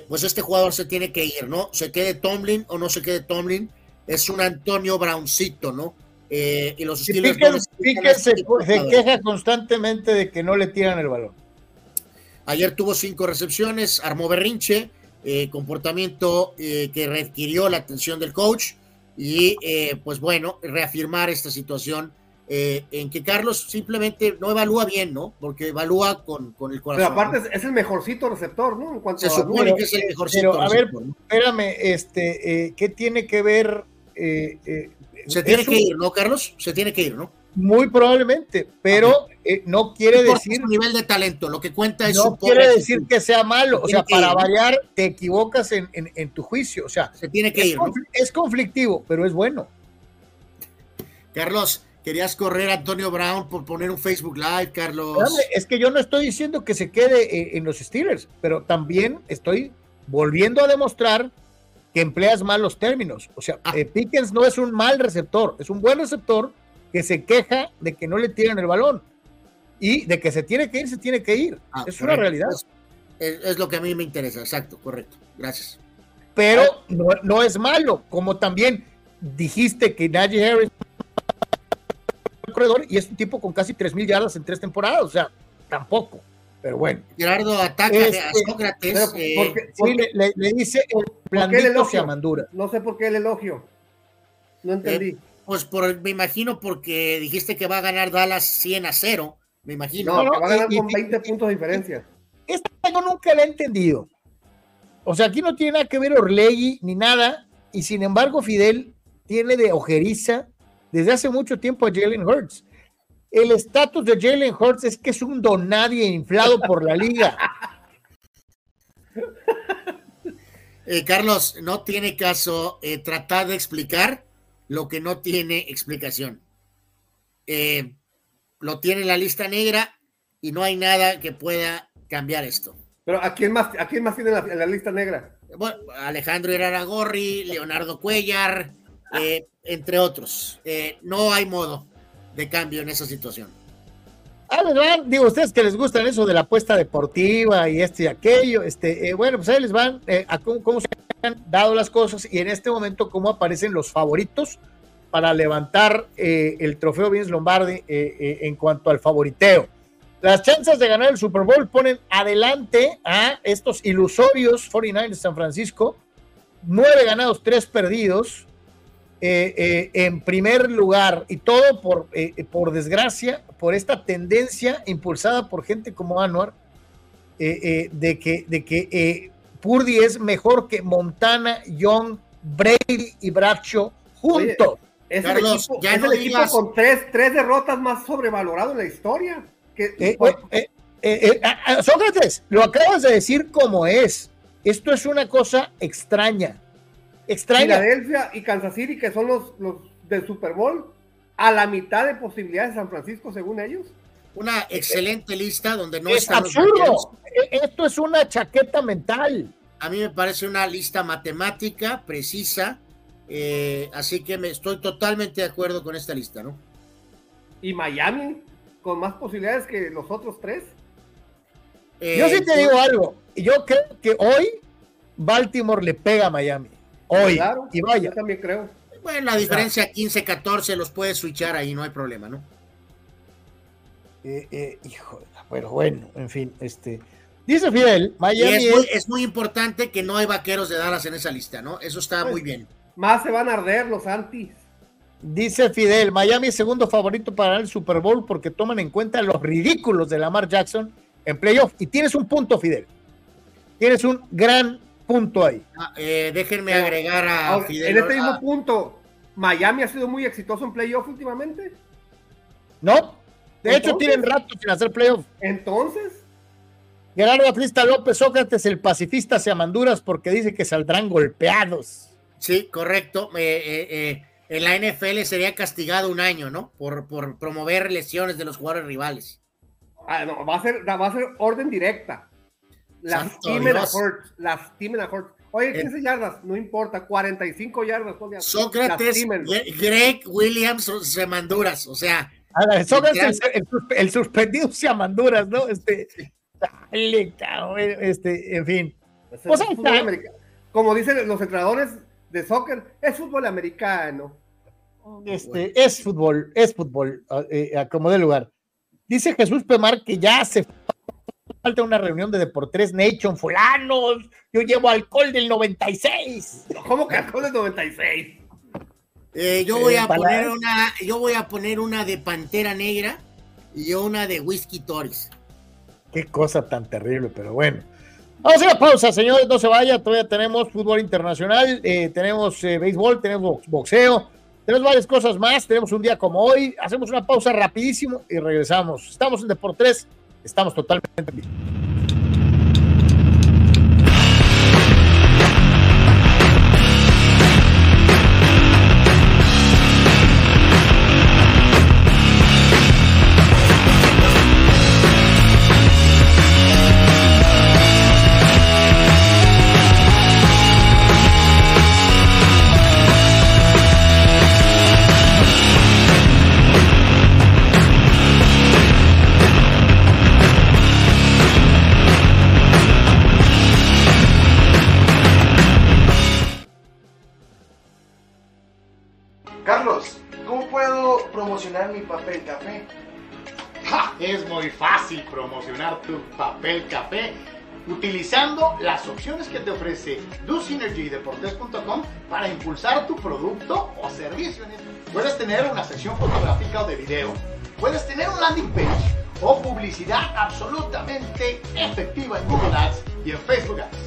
pues este jugador se tiene que ir, ¿no? Se quede Tomlin o no se quede Tomlin, es un Antonio Browncito, ¿no? Eh, y los Y Steelers no Pickens, necesitan Pickens se, se queja constantemente de que no le tiran el balón. Ayer tuvo cinco recepciones, armó berrinche, eh, comportamiento eh, que requirió la atención del coach y eh, pues bueno, reafirmar esta situación eh, en que Carlos simplemente no evalúa bien, ¿no? Porque evalúa con, con el Pero corazón. aparte ¿no? es, es el mejorcito receptor, ¿no? En cuanto Se supone que es el Pero, mejorcito. a ver, receptor, ¿no? espérame, este, eh, ¿qué tiene que ver? Eh, eh, Se tiene que ir, ¿no, Carlos? Se tiene que ir, ¿no? Muy probablemente, pero eh, no quiere No decir, su nivel de talento, lo que cuenta es no su quiere decir que sea malo. O sea, ir, para ¿no? variar, te equivocas en, en- en tu juicio. O sea, Se tiene que es, ir, es conflictivo, pero es bueno. Carlos, querías correr a Antonio Brown por poner un Facebook Live, Carlos. Es que yo no estoy diciendo que se quede eh, en los Steelers, pero también estoy volviendo a demostrar que empleas mal los términos. O sea, Ah. eh, Pickens no es un mal receptor, es un buen receptor que se queja de que no le tiran el balón y de que se tiene que ir, se tiene que ir. Ah, es una realidad. Es, lo que a mí me interesa, exacto, correcto. Gracias. Pero no, no es malo, como también dijiste que Najee Harris corredor y es un tipo con casi 3 mil yardas en tres temporadas, o sea, tampoco. Pero bueno. Gerardo ataca Este, a Sócrates. eh, ¿por qué- Sí, le, dice el blandito elogio? se amandura. No sé por qué el elogio. No entendí. pues por, me imagino porque dijiste que va a ganar Dallas 100 a 0. Me imagino. no, no, que va a ganar y- con y- 20 puntos de diferencia. Esta yo nunca la he entendido. O sea, aquí no tiene nada que ver Orlegui ni nada, y sin embargo Fidel tiene de ojeriza desde hace mucho tiempo a Jalen Hurts. El estatus de Jalen Hurts es que es un donadie inflado por la liga. Eh, Carlos, no tiene caso eh, tratar de explicar lo que no tiene explicación. Eh, lo tiene en la lista negra y no hay nada que pueda cambiar esto. Pero ¿a quién más, a quién más tiene en la, la lista negra? Bueno, Alejandro Gorri, Leonardo Cuellar, eh, entre otros. Eh, no hay modo de cambio en esa situación. Ah, les van, digo, ustedes que les gustan eso de la apuesta deportiva y esto y aquello, este, eh, bueno, pues ahí les van eh, a cómo, se han dado las cosas y en este momento cómo aparecen los favoritos para levantar eh, el trofeo Vince Lombardi eh, en cuanto al favoriteo. Las chances de ganar el Super Bowl ponen adelante a estos ilusorios 49 de San Francisco, nueve ganados, tres perdidos, eh, eh, en primer lugar, y todo por, eh, por desgracia, por esta tendencia impulsada por gente como Anwar, eh, de que, de que Purdy es mejor que Montana, Young, Brady y Bradshaw juntos. Es Carlos, el equipo, ya es no el equipo con tres, tres derrotas más sobrevalorado en la historia. Que, ah, Sócrates, lo acabas de decir como es. Esto es una cosa extraña. Extraña. Filadelfia y Kansas City, que son los, los del Super Bowl, a la mitad de posibilidades de San Francisco, según ellos. Una excelente lista donde no es absurdo. Eh, Esto es una chaqueta mental. A mí me parece una lista matemática, precisa, eh, así que me estoy totalmente de acuerdo con esta lista, ¿no? Y Miami, con más posibilidades que los otros tres. Eh, Yo sí te digo algo. Yo creo que hoy Baltimore le pega a Miami. Hoy. Claro, y vaya. yo también creo. Bueno, la diferencia 15-14 los puedes switchar ahí, no hay problema, ¿no? Eh, eh, hijo, pero bueno, en fin, este. Dice Fidel, Miami es muy, es muy, importante que no hay vaqueros de Dallas en esa lista, ¿no? Eso está muy bien. Más se van a arder los antis. Dice Fidel, Miami es segundo favorito para el Super Bowl porque toman en cuenta los ridículos de Lamar Jackson en playoff. Y tienes un punto, Fidel. Tienes un gran punto ahí. Ah, eh, déjenme agregar a Fidel. En este mismo punto, ¿Miami ha sido muy exitoso en playoff últimamente? No. De hecho, tienen rato sin hacer playoff. Entonces. Gerardo Atlista López Sócrates, el pacifista, se amanduras porque dice que saldrán golpeados. Sí, correcto. Eh, eh, eh, en la NFL sería castigado un año, ¿no? Por, por promover lesiones de los jugadores rivales. Ah, no, va a ser, va a ser orden directa. Lastimen a Hurts, lastimen a Hurts. Oye, 15 yardas, no importa, 45 yardas. Sócrates, Greg Williams, Semanduras, o sea. Sócrates, el, el, suspendido Semanduras, ¿no? Este, este, en fin. Pues Como dicen los entrenadores de soccer, es fútbol americano. Este, es fútbol, es fútbol, eh, como de lugar. Dice Jesús Pemar que ya se falta una reunión de Deportes Nation, fulanos. Yo llevo alcohol del 96. ¿Cómo que alcohol del 96? Eh, yo voy a poner una, yo voy a poner una de Pantera Negra y una de Whisky Tories. Qué cosa tan terrible, pero bueno. Vamos a la pausa, señores, no se vaya, todavía tenemos fútbol internacional, eh, tenemos eh, béisbol, tenemos boxeo, tenemos varias cosas más, tenemos un día como hoy, hacemos una pausa rapidísimo y regresamos. Estamos en Deportes, estamos totalmente en muy fácil promocionar tu papel café utilizando las opciones que te ofrece DoSynergyDeportes.com para impulsar tu producto o servicio. Puedes tener una sección fotográfica o de video, puedes tener un landing page o publicidad absolutamente efectiva en Google Ads y en Facebook Ads.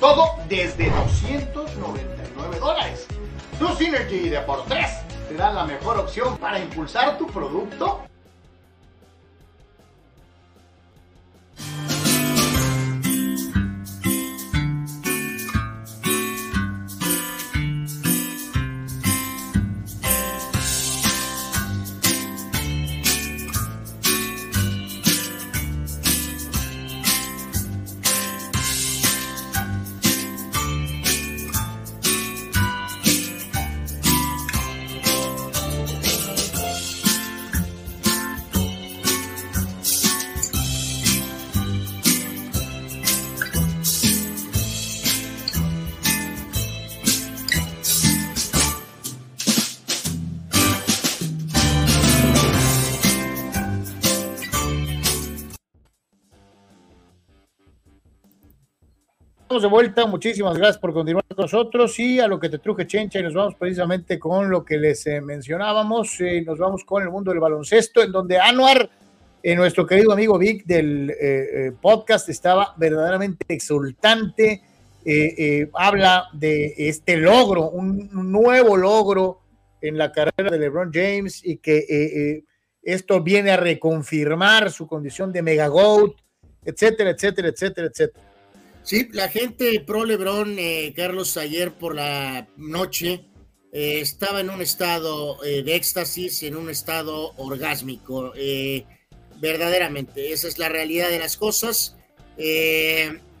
Todo desde 299 dólares. DoSynergy te da la mejor opción para impulsar tu producto Thank you. De vuelta, muchísimas gracias por continuar con nosotros y a lo que te truje Chencha y nos vamos precisamente con lo que les eh, mencionábamos, eh, nos vamos con el mundo del baloncesto en donde Anuar, eh, nuestro querido amigo Vic del podcast, estaba verdaderamente exultante, habla de este logro, un, nuevo logro en la carrera de LeBron James y que esto viene a reconfirmar su condición de mega GOAT, etcétera, etcétera, etcétera, etcétera. Sí, la gente pro Lebron, eh, Carlos, ayer por la noche eh, estaba en un estado eh, de éxtasis, en un estado orgásmico. verdaderamente, esa es la realidad de las cosas.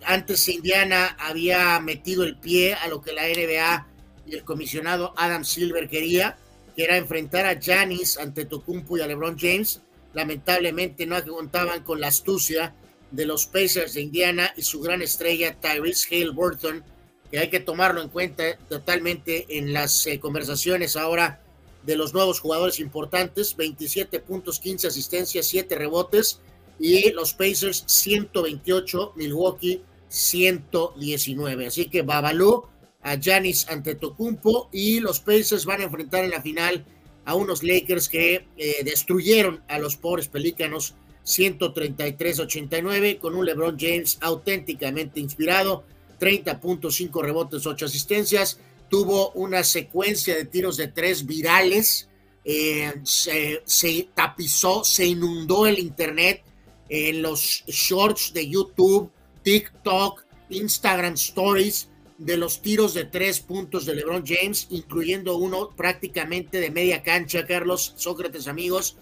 antes Indiana había metido el pie a lo que la NBA y el comisionado Adam Silver quería, que era enfrentar a Janis ante Tocumpo y a LeBron James. Lamentablemente no contaban con la astucia de los Pacers de Indiana y su gran estrella Tyrese Hale Burton, que hay que tomarlo en cuenta totalmente en las eh, conversaciones ahora de los nuevos jugadores importantes, 27 puntos, 15 asistencias, 7 rebotes, y los Pacers 128, Milwaukee 119. Así que Babalú a Giannis Antetokounmpo y los Pacers van a enfrentar en la final a unos Lakers que eh, destruyeron a los pobres pelícanos 133-89 con un LeBron James auténticamente inspirado, 30.5 rebotes, 8 asistencias, tuvo una secuencia de tiros de tres virales, eh, se, tapizó, se inundó el internet en los shorts de YouTube, TikTok, Instagram Stories, de los tiros de tres puntos de LeBron James, incluyendo uno prácticamente de media cancha, Carlos Sócrates, amigos.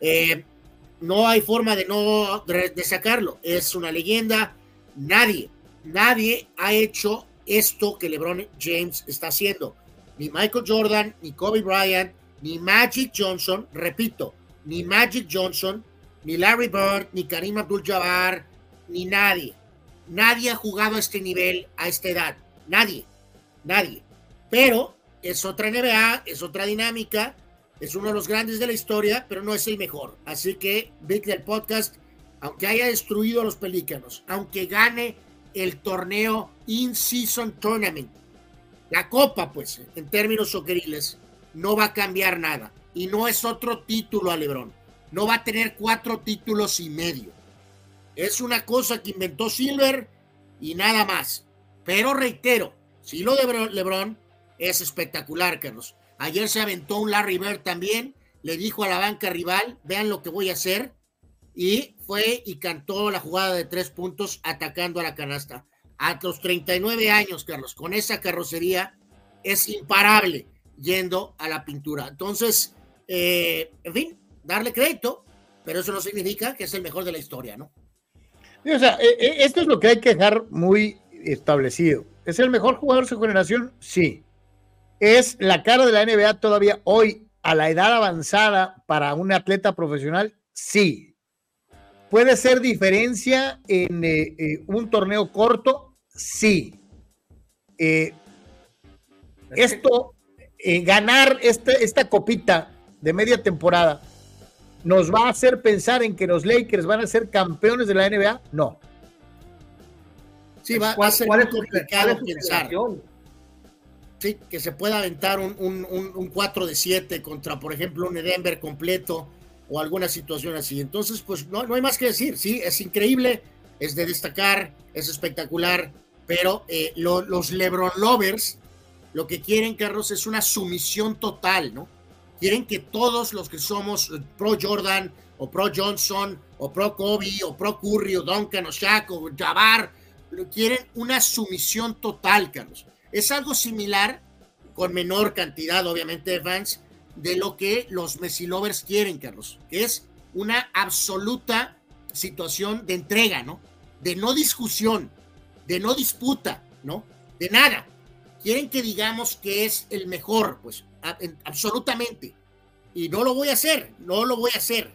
Eh, no hay forma de no de sacarlo. Es una leyenda. Nadie, nadie ha hecho esto que LeBron James está haciendo. Ni Michael Jordan, ni Kobe Bryant, ni Magic Johnson, repito, ni Magic Johnson, ni Larry Bird, ni Karim Abdul-Jabbar, ni nadie. Nadie ha jugado a este nivel, a esta edad. Nadie, nadie. Pero es otra NBA, es otra dinámica, es uno de los grandes de la historia, pero no es el mejor. Así que Big del Podcast, aunque haya destruido a los Pelícanos, aunque gane el torneo In-Season Tournament, la copa, pues, en términos soqueriles, no va a cambiar nada. Y no es otro título a Lebron. No va a tener cuatro títulos y medio. Es una cosa que inventó Silver y nada más. Pero reitero, si lo de LeBron es espectacular, Carlos. Ayer se aventó un Larry Bird también, le dijo a la banca rival, vean lo que voy a hacer, y fue y cantó la jugada de tres puntos atacando a la canasta. A los 39 años, Carlos, con esa carrocería es imparable yendo a la pintura. Entonces, eh, en fin, darle crédito, pero eso no significa que es el mejor de la historia, ¿no? o sea, eh, eh, esto es lo que hay que dejar muy establecido. ¿Es el mejor jugador de su generación? Sí. ¿Es la cara de la NBA todavía hoy a la edad avanzada para un atleta profesional? Sí. ¿Puede ser diferencia en eh, eh, un torneo corto? Sí. Eh, esto, ganar este, esta copita de media temporada, ¿nos va a hacer pensar en que los Lakers van a ser campeones de la NBA? No. Sí, va, a ser muy complicado pensar. Sí, que se pueda aventar un, un, 4 de 7 contra, por ejemplo, un Denver completo o alguna situación así. Entonces, pues no, no hay más que decir. Sí, es increíble, es de destacar, es espectacular, pero eh, los LeBron Lovers lo que quieren, Carlos, es una sumisión total, ¿no? Quieren que todos los que somos eh, pro Jordan o pro Johnson o pro Kobe o pro Curry o Duncan o Shaq o Jabbar quieren una sumisión total, Carlos. Es algo similar, con menor cantidad, obviamente, de fans, de lo que los Messi lovers quieren, Carlos, que es una absoluta situación de entrega, ¿no? De no discusión, de no disputa, ¿no? De nada. Quieren que digamos que es el mejor, pues, absolutamente. Y no lo voy a hacer, no lo voy a hacer,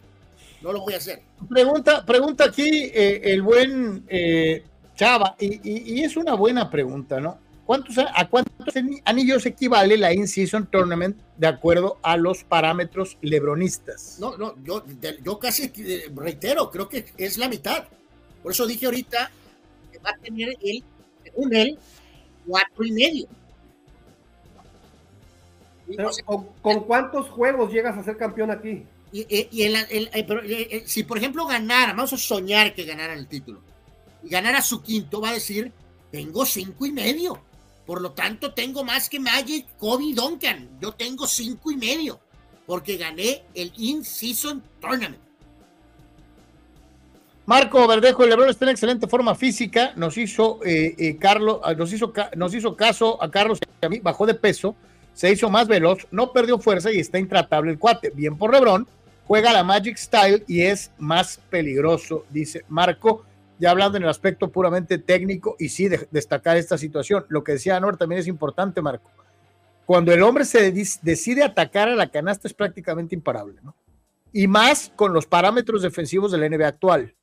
no lo voy a hacer. Pregunta, pregunta aquí eh, el buen eh, Chava, y, es una buena pregunta, ¿no? ¿Cuántos, ¿A cuántos anillos equivale la In-Season Tournament de acuerdo a los parámetros lebronistas? No, no, yo, yo casi eh, reitero, creo que es la mitad. Por eso dije ahorita que va a tener él, según él, cuatro y medio. ¿con, cuántos juegos llegas a ser campeón aquí? Y, eh, si por ejemplo ganara, vamos a soñar que ganara el título y ganara su quinto, va a decir, tengo cinco y medio. Por lo tanto, tengo más que Magic, Kobe Duncan. Yo tengo cinco y medio, porque gané el In-Season Tournament. Marco Verdejo, el Lebron está en excelente forma física. Nos hizo, eh, eh, Carlos, ah, nos hizo, nos hizo caso a Carlos, a mí bajó de peso, se hizo más veloz, no perdió fuerza y está intratable el cuate. Bien por Lebron, juega la Magic Style y es más peligroso, dice Marco ya hablando en el aspecto puramente técnico y sí destacar esta situación. Lo que decía Anor también es importante, Marco. Cuando el hombre se decide atacar a la canasta es prácticamente imparable, ¿no? Y más con los parámetros defensivos de la NBA actual.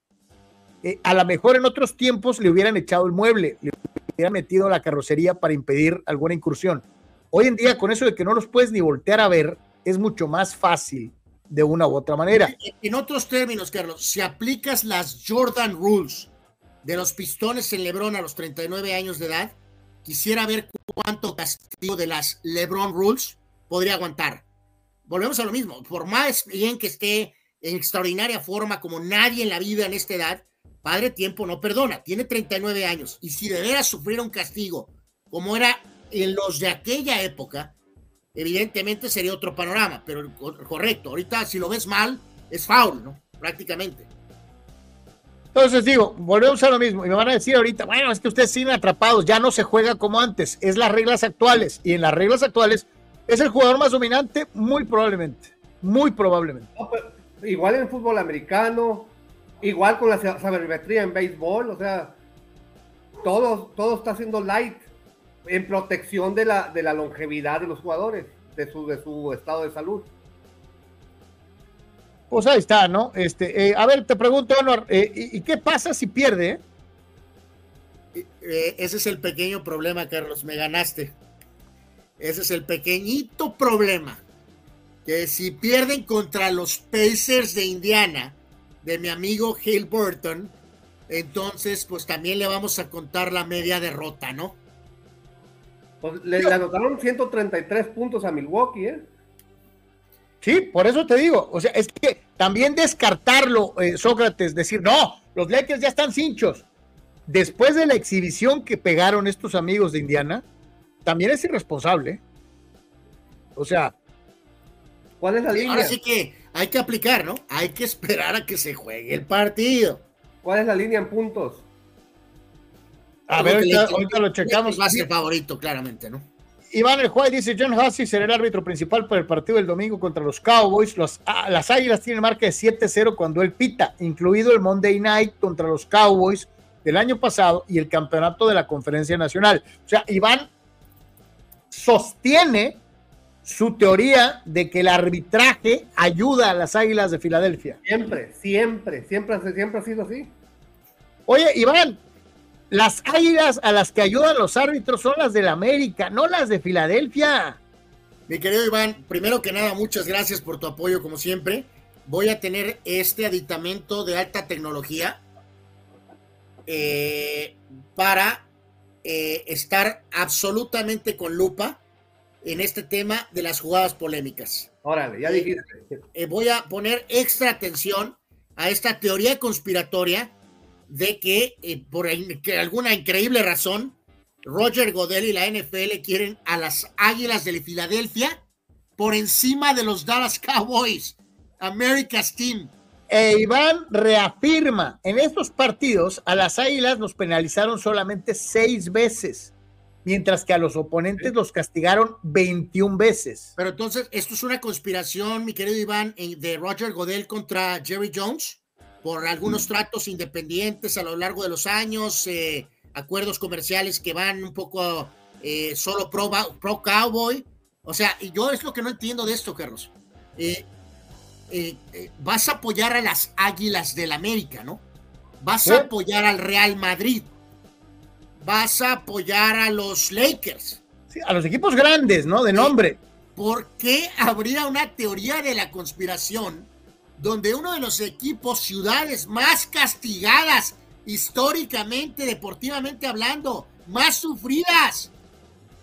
Eh, a lo mejor en otros tiempos le hubieran echado el mueble, le hubieran metido la carrocería para impedir alguna incursión. Hoy en día, con eso de que no los puedes ni voltear a ver, es mucho más fácil de una u otra manera. En otros términos, Carlos, si aplicas las Jordan Rules de los pistones en LeBron a los 39 años de edad, quisiera ver cuánto castigo de las LeBron Rules podría aguantar. Volvemos a lo mismo, por más bien que esté en extraordinaria forma como nadie en la vida en esta edad, padre tiempo no perdona, tiene 39 años y si de veras sufriera un castigo como era en los de aquella época, evidentemente sería otro panorama, pero correcto, ahorita si lo ves mal, es foul, ¿no? Prácticamente. Entonces digo, volvemos a lo mismo y me van a decir ahorita, bueno, es que ustedes siguen atrapados, ya no se juega como antes, es las reglas actuales y en las reglas actuales es el jugador más dominante, muy probablemente, muy probablemente. igual en fútbol americano, igual con la sabermetría en béisbol, o sea, todo, todo está siendo light en protección de la, de la longevidad de los jugadores, de su, de su estado de salud. Pues ahí está, ¿no? Este, eh, a ver, te pregunto, Honor, eh, ¿y, qué pasa si pierde? Eh, ese es el pequeño problema, Carlos, me ganaste. Ese es el pequeñito problema. Que si pierden contra los Pacers de Indiana, de mi amigo Hale Burton, entonces pues también le vamos a contar la media derrota, ¿no? Pues le, anotaron 133 puntos a Milwaukee, ¿eh? Sí, por eso te digo. O sea, es que también descartarlo, eh, Sócrates, decir, no, los Lakers ya están cinchos. Después de la exhibición que pegaron estos amigos de Indiana, también es irresponsable. O sea. ¿Cuál es la línea? Ahora sí que hay que aplicar, ¿no? Hay que esperar a que se juegue el partido. ¿Cuál es la línea en puntos? A ver, ahorita, lo checamos. Va a ser favorito, claramente, ¿no? Iván El Juárez dice: John Hussey será el árbitro principal para el partido del domingo contra los Cowboys. Ah, las Águilas tienen marca de 7-0 cuando él pita, incluido el Monday Night contra los Cowboys del año pasado y el campeonato de la Conferencia Nacional. O sea, Iván sostiene su teoría de que el arbitraje ayuda a las Águilas de Filadelfia. Siempre, siempre, siempre, siempre ha sido así. Oye, Iván, las águilas a las que ayudan los árbitros son las del América, no las de Filadelfia. Mi querido Iván, primero que nada, muchas gracias por tu apoyo, como siempre. Voy a tener este aditamento de alta tecnología eh, para eh, estar absolutamente con lupa en este tema de las jugadas polémicas. Órale, ya dijiste. Eh, voy a poner extra atención a esta teoría conspiratoria de que eh, por alguna increíble razón Roger Godel y la NFL quieren a las Águilas de Filadelfia por encima de los Dallas Cowboys, America's Team. E Iván reafirma, en estos partidos a las Águilas los penalizaron solamente seis veces, mientras que a los oponentes los castigaron 21 veces. Pero entonces, ¿esto es una conspiración, mi querido Iván, de Roger Godel contra Jerry Jones? Por algunos tratos independientes a lo largo de los años, eh, acuerdos comerciales que van un poco eh, solo pro, pro, cowboy. O sea, y yo es lo que no entiendo de esto, Carlos. Eh, vas a apoyar a las Águilas del América, ¿no? Vas a apoyar al Real Madrid. Vas a apoyar a los Lakers. Sí, a los equipos grandes, ¿no? De nombre. ¿Por qué habría una teoría de la conspiración? Donde uno de los equipos, ciudades más castigadas históricamente, deportivamente hablando, más sufridas.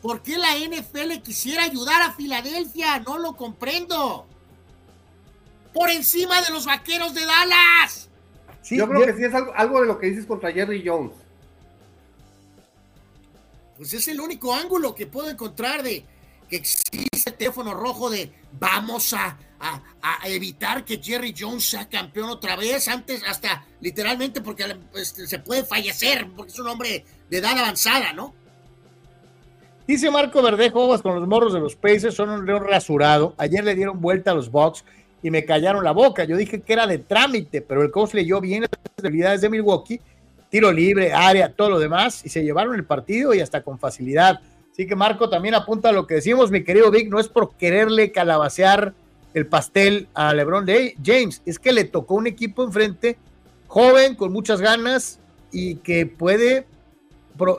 ¿Por qué la NFL quisiera ayudar a Filadelfia? No lo comprendo. Por encima de los vaqueros de Dallas. yo creo que sí es algo, de lo que dices contra Jerry Jones. Pues es el único ángulo que puedo encontrar de que existe el teléfono rojo de vamos a a, evitar que Jerry Jones sea campeón otra vez, antes hasta literalmente porque este, se puede fallecer, porque es un hombre de edad avanzada, ¿no? Dice Marco Verdejo, con los morros de los Pacers son un león rasurado. Ayer le dieron vuelta a los Bucks y me callaron la boca. Yo dije que era de trámite, pero el coach leyó bien las debilidades de Milwaukee, tiro libre, área, todo lo demás, y se llevaron el partido y hasta con facilidad. Así que Marco también apunta a lo que decimos, mi querido Vic, no es por quererle calabacear el pastel a LeBron James. Es que le tocó un equipo enfrente joven, con muchas ganas y que puede eh,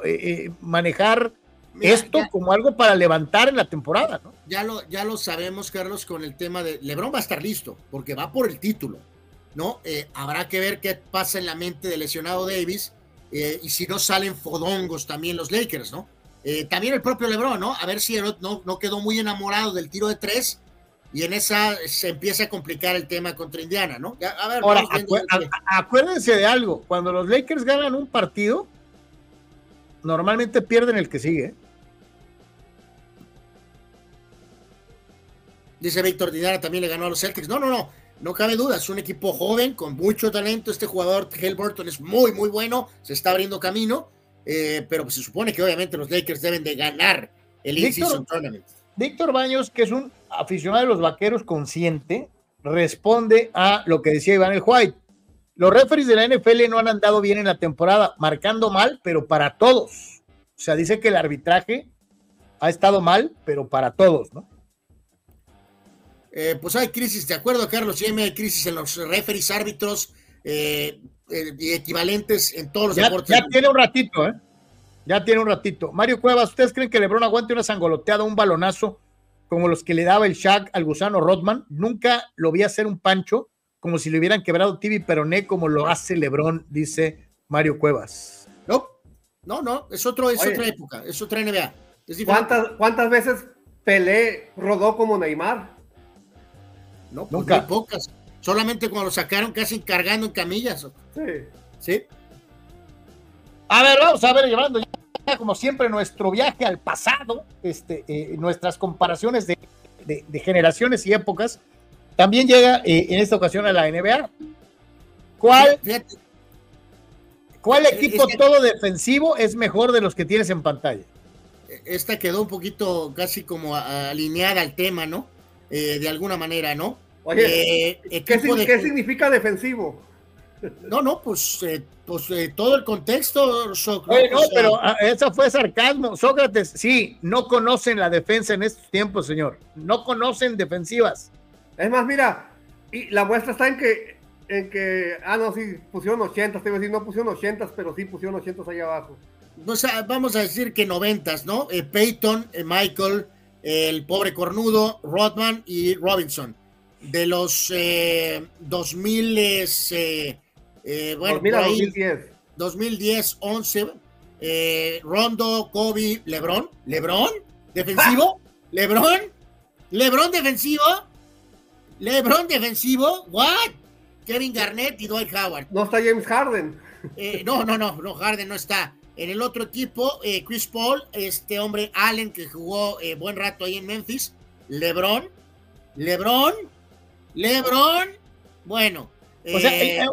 eh, manejar esto como algo para levantar en la temporada, ¿no? Ya lo, ya lo sabemos, Carlos, con el tema de LeBron va a estar listo, porque va por el título, ¿no? Eh, habrá que ver qué pasa en la mente del lesionado Davis eh, y si no salen fodongos también los Lakers, ¿no? Eh, también el propio LeBron, ¿no? A ver si no, no quedó muy enamorado del tiro de tres y en esa se empieza a complicar el tema contra Indiana, ¿no? a ver, Ahora, acuérdense de algo, cuando los Lakers ganan un partido, normalmente pierden el que sigue. Dice Víctor Dinara también le ganó a los Celtics. No, no, no, no cabe duda. Es un equipo joven con mucho talento. Este jugador, Burton es muy, muy bueno. Se está abriendo camino. Eh, pero pues se supone que obviamente los Lakers deben de ganar el In-Season Tournament. Víctor Baños, que es un aficionado de los vaqueros consciente, responde a lo que decía Iván el White. Los referees de la NFL no han andado bien en la temporada, marcando mal, pero para todos. O sea, dice que el arbitraje ha estado mal, pero para todos, ¿no? Eh, pues hay crisis, de acuerdo, Carlos, siempre hay crisis en los referees, árbitros eh, eh, y equivalentes en todos los deportes. Ya tiene un ratito, ¿eh? Ya tiene un ratito. Mario Cuevas, ¿ustedes creen que Lebron aguante una sangoloteada, un balonazo como los que le daba el Shaq al gusano Rodman? Nunca lo vi hacer un pancho como si le hubieran quebrado Tibi Peroné como lo hace Lebron, dice Mario Cuevas. No, no, no, es, otro, es otra época, es otra NBA. ¿Cuántas, ¿Cuántas veces Pelé rodó como Neymar? No, pues Nunca. pocas. Solamente cuando lo sacaron casi cargando en camillas. Sí. Sí. A ver, vamos a ver, llevando ya, como siempre, nuestro viaje al pasado, este, eh, nuestras comparaciones de, generaciones y épocas. También llega eh, en esta ocasión a la NBA. ¿Cuál, ¿cuál equipo todo defensivo es mejor de los que tienes en pantalla? Esta quedó un poquito casi como alineada al tema, ¿no? Eh, de alguna manera, ¿no? Oye, ¿qué, significa defensivo? No, no, pues, eh, pues eh, todo el contexto. no, pero ah, eso fue sarcasmo. Sócrates, sí, no conocen la defensa en estos tiempos, señor. No conocen defensivas. Es más, mira, y la muestra está en que, en que, ah, no, sí, pusieron 80, te iba a decir, no pusieron 80, pero sí pusieron 80 ahí abajo. vamos a decir que 90, ¿no? Eh, Peyton, Michael, el pobre cornudo, Rodman y Robinson. De los 2000, eh, bueno, 2010. 2010, 11. Rondo, Kobe, Lebron. ¿Lebron? ¿Defensivo? ¿Lebron? ¿Lebron defensivo? ¿Lebron defensivo? ¿What? Kevin Garnett y Dwight Howard. No está James Harden. Eh, no, no, no, no, Harden no está. En el otro equipo, eh, Chris Paul, este hombre Allen que jugó buen rato ahí en Memphis. LeBron, LeBron, LeBron. Bueno, o sea, eh, eh,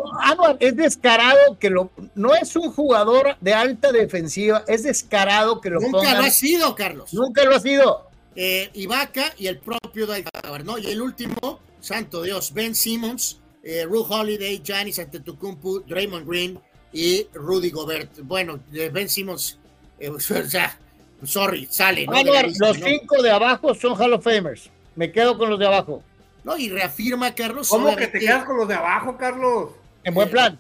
es descarado que lo no es un jugador de alta defensiva, es descarado que lo Nunca lo ha sido, Carlos. Nunca lo ha sido. Eh, Ibaka y el propio Dwight ¿no? Y el último, santo Dios, Ben Simmons, eh, Ru Holiday, Giannis Antetokounmpo, Draymond Green y Rudy Gobert. Bueno, Ben Simmons, o sea, sorry, sale. los cinco de abajo son Hall of Famers. Me quedo con los de abajo. ¿No? Y reafirma, Carlos. ¿Cómo que te quedas con los de abajo, Carlos? En buen plan.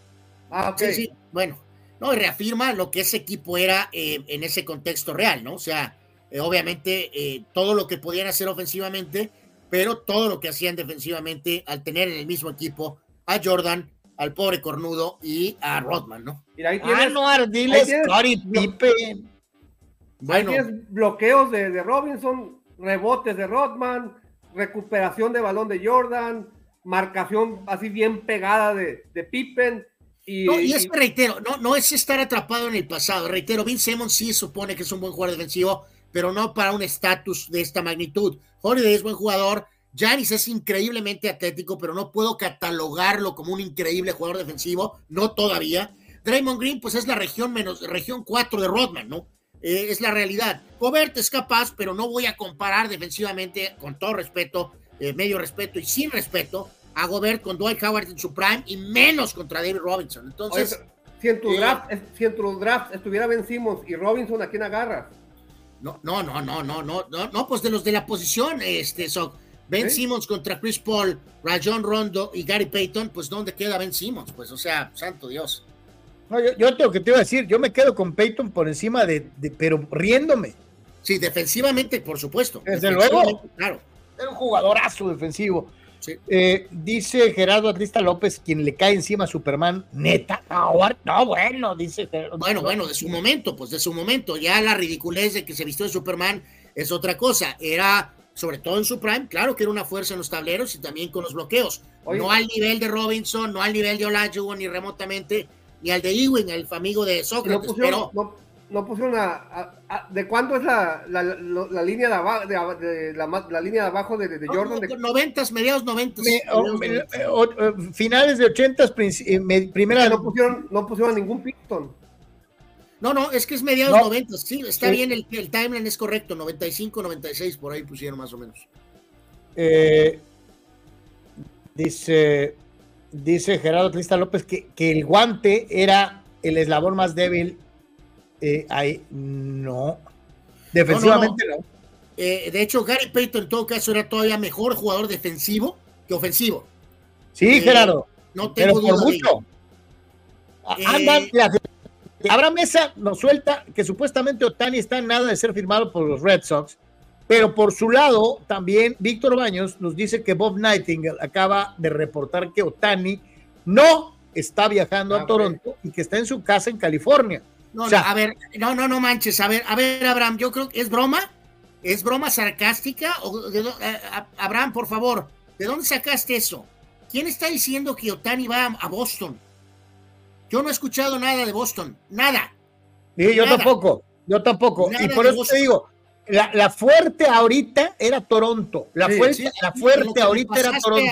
Ah, Sí, sí, bueno. No, y reafirma lo que ese equipo era eh, en ese contexto real, ¿no? O sea, eh, obviamente eh, todo lo que podían hacer ofensivamente, pero todo lo que hacían defensivamente al tener en el mismo equipo a Jordan, al pobre cornudo y a Rodman, ¿no? Mira, ahí tienes, ah, no, diles, Pippen. Bueno. Ahí tienes bloqueos de, de Robinson, rebotes de Rodman, recuperación de balón de Jordan, marcación así bien pegada de, de Pippen. Y, no, y es que reitero, no, no es estar atrapado en el pasado. Reitero, Vince Simmons sí supone que es un buen jugador defensivo, pero no para un estatus de esta magnitud. Holiday es buen jugador. Janis es increíblemente atlético, pero no puedo catalogarlo como un increíble jugador defensivo, no todavía. Draymond Green, pues es la región menos, región 4 de Rodman, ¿no? Eh, es la realidad. Gobert es capaz, pero no voy a comparar defensivamente, con todo respeto, eh, medio respeto y sin respeto, a Gobert con Dwight Howard en su prime y menos contra David Robinson. Entonces, si, en tu eh, draft, si en tu draft estuviera Ben Simmons y Robinson, ¿a quién agarras? No, no, no, no, no, no, no, no, pues de los de la posición, este, so, Ben Simmons contra Chris Paul, Rajon Rondo y Gary Payton, pues ¿dónde queda Ben Simmons? Pues, o sea, santo Dios. No, yo, tengo que te iba a decir, yo me quedo con Peyton por encima de, pero riéndome. Sí, defensivamente, por supuesto. Desde luego. Claro. Era un jugadorazo defensivo. Eh, dice Gerardo Atlista López, quien le cae encima a Superman, neta. No, bueno, dice Bueno, bueno, de su momento, pues de su momento. Ya la ridiculez de que se vistió de Superman es otra cosa. Era, sobre todo en su prime, claro que era una fuerza en los tableros y también con los bloqueos. No al nivel de Robinson, no al nivel de Olajuwon, ni remotamente, ni al de Ewing, el amigo de Sócrates, pero no pusieron a, ¿De cuándo es la, la, la, línea de abajo de, la, línea de abajo de, de Jordan? De... 90, mediados 90. finales de 80, eh, primera. No pusieron, no pusieron ningún Picton. No, no, es que es mediados 90. Sí, está bien, el, el, timeline es correcto. 95, 96, por ahí pusieron más o menos. Eh, dice, dice Gerardo Trista López que, que el guante era el eslabón más débil eh, ahí no. Defensivamente no. Eh, de hecho, Gary Payton en todo caso era todavía mejor jugador defensivo que ofensivo. Sí, eh, Gerardo. No tengo pero por mucho. Abraham Mesa nos suelta que supuestamente Otani está en nada de ser firmado por los Red Sox, pero por su lado también Víctor Baños nos dice que Bob Nightingale acaba de reportar que Otani no está viajando a ah, Toronto y que está en su casa en California. No, a ver, no, no, no manches. A ver, a ver, Abraham, yo creo que es broma. ¿Es broma sarcástica? O eh, Abraham, por favor, ¿de dónde sacaste eso? ¿Quién está diciendo que Otani va a Boston? Yo no he escuchado nada de Boston, nada. Sí, yo tampoco, yo tampoco. y por eso te digo, la, fuerte ahorita era Toronto. La fuerte, la fuerte ahorita era Toronto.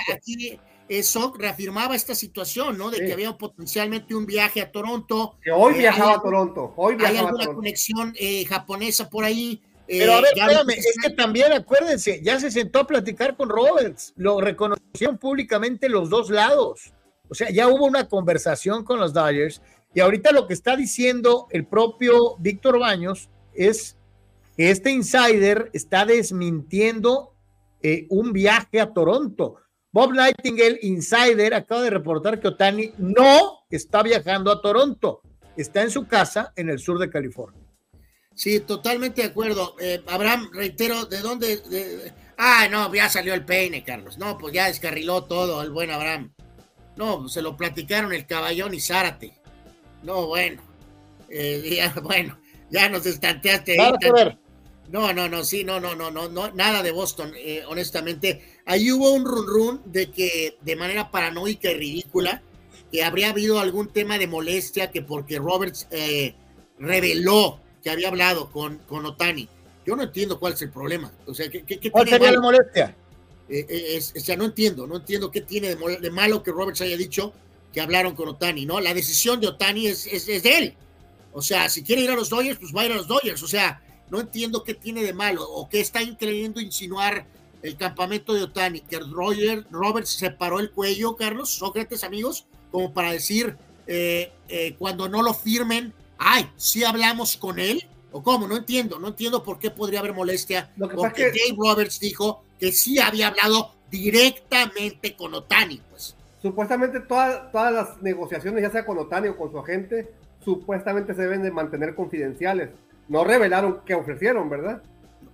Eso reafirmaba esta situación, ¿no? De que había potencialmente un viaje a Toronto. Que hoy eh, viajaba a Toronto. Hoy viajaba hay alguna conexión eh, japonesa por ahí. Eh, Pero a ver, espérame, es que también acuérdense, ya se sentó a platicar con Roberts, lo reconocieron públicamente los dos lados. O sea, ya hubo una conversación con los Dodgers y ahorita lo que está diciendo el propio Víctor Baños es este insider está desmintiendo un viaje a Toronto. Bob Nightingale, insider, acaba de reportar que Otani no está viajando a Toronto, está en su casa en el sur de California. Sí, totalmente de acuerdo. Eh, Abraham, reitero, ¿de dónde? Ah, no, ya salió el peine, Carlos. No, pues ya descarriló todo el buen Abraham. No, se lo platicaron el caballón y Zárate. No, bueno. Eh, bueno, ya nos estanteaste ahí. No, no, no, sí, no, no, no, no, no nada de Boston, eh, honestamente. Ahí hubo un run run de que de manera paranoica y ridícula que habría habido algún tema de molestia que porque Roberts eh, reveló que había hablado con, con Otani. Yo no entiendo cuál es el problema. O sea, ¿qué, qué, ¿Cuál sería la molestia? Eh, o sea, no entiendo, no entiendo qué tiene de, malo que Roberts haya dicho que hablaron con Otani, ¿no? La decisión de Otani es, es, es de él. O sea, si quiere ir a los Dodgers, pues va a ir a los Dodgers. O sea, no entiendo qué tiene de malo o qué está queriendo insinuar el campamento de Otani, que Roger Roberts se paró el cuello, Carlos, Sócrates, amigos, como para decir, eh, eh, cuando no lo firmen, ay, sí hablamos con él, o cómo, no entiendo, no entiendo por qué podría haber molestia, porque Dave Roberts dijo que sí había hablado directamente con Otani, pues. Supuestamente todas, todas las negociaciones, ya sea con Otani o con su agente, supuestamente se deben de mantener confidenciales no revelaron qué ofrecieron, ¿verdad?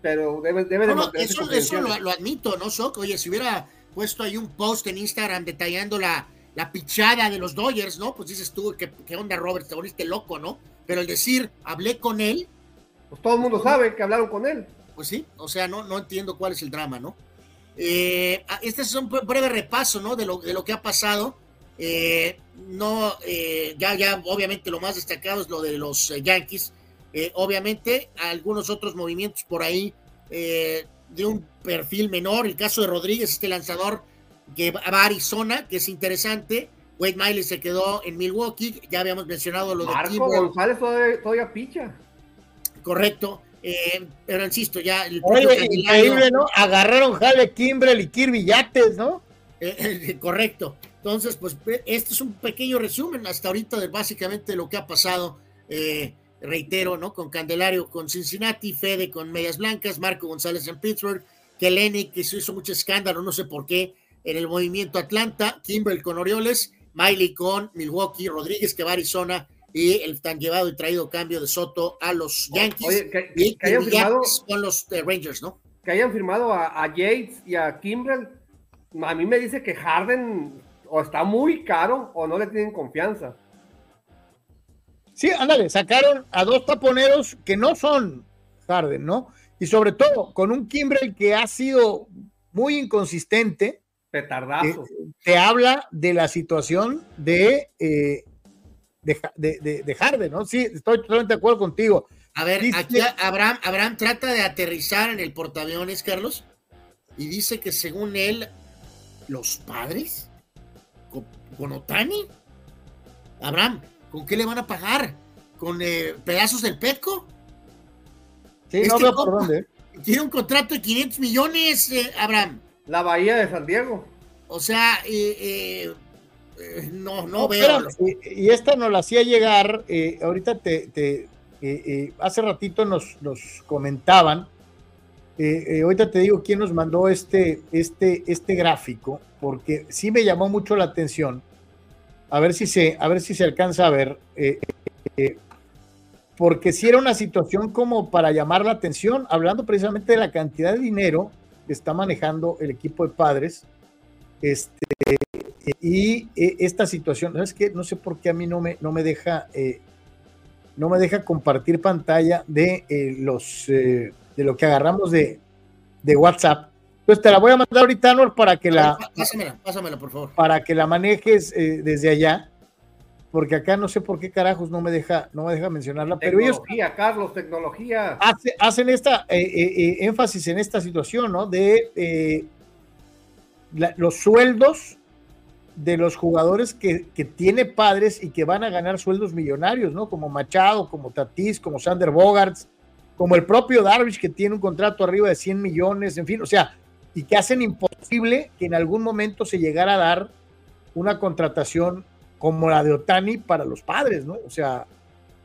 Pero debe, debe de Eso, eso lo, admito, ¿no, Sok? Oye, si hubiera puesto ahí un post en Instagram detallando la, la pichada de los Dodgers, ¿no? Pues dices tú, ¿qué, qué onda, Robert? Te volviste loco, ¿no? Pero el decir, hablé con él. Pues todo el mundo sabe que hablaron con él. Pues sí, o sea, no, no entiendo cuál es el drama, ¿no? Eh, ah, este es un breve repaso, ¿no? De lo, de lo que ha pasado. Eh, no, eh, ya, ya, obviamente lo más destacado es lo de los Yankees eh, obviamente, algunos otros movimientos por ahí eh, de un perfil menor. El caso de Rodríguez, este lanzador que va a Arizona, que es interesante. Wade Miley se quedó en Milwaukee. Ya habíamos mencionado lo de Marco González todavía, picha. Correcto. Eh, pero insisto, ya el increíble, ¿no? Agarraron Jale Kimbrel y Kirby Yates, ¿no? correcto. Entonces, pues este es un pequeño resumen hasta ahorita de básicamente lo que ha pasado eh, reitero, ¿no? Con Candelario con Cincinnati, Fede con Medias Blancas, Marco González en Pittsburgh, Keleni, que se hizo mucho escándalo, no sé por qué, en el movimiento Atlanta, Kimbrel con Orioles, Miley con Milwaukee, Rodríguez que va a Arizona y el tan llevado y traído cambio de Soto a los Yankees Oye, que, y, que hayan firmado, con los eh, Rangers, ¿no? que hayan firmado a, a Yates y a Kimbrel, a mí me dice que Harden o está muy caro o no le tienen confianza. Sí, ándale, sacaron a dos taponeros que no son Harden, ¿no? Y sobre todo con un Kimbrel que ha sido muy inconsistente. Petardazo. Eh, te habla de la situación de, eh, de, de, de, de, Harden, ¿no? Sí, estoy totalmente de acuerdo contigo. A ver, dice, aquí Abraham, Abraham trata de aterrizar en el portaaviones, Carlos, y dice que según él, los padres con, con Otani, Abraham, ¿con qué le van a pagar? ¿Con eh, pedazos del Petco? Sí, este no veo por dónde. Tiene un contrato de 500 millones, eh, Abraham. La Bahía de San Diego. O sea, eh, eh, no, no, no, veo. Y, y, esta nos la hacía llegar, ahorita te, te hace ratito nos, nos comentaban, ahorita te digo quién nos mandó este, este, este gráfico, porque sí me llamó mucho la atención. A ver si se, a ver si se alcanza a ver porque si era una situación como para llamar la atención, hablando precisamente de la cantidad de dinero que está manejando el equipo de padres. Este, y esta situación, ¿sabes qué? No sé por qué a mí no me, no me deja, eh, no me deja compartir pantalla de eh, los, eh, de lo que agarramos de, de WhatsApp. Entonces te la voy a mandar ahorita, Nor, para que la, pásamela, pásamela, por favor. Para que la manejes desde allá porque acá no sé por qué carajos no me deja, no me deja mencionarla, pero ellos Carlos, tecnología. Hace, hacen esta eh, eh, énfasis en esta situación, ¿no? De eh, la, los sueldos de los jugadores que, que, tiene padres y que van a ganar sueldos millonarios, ¿no? Como Machado, como Tatis, como Sander Bogarts, como el propio Darvish que tiene un contrato arriba de 100 millones, en fin, o sea, y que hacen imposible que en algún momento se llegara a dar una contratación como la de Otani para los padres, ¿no? O sea.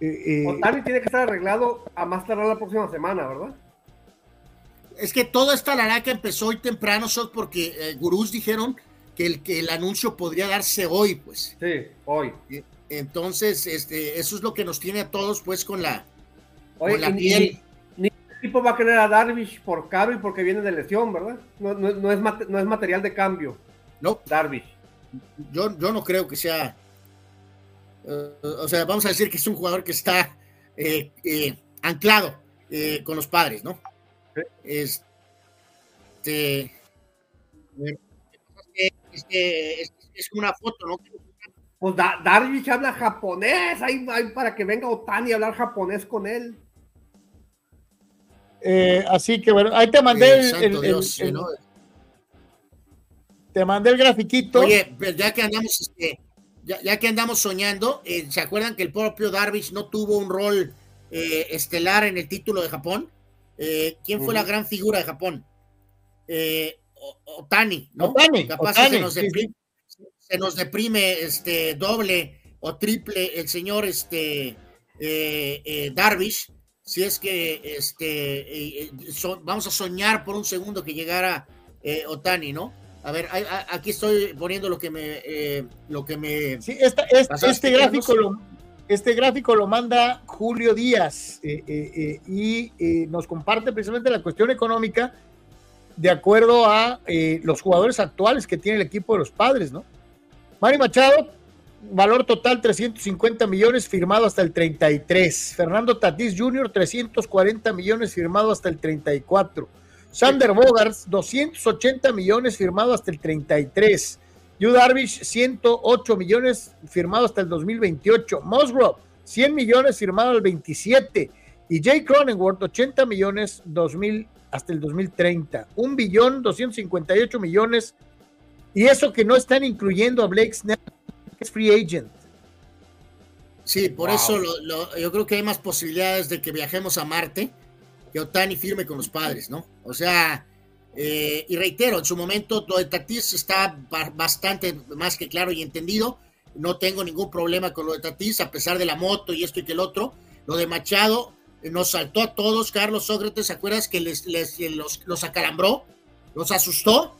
Eh, eh, Otani tiene que estar arreglado a más tardar la próxima semana, ¿verdad? Es que toda esta laraca empezó hoy temprano, solo porque eh, gurús dijeron que el, que el anuncio podría darse hoy, pues. Sí, hoy. Entonces, este, eso es lo que nos tiene a todos, pues, con la, Oye, con la y, piel. Equipo va a querer a Darvish por caro y porque viene de lesión, ¿verdad? No, no, no, es, no es material de cambio. No. Darvish. Yo, yo no creo que sea Uh, o sea, vamos a decir que es un jugador que está eh, eh, anclado eh, con los padres, ¿no? Este, es, es, es, una foto, ¿no? Pues da, Darvish habla japonés, ahí, ahí, para que venga Otani a hablar japonés con él. Así que bueno, ahí te mandé el, el, Dios, el, ¿no? te mandé el grafiquito. Oye, pues ya que andamos este, ya, ya, que andamos soñando, eh, ¿se acuerdan que el propio Darvish no tuvo un rol eh, estelar en el título de Japón? Eh, ¿Quién fue uh -huh. la gran figura de Japón? Otani, ¿no? Otani, Capaz Otani, se, nos deprime, sí. se nos deprime este doble o triple el señor este Darvish. Si es que este so, vamos a soñar por un segundo que llegara Otani, ¿no? A ver, aquí estoy poniendo lo que me, eh, lo que me. Sí, esta, este, este gráfico lo, este gráfico lo manda Julio Díaz eh, eh, y nos comparte precisamente la cuestión económica de acuerdo a los jugadores actuales que tiene el equipo de los padres, ¿no? Mari Machado, valor total 350 millones, firmado hasta el 33. Fernando Tatís Jr., 340 millones, firmado hasta el 34. Sander Bogarts, 280 millones firmado hasta el 33. Yu Darvish, 108 millones firmado hasta el 2028. Musgrove, 100 millones firmado al 27. Y Jay Cronenworth, 80 millones 2000 hasta el 2030. Un billón 258 millones. Y eso que no están incluyendo a Blake Snell, es free agent. Sí, por wow. eso lo, lo, yo creo que hay más posibilidades de que viajemos a Marte que Otani firme con los padres, ¿no? O sea, eh, y reitero, en su momento lo de Tatis está bastante más que claro y entendido. No tengo ningún problema con lo de Tatis, a pesar de la moto y esto y que el otro. Lo de Machado eh, nos saltó a todos, Carlos Sócrates, ¿se acuerdas que les, les, los, los acalambró, los asustó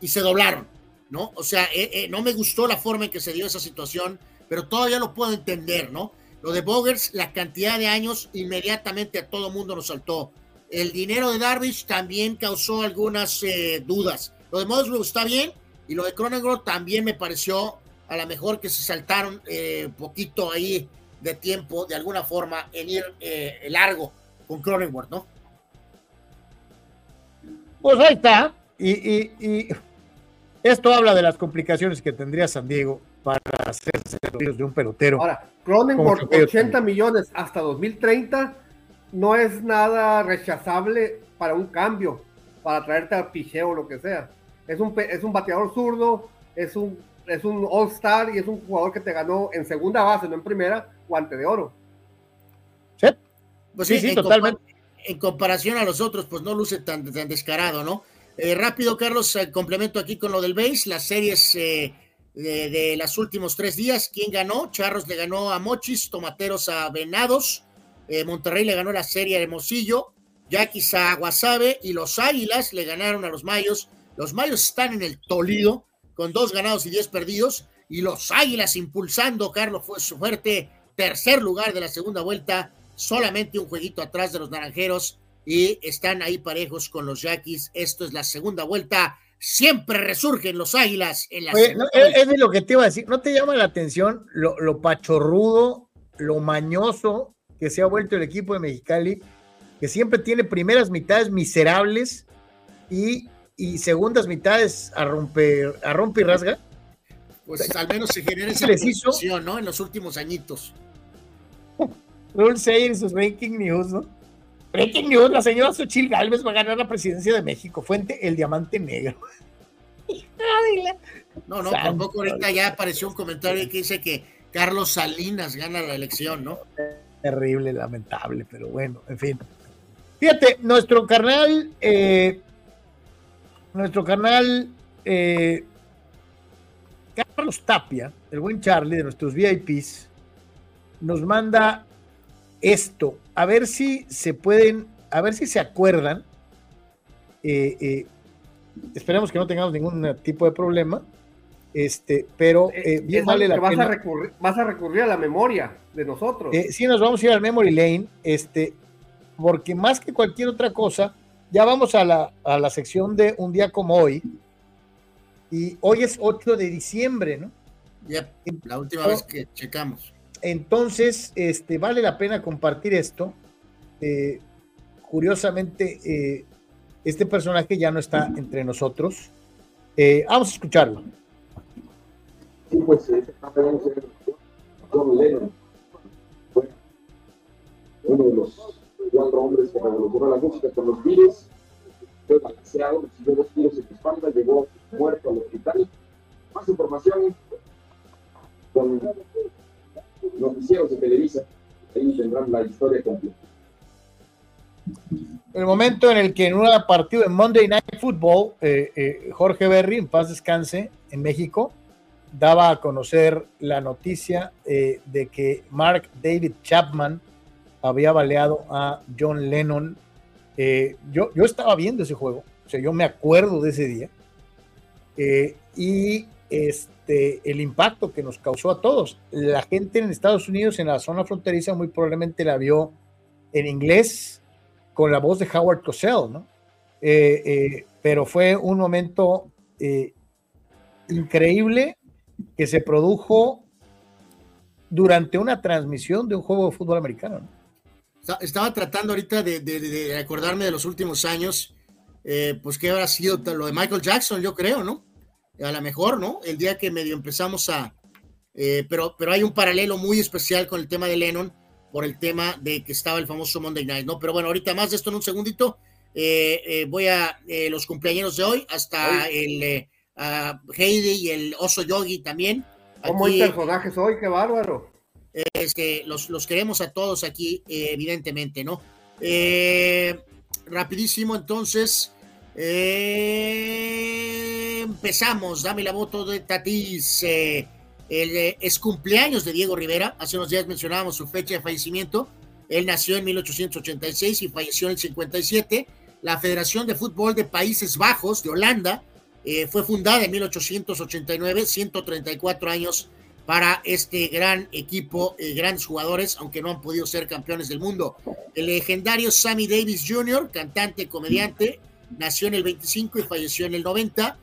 y se doblaron, ¿no? O sea, eh, eh, no me gustó la forma en que se dio esa situación, pero todavía lo puedo entender, ¿no? Lo de Bogers, la cantidad de años, inmediatamente a todo mundo nos saltó. El dinero de Darvish también causó algunas eh, dudas. Lo de Musgrove está bien y lo de Cronenworth también me pareció a lo mejor que se saltaron eh, poquito ahí de tiempo, de alguna forma, en ir largo con Cronenworth, ¿no? Pues ahí está. Y, esto habla de las complicaciones que tendría San Diego para hacerse de un pelotero. Ahora, Cronenworth, 80 millones hasta 2030 no es nada rechazable para un cambio, para traerte al picheo o lo que sea. Es un, es un bateador zurdo, es un, es un all-star y es un jugador que te ganó en segunda base, no en primera, guante de oro. Sí, pues sí, sí, totalmente. en comparación a los otros, pues no luce tan, tan descarado, ¿no? Eh, rápido, Carlos, eh, complemento aquí con lo del base, las series eh, de, de los últimos tres días. ¿Quién ganó? Charros le ganó a Mochis, Tomateros a Venados, Monterrey le ganó la serie a Hermosillo, Yaquis a Guasave y los Águilas le ganaron a los Mayos. Los Mayos están en el Tolido con dos ganados y diez perdidos y los Águilas impulsando, Carlos fue su fuerte tercer lugar de la segunda vuelta, solamente un jueguito atrás de los Naranjeros y están ahí parejos con los Yaquis. Esto es la segunda vuelta. Siempre resurgen los águilas en la Oye, es, lo que te iba a decir. ¿No te llama la atención lo, lo, pachorrudo, lo mañoso que se ha vuelto el equipo de Mexicali? Que siempre tiene primeras mitades miserables y, y segundas mitades a romper, a romper y rasga. Pues al menos se genera esa posición, ¿no? En los últimos añitos. Rule Sayers, sus Ranking News, ¿no? Breaking news, la señora Xochil Gálvez va a ganar la presidencia de México. Fuente, el diamante negro. no, no, tampoco ahorita ya apareció un comentario que dice que Carlos Salinas gana la elección, ¿no? Terrible, lamentable, pero bueno, en fin. Fíjate, nuestro canal, eh, nuestro canal, eh, Carlos Tapia, el buen Charlie de nuestros VIPs, nos manda esto, a ver si se pueden, a ver si se acuerdan. Eh, eh, esperemos que no tengamos ningún tipo de problema. Este, pero eh, bien vale la vas A recurrir, vas a recurrir a la memoria de nosotros. sí, nos vamos a ir al memory lane, este, porque más que cualquier otra cosa, ya vamos a la, a la sección de un día como hoy. Y hoy es 8 de diciembre, ¿no? Ya, la última vez que checamos. Entonces, este, vale la pena compartir esto. Eh, curiosamente, eh, este personaje ya no está entre nosotros. Eh, vamos a escucharlo. Sí, pues John Lennon fue uno de los cuatro hombres que revolucionó la música con los Beatles. Fue balanceado, recibió dos tiros en la espalda, llegó muerto al hospital. Más información con noticieros de Televisa. Ahí tendrán la historia completa. El momento en el que en un partido de Monday Night Football, eh, eh, Jorge Berry, en paz descanse, en México, daba a conocer la noticia eh, de que Mark David Chapman había baleado a John Lennon. yo, yo estaba viendo ese juego, o sea, yo me acuerdo de ese día. y este, el impacto que nos causó a todos. La gente en Estados Unidos, en la zona fronteriza, muy probablemente la vio en inglés con la voz de Howard Cosell, ¿no? Eh, eh, pero fue un momento eh, increíble que se produjo durante una transmisión de un juego de fútbol americano. Estaba tratando ahorita de, de, acordarme de los últimos años, pues que habrá sido lo de Michael Jackson, yo creo, ¿no? A lo mejor, ¿no? El día que medio empezamos a... Eh, pero, pero hay un paralelo muy especial con el tema de Lennon por el tema de que estaba el famoso Monday Night, ¿no? Pero bueno, ahorita más de esto en un segundito. Eh, eh, voy a los cumpleaños de hoy, hasta el Heidi y el Oso Yogi también. ¿Cómo hay personajes hoy? ¡Qué bárbaro! Este, los, los queremos a todos aquí, evidentemente, ¿no? rapidísimo, entonces, eh, empezamos, dame la voto de Tatis. Eh, el, eh, es cumpleaños de Diego Rivera. Hace unos días mencionábamos su fecha de fallecimiento. Él nació en 1886 y falleció en el 57. La Federación de Fútbol de Países Bajos de Holanda fue fundada en 1889, 134 años para este gran equipo, eh, grandes jugadores, aunque no han podido ser campeones del mundo. El legendario Sammy Davis Jr., cantante, comediante, nació en el 25 y falleció en el 90.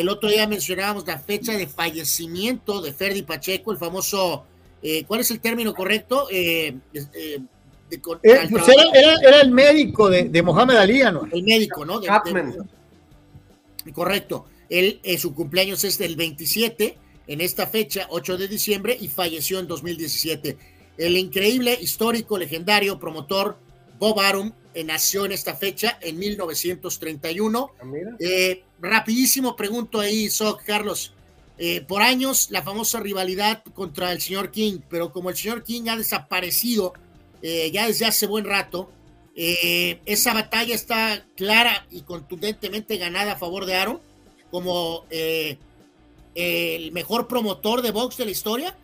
El otro día mencionábamos la fecha de fallecimiento de Ferdi Pacheco, el famoso, eh, ¿cuál es el término correcto? Eh, eh, de, Eh, pues era, era- era el médico de, de Mohamed Ali, ¿no? el médico, ¿no? De- de- Chapman. correcto. Él, eh, su cumpleaños es del 27, en esta fecha, 8 de diciembre, y falleció en 2017. El increíble, histórico, legendario promotor Bob Arum eh, nació en esta fecha, en 1931. Ah. Eh, rapidísimo pregunto ahí, Soc, Carlos. Eh, por años, la famosa rivalidad contra el señor King, pero como el señor King ha desaparecido eh, ya desde hace buen rato, eh, esa batalla está clara y contundentemente ganada a favor de Aaron como eh, el mejor promotor de box de la historia.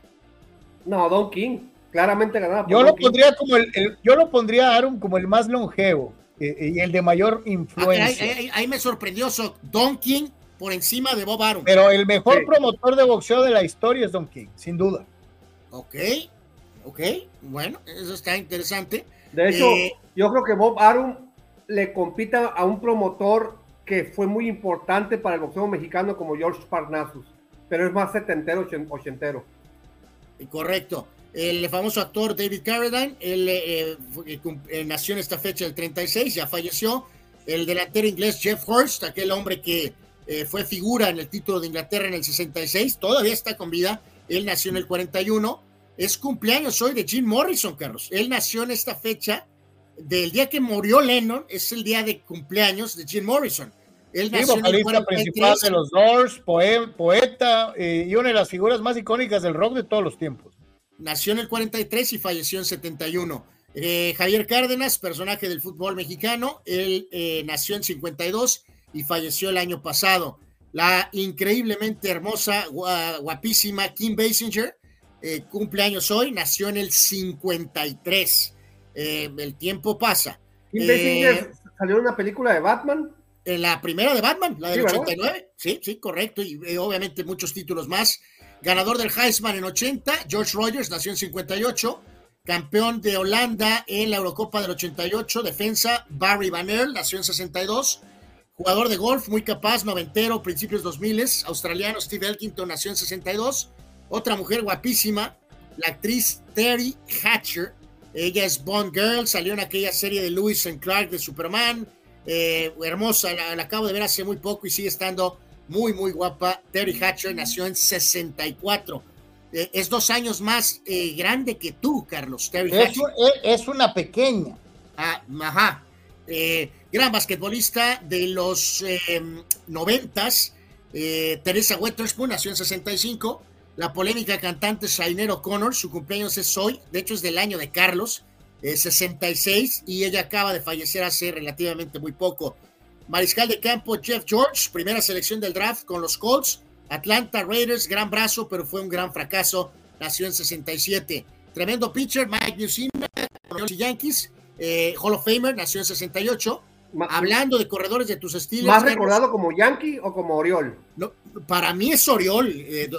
No, Don King. Claramente ganaba. por Yo Don lo King. pondría como el, el- yo lo pondría a Aaron como el más longevo eh, y el de mayor Ah, Ahí, influencia. ahí- ahí me sorprendió Soc. Don King por encima de Bob Arum. Pero el mejor Sí. promotor de boxeo de la historia es Don King, sin duda. Ok, ok, bueno, eso está interesante. De hecho, Eh, yo creo que Bob Arum le compita a un promotor que fue muy importante para el boxeo mexicano como George Parnassus, pero es más setentero, ochen- ochentero. Correcto. El famoso actor David Carradine, él eh, eh, eh, nació en esta fecha del 36, ya falleció. El delantero inglés Jeff Hurst, aquel hombre que eh, fue figura en el título de Inglaterra en el 66, todavía está con vida. Él nació en el 41. Es cumpleaños hoy de Jim Morrison, Carlos. Él nació en esta fecha del día que murió Lennon, es el día de cumpleaños de Jim Morrison. Él Sí, nació en el vocalista principal 43. de los Doors, poe- poeta y una de las figuras más icónicas del rock de todos los tiempos. Nació en el 43 y falleció en 71. Eh, Javier Cárdenas, personaje del fútbol mexicano, él eh, nació en 52 y falleció el año pasado. La increíblemente hermosa, gua- guapísima Kim Basinger, eh, cumple años hoy, nació en el 53. Eh, el tiempo pasa. Kim Eh, Basinger salió en una película de Batman. en la primera de Batman, la del Sí, ¿verdad? 89. Sí, sí, correcto. Y eh, obviamente muchos títulos más. Ganador del Heisman en 80, George Rogers nació en 58. Campeón de Holanda en la Eurocopa del 88. Defensa, Barry Van nació en 62. Jugador de golf muy capaz, noventero, principios 2000. Australiano Steve Elkington nació en 62. Otra mujer guapísima, la actriz Terry Hatcher. Ella es Bond Girl, salió en aquella serie de Lewis and Clark de Superman. Eh, hermosa, la acabo de ver hace muy poco y sigue estando muy, muy guapa. Terry Hatcher nació en 64. Eh, es dos años más eh, grande que tú, Carlos. Terry Es, Hatcher. un- es- una pequeña. Ah, ajá. Eh, gran basquetbolista de los eh, noventas. Eh, Teresa Weatherspoon nació en 65. La polémica cantante Shainer O'Connor, su cumpleaños es hoy, de hecho es del año de Carlos, eh, 66, y ella acaba de fallecer hace relativamente muy poco. Mariscal de campo Jeff George, primera selección del draft con los Colts. Atlanta Raiders, gran brazo, pero fue un gran fracaso. Nació en 67. Tremendo pitcher, Mike Mussina, con los Yankees. eh, Hall of Famer, nació en 68. Ma- Hablando de corredores de tus estilos. ¿Más recordado como Yankee o como Oriol? para mí es Oriol, eh,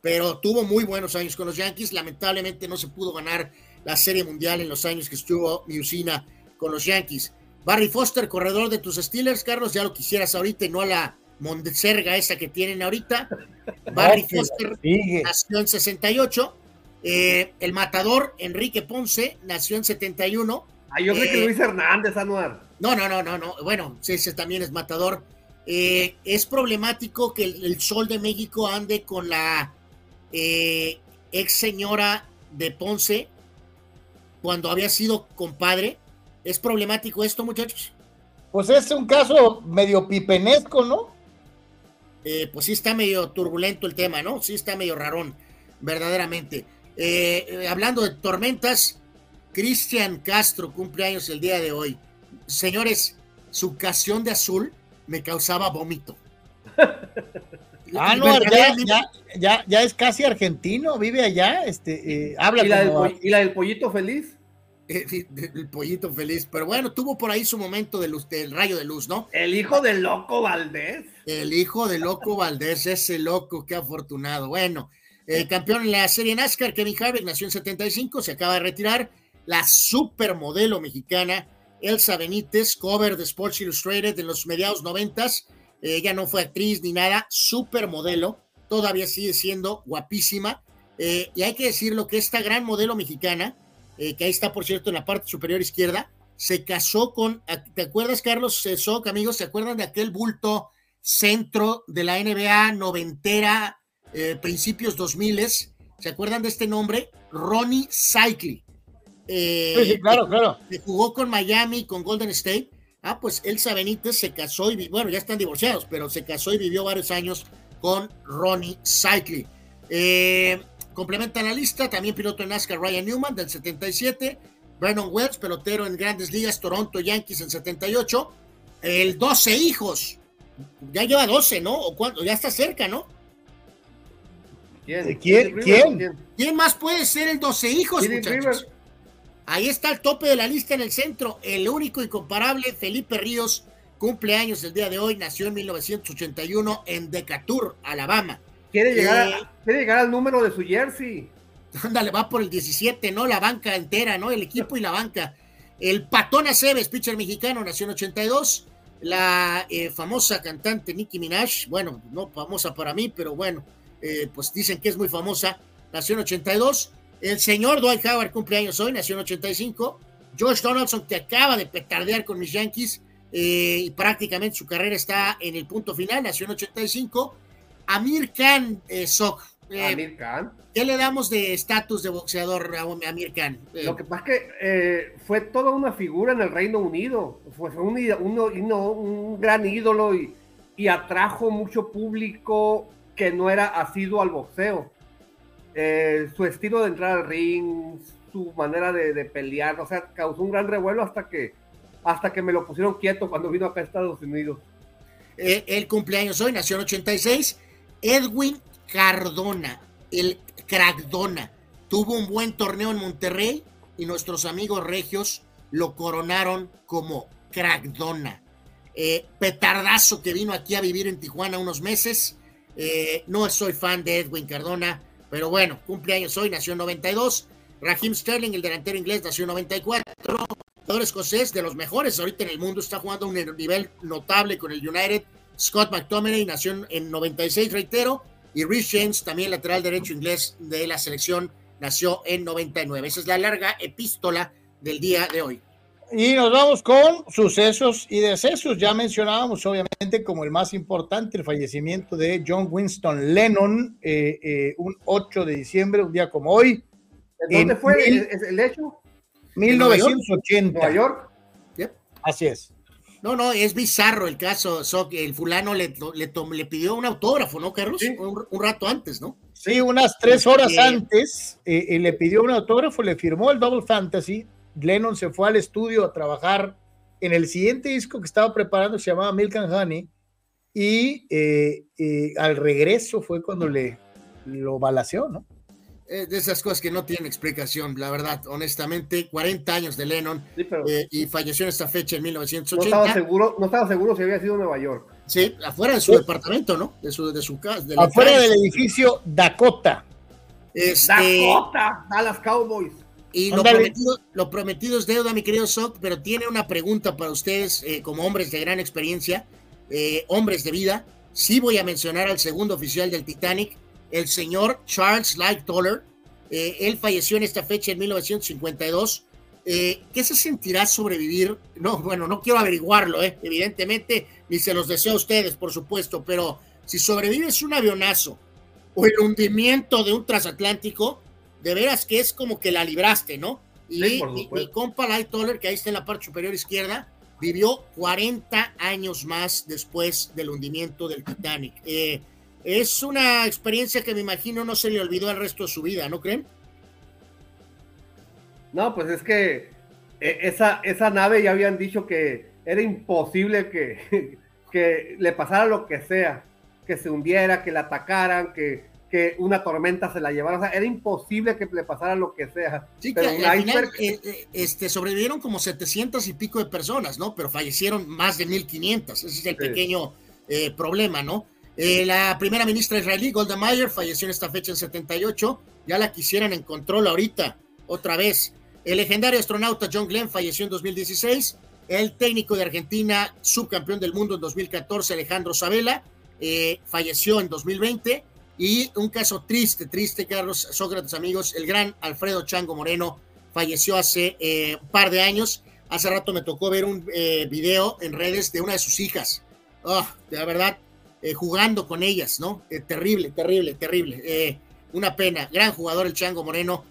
pero tuvo muy buenos años con los Yankees. Lamentablemente no se pudo ganar la Serie Mundial en los años que estuvo Musina con los Yankees. Barry Foster, corredor de tus Steelers, Carlos, ya lo quisieras ahorita y no a la mondecerga esa que tienen ahorita. Barry que Foster nació en 68. Eh, el matador Enrique Ponce nació en 71. Ah, yo creo Eh, que Luis Hernández, Anuar. no, no, no, no, no. Bueno, sí, ese también es matador. Eh, es problemático que el, el Sol de México ande con la eh, ex señora de Ponce cuando había sido compadre. ¿Es problemático esto, muchachos? Pues es un caso medio pipenesco, ¿no? Eh, pues sí está medio turbulento el tema, ¿no? Sí está medio rarón, verdaderamente. Eh, eh, hablando de tormentas, Cristian Castro cumple años el día de hoy. Señores, su canción de azul me causaba vómito. Ah, no, ya, ya, ya, ya es casi argentino, vive allá, este, eh, habla ¿Y la, como- ¿Y la del pollito feliz? El pollito feliz, pero bueno, tuvo por ahí su momento de luz, del rayo de luz, ¿no? El hijo del loco Valdés. El hijo de Loco Valdés, ese loco, qué afortunado. Bueno, Eh, campeón en la serie NASCAR, Kevin Harvick, nació en 75, se acaba de retirar. La supermodelo mexicana, Elsa Benítez, cover de Sports Illustrated en los mediados noventas. Eh, ella no fue actriz ni nada, supermodelo, todavía sigue siendo guapísima. Eh, y hay que decirlo que esta gran modelo mexicana, que ahí está, por cierto, en la parte superior izquierda, se casó con, ¿te acuerdas, Carlos Sok, amigos? ¿Se acuerdan de aquel bulto centro de la NBA noventera, eh, principios 2000? ¿Se acuerdan de este nombre? Ronnie Cycli. Eh, sí, claro, claro. Que jugó con Miami, con Golden State. Ah, pues Elsa Benítez se casó y, bueno, ya están divorciados, pero se casó y vivió varios años con Ronnie Cycli. Eh, complementa la lista también piloto en NASCAR Ryan Newman del 77, Brandon Wells, pelotero en grandes ligas, Toronto Yankees en 78, el 12 hijos, ya lleva 12, ¿no? ¿O cuánto? Ya está cerca, ¿no? ¿Quién? ¿Quién? ¿Quién? ¿Quién más puede ser el 12 hijos, muchachos? Ahí está el tope de la lista en el centro, el único incomparable Felipe Ríos, cumpleaños el día de hoy, nació en 1981 en Decatur, Alabama. Quiere llegar, eh, quiere llegar al número de su jersey. Ándale, va por el 17, ¿no? La banca entera, ¿no? El equipo y la banca. El Patón Aceves, pitcher mexicano, nació en 82. La eh, famosa cantante Nicki Minaj, bueno, no famosa para mí, pero bueno, eh, pues dicen que es muy famosa, nació en 82. El señor Dwight Howard cumpleaños hoy, nació en 85. George Donaldson, que acaba de petardear con mis Yankees, eh, y prácticamente su carrera está en el punto final, nació en 85. Amir Khan, Sok, eh, Amir Khan. ¿Qué le damos de estatus de boxeador a Amir Khan? Eh, Lo que pasa es que eh, fue toda una figura en el Reino Unido. Fue un, un gran ídolo y, y, atrajo mucho público que no era asiduo al boxeo. su estilo de entrar al ring, su manera de, pelear, o sea, causó un gran revuelo hasta que, hasta que me lo pusieron quieto cuando vino acá a Estados Unidos. el cumpleaños hoy, nació en 86. Edwin Cardona, el Crackdona, tuvo un buen torneo en Monterrey y nuestros amigos regios lo coronaron como Crackdona. Eh, petardazo que vino aquí a vivir en Tijuana unos meses. Eh, no soy fan de Edwin Cardona, pero bueno, cumpleaños hoy, nació en 92. Raheem Sterling, el delantero inglés, nació en 94. Jugador escocés, de los mejores ahorita en el mundo, está jugando a un nivel notable con el United. Scott McTominay nació en 96, reitero. Y Rich James, también lateral derecho inglés de la selección, nació en 99. Esa es la larga epístola del día de hoy. Y nos vamos con sucesos y decesos. Ya mencionábamos, obviamente, como el más importante, el fallecimiento de John Winston Lennon, eh, eh, un 8 de diciembre, un día como hoy. ¿Dónde fue el, hecho? 1980. Nueva York. Así es. No, no, es bizarro el caso. el fulano le, le, pidió un autógrafo, ¿no, Carlos? Un, rato antes, ¿no? Sí, unas tres horas antes eh, le pidió un autógrafo, le firmó el Double Fantasy. Lennon se fue al estudio a trabajar en el siguiente disco que estaba preparando, se llamaba Milk and Honey. Y eh, eh, al regreso fue cuando le lo balaceó, ¿no? Eh, de esas cosas que no tienen explicación, la verdad, honestamente, 40 años de Lennon eh, y falleció en esta fecha en 1980. No estaba seguro, no estaba seguro si había sido Nueva York. Sí, afuera de su departamento, ¿no? De su, de su casa. afuera del edificio Dakota. Este, Dakota, Dallas Cowboys. Y lo prometido, lo prometido, es deuda, mi querido Sock, pero tiene una pregunta para ustedes eh, como hombres de gran experiencia, hombres de vida. Sí voy a mencionar al segundo oficial del Titanic, el señor Charles Lightoller. Eh, él falleció en esta fecha en 1952. Eh, ¿Qué se sentirá sobrevivir? No, bueno, no quiero averiguarlo, eh, evidentemente, ni se los deseo a ustedes, por supuesto, pero si sobrevives un avionazo o el hundimiento de un transatlántico, de veras que es como que la libraste, ¿no? Y mi, compa Lightoller, que ahí está en la parte superior izquierda, vivió 40 años más después del hundimiento del Titanic. Eh, es una experiencia que me imagino no se le olvidó el resto de su vida, ¿no creen? No, pues es que e, esa, esa nave ya habían dicho que era imposible que, que le pasara lo que sea, que se hundiera, que la atacaran, que, que una tormenta se la llevara. O sea, era imposible que le pasara lo que sea. Sí, que al final eh, eh, este, sobrevivieron como 700 y pico de personas, ¿no? Pero fallecieron más de 1500. Ese es el pequeño eh, problema, ¿no? Eh, la primera ministra israelí, Golda Meir, falleció en esta fecha en 78. Ya la quisieran en control ahorita, otra vez. El legendario astronauta John Glenn falleció en 2016. El técnico de Argentina, subcampeón del mundo en 2014, Alejandro Sabela, eh, falleció en 2020. Y un caso triste, triste, Carlos Sócrates, amigos, el gran Alfredo Chango Moreno falleció hace eh, un par de años. Hace rato me tocó ver un eh, video en redes de una de sus hijas. Oh, la verdad, jugando con ellas, ¿no? terrible, terrible, terrible. una pena. Gran jugador el Chango Moreno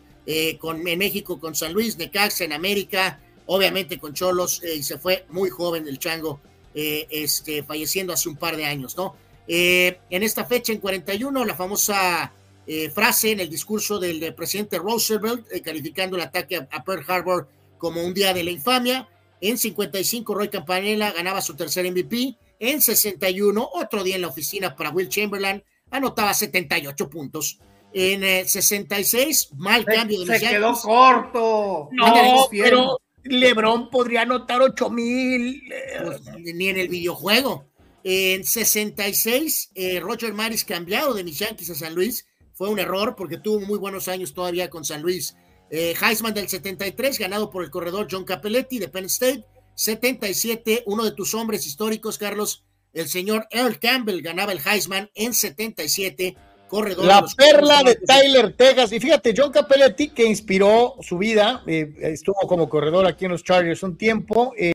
con, en México con San Luis, Necaxa en América, obviamente con Cholos, y se fue muy joven el Chango, este, falleciendo hace un par de años, ¿no? Eh, en esta fecha, en 41, la famosa eh, frase en el discurso del, presidente Roosevelt, eh, calificando el ataque a, Pearl Harbor como un día de la infamia. En 55, Roy Campanella ganaba su tercer MVP. En 61, otro día en la oficina para Will Chamberlain, anotaba 78 puntos. En 66, mal cambio de Se quedó corto. No, pero LeBron podría anotar 8 mil. Pues, ni en el videojuego. En 66, eh, Roger Maris cambiado de mis Yankees a San Luis. Fue un error porque tuvo muy buenos años todavía con San Luis. Eh, Heisman del 73, ganado por el corredor John Capelletti de Penn State. 77, uno de tus hombres históricos, Carlos, el señor Earl Campbell ganaba el Heisman en 77 corredor. La perla de Tyler Tejas. Y fíjate, John Capelletti, que inspiró su vida, eh, estuvo como corredor aquí en los Chargers un tiempo, eh,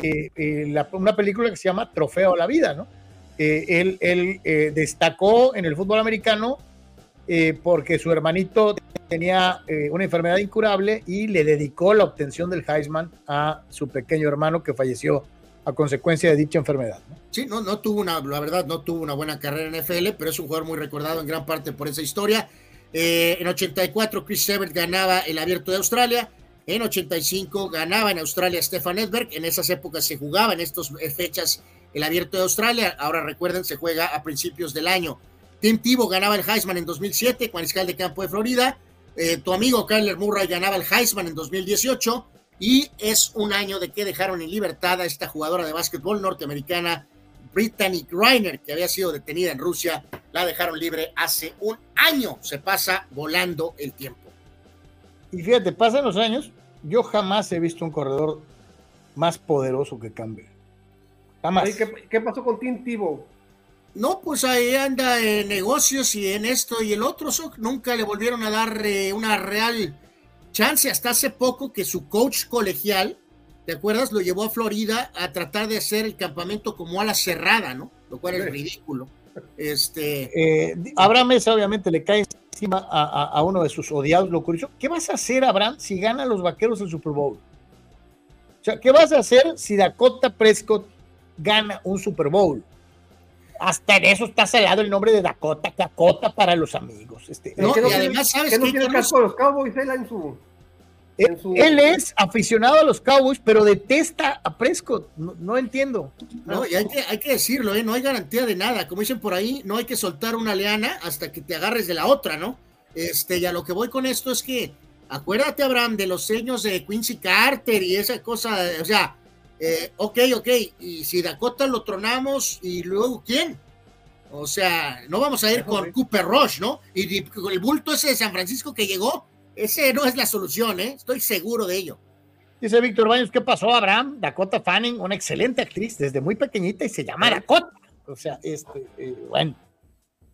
eh, una película que se llama Trofeo a la Vida, ¿no? él, él destacó en el fútbol americano porque su hermanito tenía una enfermedad incurable y le dedicó la obtención del Heisman a su pequeño hermano que falleció a consecuencia de dicha enfermedad. Sí, no, no tuvo una, la verdad, no tuvo una buena carrera en FL, pero es un jugador muy recordado en gran parte por esa historia. Eh, en 84, Chris Evert ganaba el Abierto de Australia. En 85 ganaba en Australia Stefan Edberg. En esas épocas se jugaba en estas fechas el Abierto de Australia. Ahora recuerden, se juega a principios del año. Tim Tebow ganaba el Heisman en 2007, mariscal de campo de Florida. Eh, tu amigo Kyler Murray ganaba el Heisman en 2018 y es un año de que dejaron en libertad a esta jugadora de básquetbol norteamericana, Brittany Griner, que había sido detenida en Rusia, la dejaron libre hace un año. Se pasa volando el tiempo. Y fíjate, pasan los años, yo jamás he visto un corredor más poderoso que Campbell. Jamás. ¿Qué, pasó con Tim Tebow? No, pues ahí anda en negocios y en esto y el otro. Nunca le volvieron a dar eh, una real chance hasta hace poco que su coach colegial, ¿te acuerdas? Lo llevó a Florida a tratar de hacer el campamento como a la cerrada, ¿no? Lo cual es ridículo. Este. Eh, Abraham es obviamente le cae encima a, uno de sus odiados lo curioso. ¿Qué vas a hacer, Abraham, si ganan los vaqueros el Super Bowl? O sea, ¿qué vas a hacer si Dakota Prescott gana un Super Bowl? Hasta en eso está salado el nombre de Dakota, Dakota para los amigos. Este, no, y además, ¿sabes qué? No tiene caso los Cowboys él en su, Él es aficionado a los Cowboys, pero detesta a Prescott. No, entiendo. No, y hay que, hay que decirlo, ¿eh? no hay garantía de nada. Como dicen por ahí, no hay que soltar una leana hasta que te agarres de la otra, ¿no? Este, y a lo que voy con esto es que, acuérdate, Abraham, de los seños de Quincy Carter y esa cosa, o sea, eh, ok, ok, y si Dakota lo tronamos, ¿y luego quién? O sea, no vamos a ir con Cooper Rush, ¿no? Y, el bulto ese de San Francisco que llegó, ese no es la solución, ¿eh? Estoy seguro de ello. Dice Víctor Baños, ¿qué pasó, Abraham? Dakota Fanning, una excelente actriz desde muy pequeñita y se llama Dakota. O sea, este, eh, bueno.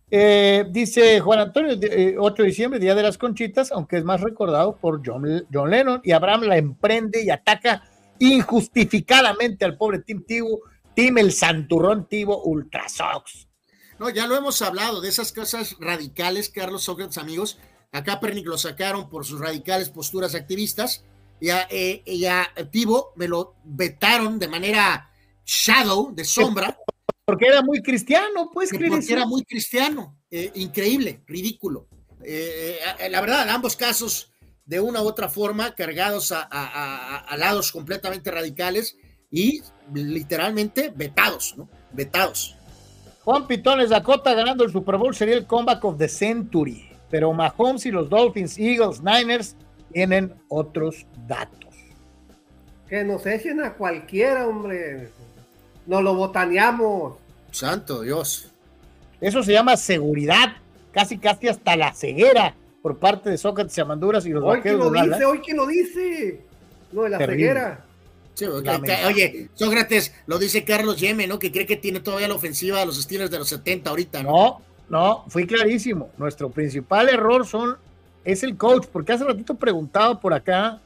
Eh, dice Juan Antonio, 8 de diciembre, Día de las Conchitas, aunque es más recordado por John, John Lennon, y Abraham la emprende y ataca injustificadamente al pobre Tim Tivo, Tim el Santurrón Tivo Ultra Sox. No, ya lo hemos hablado de esas cosas radicales, Carlos Sócrates, amigos. A Kaepernick lo sacaron por sus radicales posturas activistas y a, eh, Tivo me lo vetaron de manera shadow, de sombra. Porque era muy cristiano, pues. Porque era muy cristiano. Eh, increíble, ridículo. Eh, la verdad, en ambos casos de una u otra forma cargados a, lados completamente radicales y literalmente vetados, ¿no? Vetados. Juan Pitones Dakota ganando el Super Bowl sería el comeback of the century, pero Mahomes y los Dolphins, Eagles, Niners tienen otros datos. Que nos echen a cualquiera, hombre. Nos lo botaneamos. Santo Dios. Eso se llama seguridad, casi casi hasta la ceguera por parte de Sócrates y Amanduras y los Hoy que vaqueros lo de Dallas. dice, hoy que lo dice. Lo de la Terrible. ceguera. Sí. Oye, Sócrates, lo dice Carlos Yeme, ¿no? Que cree que tiene todavía la ofensiva de los Steelers de los 70 ahorita, ¿no? No, no, fui clarísimo. Nuestro principal error son es el coach, porque hace ratito preguntaba por acá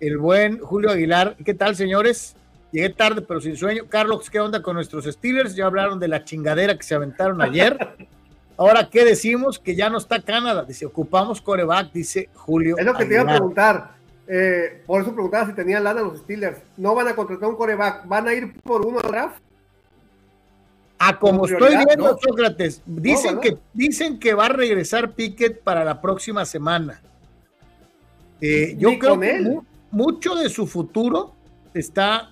el buen Julio Aguilar, ¿qué tal, señores? Llegué tarde, pero sin sueño. Carlos, ¿qué onda con nuestros Steelers? Ya hablaron de la chingadera que se aventaron ayer. Ahora, ¿qué decimos? Que ya no está Canadá. Dice, ocupamos coreback, dice Julio. Es lo que te iba a preguntar. Eh, por eso preguntaba si tenían lana los Steelers. No van a contratar un coreback, van a ir por uno al draft. A como estoy viendo, ¿no? Sócrates, dicen, que, dicen que va a regresar Pickett para la próxima semana. Eh, yo creo que mu- mucho de su futuro está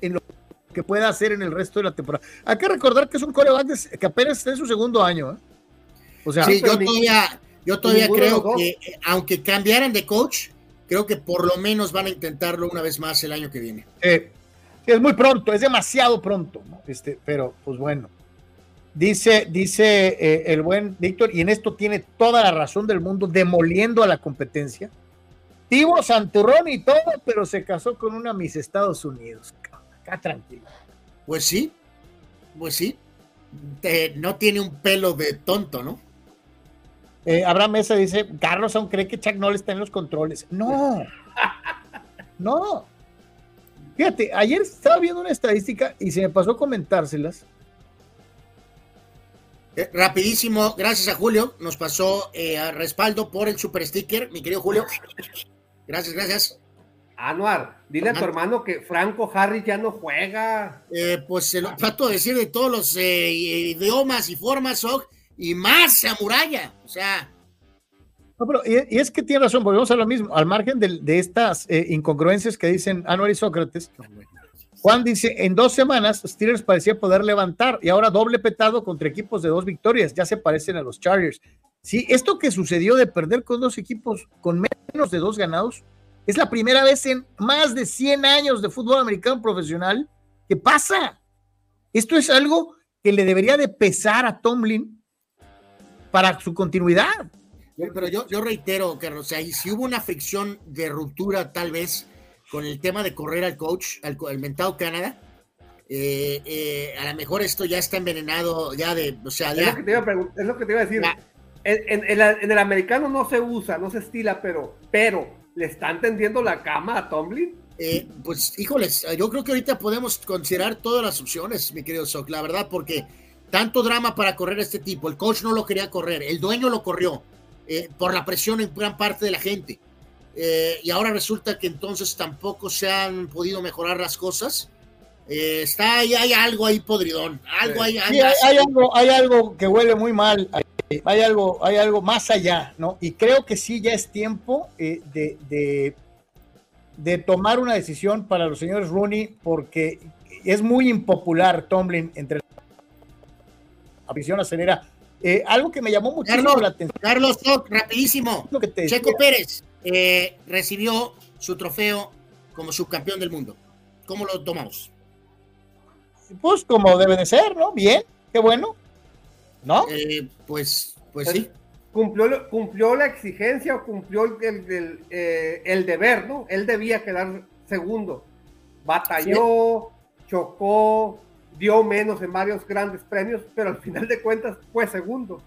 en lo que pueda hacer en el resto de la temporada. Hay que recordar que es un coreback que apenas está en su segundo año. ¿eh? O sea, sí, yo todavía, yo todavía creo que, aunque cambiaran de coach, creo que por lo menos van a intentarlo una vez más el año que viene. Eh, es muy pronto, es demasiado pronto, ¿no? Este, pero pues bueno. Dice, dice eh, el buen Víctor, y en esto tiene toda la razón del mundo, demoliendo a la competencia. Tibo Santurrón y todo, pero se casó con una Miss Estados Unidos. Acá tranquilo. Pues sí, pues sí. Te- no tiene un pelo de tonto, ¿no? Eh, Abraham Mesa dice, Carlos aún cree que Chuck Noll está en los controles. No, no. Fíjate, ayer estaba viendo una estadística y se me pasó comentárselas. Eh, rapidísimo, gracias a Julio, nos pasó eh, a respaldo por el super sticker, mi querido Julio. Gracias, gracias. Anuar, dile a tu hermano que Franco Harris ya no juega. Eh, pues se lo trato de decir de todos los eh, idiomas y formas, y más se amuralla. O sea, No, pero y, y es que tiene razón, volvemos a lo mismo, al margen de, estas eh, incongruencias que dicen Anuar y Sócrates. Juan dice, en dos semanas Steelers parecía poder levantar y ahora doble petado contra equipos de dos victorias, ya se parecen a los Chargers. Sí, esto que sucedió de perder con dos equipos con menos de dos ganados, es la primera vez en más de 100 años de fútbol americano profesional que pasa. Esto es algo que le debería de pesar a Tomlin para su continuidad. pero yo, yo reitero, Carlos, o sea, y si hubo una fricción de ruptura tal vez con el tema de correr al coach, al, al mentado Canadá, eh, eh, a lo mejor esto ya está envenenado, ya de, o sea, Es lo que te iba a, pregun- es lo que te iba a decir. En, en- en la- en el americano no se usa, no se estila, pero, pero ¿le están tendiendo la cama a Tomlin? Eh, pues, híjoles, yo creo que ahorita podemos considerar todas las opciones, mi querido Sok, la verdad, porque tanto drama para correr a este tipo, el coach no lo quería correr, el dueño lo corrió eh, por la presión en gran parte de la gente. Eh, y ahora resulta que entonces tampoco se han podido mejorar las cosas. Eh, está ahí, hay algo ahí podridón, algo ahí. Sí, hay, hay algo, hay algo que huele muy mal, hay, hay algo, hay algo más allá, ¿no? Y creo que sí ya es tiempo eh, de, de, de tomar una decisión para los señores Rooney, porque es muy impopular Tomlin entre la afición acelera. Eh, algo que me llamó muchísimo Carlos, la atención. Carlos Sok, rapidísimo. Lo que te Checo. Pérez eh, recibió su trofeo como subcampeón del mundo. ¿Cómo lo tomamos? Pues como debe de ser, ¿no? Bien, qué bueno. ¿No? Eh, pues, pues sí. ¿Cumplió, ¿Cumplió la exigencia o cumplió el, el- el, eh, el deber, no? Él debía quedar segundo. Batalló, chocó, dio menos en varios grandes premios, pero al final de cuentas fue segundo.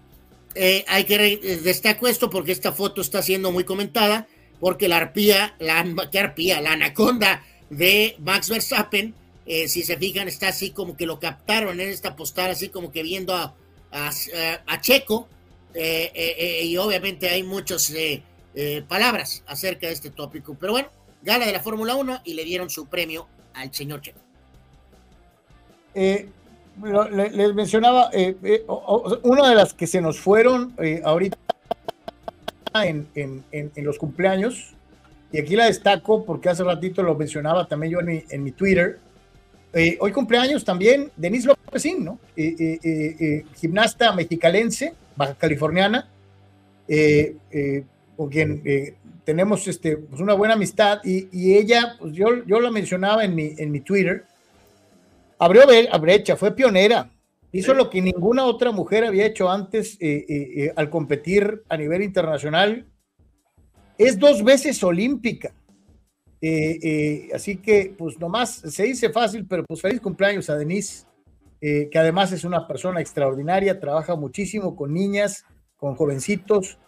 Eh, hay que destaco esto porque esta foto está siendo muy comentada porque la arpía, la ¿qué arpía? La anaconda de Max Verstappen, eh, si se fijan, está así como que lo captaron en esta postal, así como que viendo a, a, Checo, eh, eh, eh, y obviamente hay muchas palabras acerca de este tópico, pero bueno, gana de la Fórmula 1 y le dieron su premio al señor Checo. Les mencionaba, una de las que se nos fueron ahorita en, en- en- los cumpleaños, y aquí la destaco porque hace ratito lo mencionaba también yo en mi, en mi Twitter. Hoy cumpleaños también Denise Lópezín, ¿no? Eh, eh, eh, gimnasta mexicalense, baja californiana, con quien tenemos este, pues una buena amistad, y, y ella, pues yo, yo la mencionaba en mi, en mi Twitter, abrió brecha, fue pionera Hizo lo que ninguna otra mujer había hecho antes eh, eh, eh, al competir a nivel internacional. Es dos veces olímpica. así que, pues nomás se dice fácil, pero pues feliz cumpleaños a Denise, que además es una persona extraordinaria, trabaja muchísimo con niñas, con jovencitos,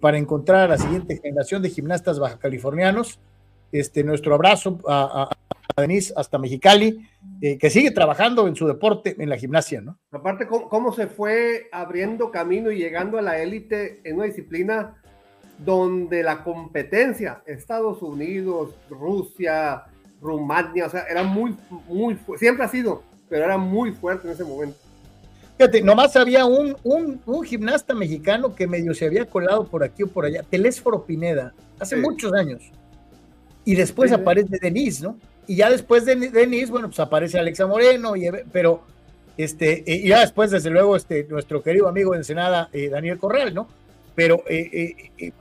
para encontrar a la siguiente generación de gimnastas baja californianos. Este, nuestro abrazo a, Denise hasta Mexicali, eh, que sigue trabajando en su deporte, en la gimnasia, ¿no? Aparte, ¿cómo, se fue abriendo camino y llegando a la élite en una disciplina donde la competencia, Estados Unidos, Rusia, Rumania, o sea, era muy, muy, siempre ha sido, pero era muy fuerte en ese momento. Fíjate, nomás había un, un, un, gimnasta mexicano que medio se había colado por aquí o por allá, Telésforo Pineda, hace muchos años. Y después aparece Denise, ¿no? y ya después de Denise, bueno, pues aparece Alexa Moreno, y, pero este, y ya después, desde luego, este, nuestro querido amigo de Ensenada, eh, Daniel Corral, ¿no? Pero eh, eh,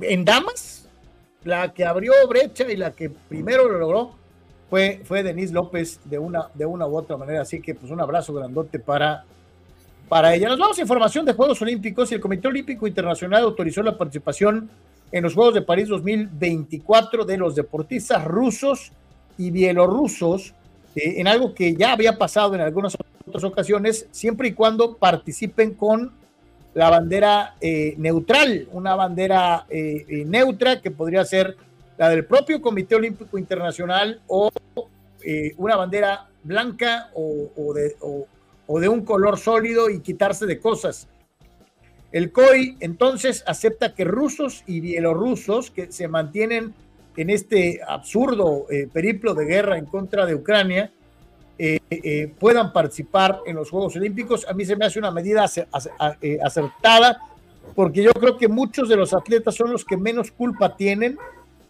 en Damas, la que abrió brecha y la que primero lo logró fue, fue Denise López de una, de una u otra manera. Así que, pues, un abrazo grandote para, para ella. Nos vamos a información de Juegos Olímpicos y el Comité Olímpico Internacional autorizó la participación en los Juegos de París 2024 de los deportistas rusos y bielorrusos eh, en algo que ya había pasado en algunas otras ocasiones, siempre y cuando participen con la bandera eh, neutral, una bandera eh, neutra que podría ser la del propio Comité Olímpico Internacional o una bandera blanca o, de, o de un color sólido y quitarse de cosas. El COI entonces acepta que rusos y bielorrusos que se mantienen en este absurdo eh, periplo de guerra en contra de Ucrania eh, eh, puedan participar en los Juegos Olímpicos. A mí se me hace una medida acertada porque yo creo que muchos de los atletas son los que menos culpa tienen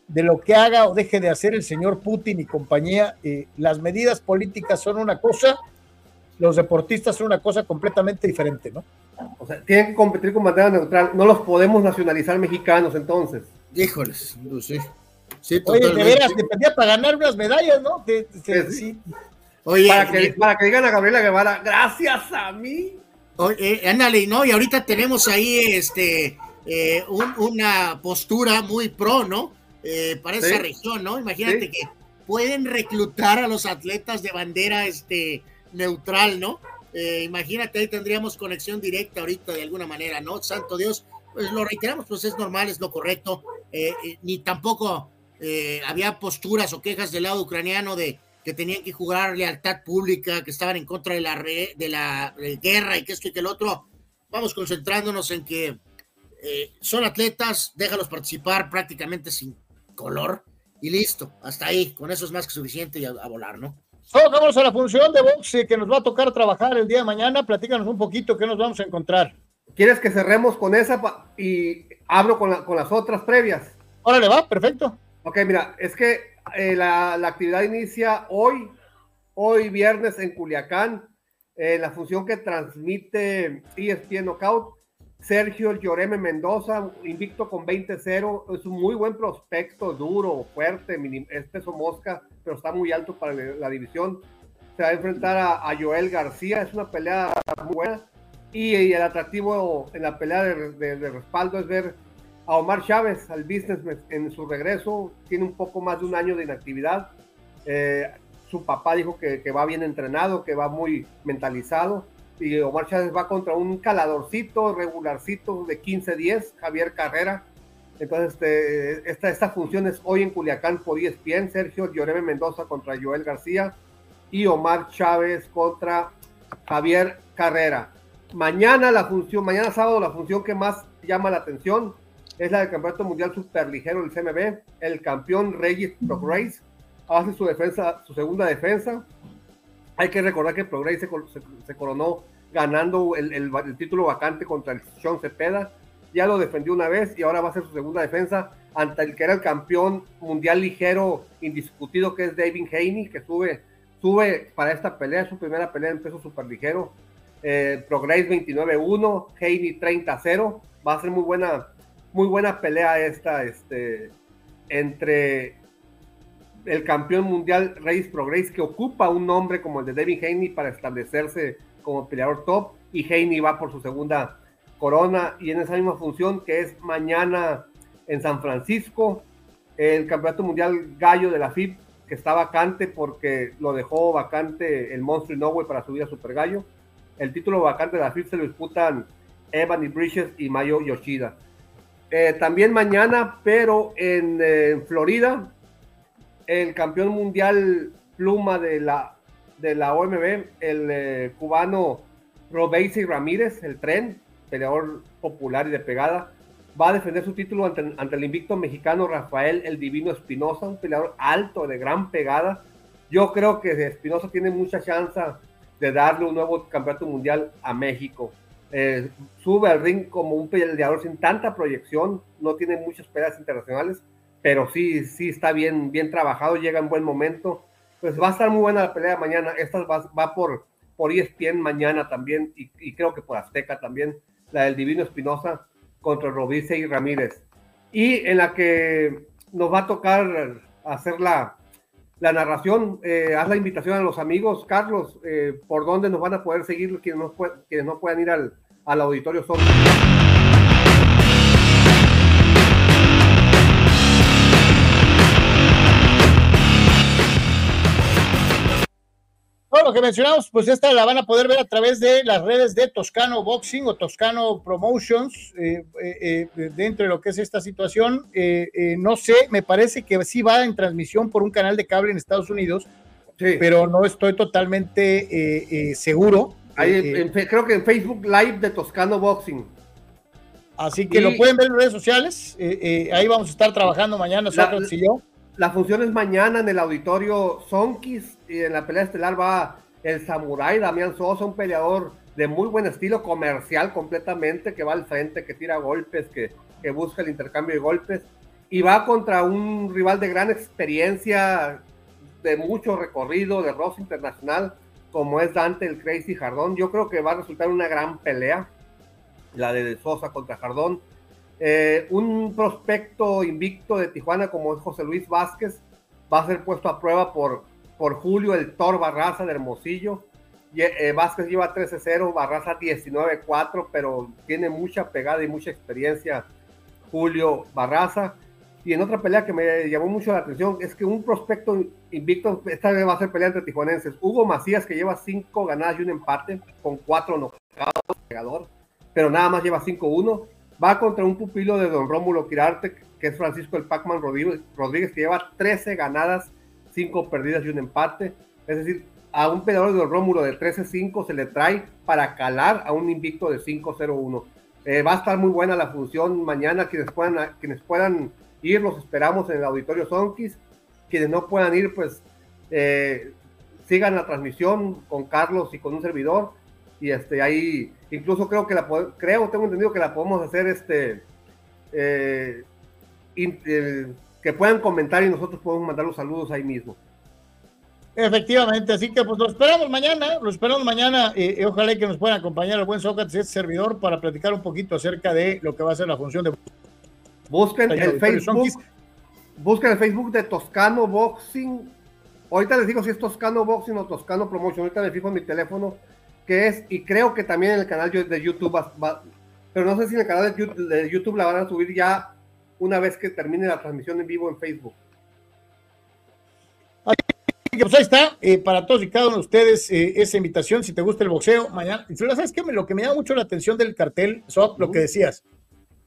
de lo que haga o deje de hacer el señor Putin y compañía. las medidas políticas son una cosa, los deportistas son una cosa completamente diferente, ¿no? O sea, tienen que competir con bandera neutral. No los podemos nacionalizar mexicanos entonces. Híjoles, no sé. Oye, de veras, dependía para ganar unas medallas, ¿no? sí. Oye, para que, para que digan a Gabriela Guevara, gracias a mí. Oye, ándale, ¿no? Y ahorita tenemos ahí este eh, una postura muy pro, ¿no? Eh, para esa región, ¿no? Imagínate que pueden reclutar a los atletas de bandera este, neutral, ¿no? Eh, imagínate, ahí tendríamos conexión directa ahorita de alguna manera, ¿no? Santo Dios, pues lo reiteramos, pues es normal, es lo correcto, ni tampoco eh, había posturas o quejas del lado ucraniano de que tenían que jugar lealtad pública, que estaban en contra de la, de la guerra y que esto y que el otro. Vamos concentrándonos en que eh, son atletas, déjalos participar prácticamente sin color y listo, hasta ahí, con eso es más que suficiente y a, volar, ¿no? vamos a la función de boxe que nos va a tocar trabajar el día de mañana. Platícanos un poquito qué nos vamos a encontrar. ¿Quieres que cerremos con esa y abro con, con las otras previas? Órale, va, perfecto. Ok, mira, es que eh, la, actividad inicia hoy, hoy viernes en Culiacán, eh, la función que transmite ESPN Knockout. Sergio Lloreme Mendoza, invicto con 20-0, es un muy buen prospecto, duro, fuerte, es peso mosca, pero está muy alto para la, división. Se va a enfrentar a, Joel García, es una pelea muy buena. Y, el atractivo en la pelea de respaldo es ver a Omar Chávez, al business en su regreso, tiene un poco más de un año de inactividad. Eh, su papá dijo que, va bien entrenado, que va muy mentalizado. Y Omar Chávez va contra un caladorcito, regularcito de 15-10, Javier Carrera. Entonces, este, esta, función es hoy en Culiacán por ESPN. Sergio Lloreme Mendoza contra Joel García y Omar Chávez contra Javier Carrera. Mañana la función, mañana sábado la función que más llama la atención es la del Campeonato Mundial Superligero del CMB. El campeón Regis Prograis hace su defensa, su segunda defensa. Hay que recordar que Prograis se, coronó ganando el, título vacante contra el Sean Cepeda. Ya lo defendió una vez y ahora va a ser su segunda defensa ante el que era el campeón mundial ligero indiscutido, que es David Haney, que sube, sube para esta pelea, su primera pelea en peso superligero. Eh, Prograis 29-1, Haney 30-0. Va a ser muy buena muy buena pelea esta, este, entre el campeón mundial Reyes Progress, que ocupa un nombre como el de Devin Haney para establecerse como peleador top, y Haney va por su segunda corona, y en esa misma función que es mañana en San Francisco, el campeonato mundial gallo de la FIP, que está vacante porque lo dejó vacante el Monstruo Inoue para subir a Super Gallo. El título vacante de la FIP se lo disputan Evan y Bridges y Mayo Yoshida. Eh, también mañana, pero en eh, Florida, el campeón mundial pluma de la, de la OMB, el eh, cubano Robesi Ramírez, el tren, peleador popular y de pegada, va a defender su título ante, el invicto mexicano Rafael el Divino Espinosa, un peleador alto, de gran pegada. Yo creo que Espinosa tiene mucha chance de darle un nuevo campeonato mundial a México. Eh, sube al ring como un peleador sin tanta proyección, no tiene muchas peleas internacionales, pero sí, sí está bien, bien trabajado, llega en buen momento. Pues va a estar muy buena la pelea mañana. Esta va, por, por ESPN mañana también y, y, creo que por Azteca también, la del Divino Espinosa contra Robice y Ramírez. Y en la que nos va a tocar hacer la, la narración, eh, haz la invitación a los amigos, Carlos, eh, por dónde nos van a poder seguir quienes no, quienes no puedan ir al, al auditorio son. Todo lo que mencionamos, pues esta la van a poder ver a través de las redes de Toscano Boxing o Toscano Promotions, eh, eh, eh, dentro de lo que es esta situación. no sé, me parece que sí va en transmisión por un canal de cable en Estados Unidos, pero no estoy totalmente seguro. creo que en Facebook Live de Toscano Boxing. Así que lo pueden ver en redes sociales. ahí vamos a estar trabajando mañana, nosotros y yo. La función es mañana en el auditorio Sonkis y en la pelea estelar va el Samurai Damián Sosa, un peleador de muy buen estilo comercial completamente, que va al frente, que tira golpes, que, que busca el intercambio de golpes y va contra un rival de gran experiencia, de mucho recorrido, de Ross Internacional, como es Dante el Crazy Jardón. Yo creo que va a resultar una gran pelea, la de Sosa contra Jardón. Eh, un prospecto invicto de Tijuana como es José Luis Vázquez va a ser puesto a prueba por, por Julio el Tor Barraza de Hermosillo. Eh, Vázquez lleva 13-0, Barraza 19-4, pero tiene mucha pegada y mucha experiencia Julio Barraza. Y en otra pelea que me llamó mucho la atención es que un prospecto invicto, esta vez va a ser pelea entre tijuanenses. Hugo Macías, que lleva 5 ganadas y un empate, con 4 nocados, pero nada más lleva 5-1 va contra un pupilo de don Rómulo Quirarte, que es Francisco el Pacman Rodríguez, que lleva 13 ganadas, 5 perdidas y un empate. Es decir, a un peleador de Rómulo de 13-5 se le trae para calar a un invicto de 5-0-1. Eh, va a estar muy buena la función mañana. Quienes puedan, quienes puedan ir, los esperamos en el auditorio Sonkis. Quienes no puedan ir, pues eh, sigan la transmisión con Carlos y con un servidor y este ahí incluso creo que la creo tengo entendido que la podemos hacer este eh, que puedan comentar y nosotros podemos mandar los saludos ahí mismo. Efectivamente, así que pues lo esperamos mañana, lo esperamos mañana, eh, ojalá que nos puedan acompañar el buen Sócrates, este servidor, para platicar un poquito acerca de lo que va a ser la función de... Busquen el Facebook, busquen el Facebook de Toscano Boxing, ahorita les digo si es Toscano Boxing o Toscano Promotion, ahorita les fijo en mi teléfono, que es, y creo que también en el canal de YouTube va, pero no sé si en el canal de YouTube, la van a subir ya una vez que termine la transmisión en vivo en Facebook. Pues ahí está, eh, para todos y cada uno de ustedes, eh, esa invitación, si te gusta el boxeo, mañana. ¿Sabes qué? Lo que me llama mucho la atención del cartel, son lo que decías,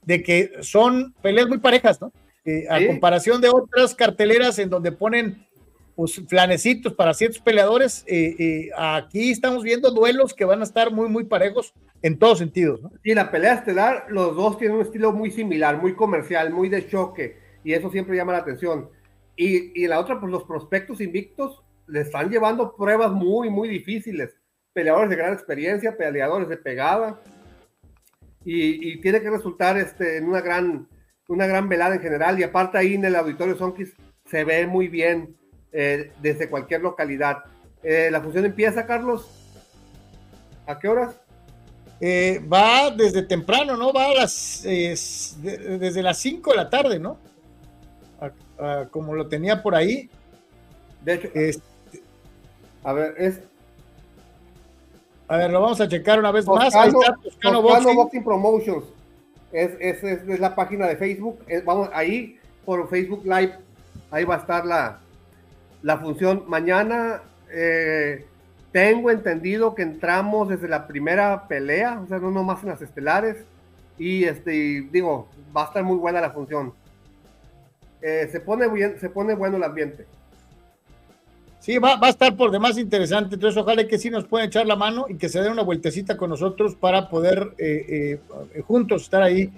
de que son peleas muy parejas, ¿no? Eh, a comparación de otras carteleras en donde ponen pues, flanecitos para ciertos peleadores. Aquí estamos viendo duelos que van a estar muy, muy parejos en todos sentidos. ¿no? Y la pelea estelar, los dos tienen un estilo muy similar, muy comercial, muy de choque, y eso siempre llama la atención. Y, y la otra, pues los prospectos invictos le están llevando pruebas muy, muy difíciles. Peleadores de gran experiencia, peleadores de pegada, y, y tiene que resultar este, en una gran, una gran velada en general. Y aparte ahí en el auditorio Sonkis se ve muy bien eh, desde cualquier localidad. Eh, ¿La función empieza, Carlos? ¿A qué horas? Eh, va desde temprano, ¿no? Va a las, desde las 5 de la tarde, ¿no? como lo tenía por ahí. De hecho, Este, a ver, es a ver, lo vamos a checar una vez más. Ahí está Toscano Toscano Boxing. Boxing Promotions. Es, es, es, es la página de Facebook. Vamos, ahí por Facebook Live, ahí va a estar la, la función. Mañana eh, tengo entendido que entramos desde la primera pelea, o sea, no nomás en las estelares. Y este, digo, va a estar muy buena la función. Eh, se, pone bien, se pone bueno el ambiente. Sí, va, a estar por demás interesante. Entonces, ojalá que sí nos puedan echar la mano y que se den una vueltecita con nosotros para poder eh, eh, juntos estar ahí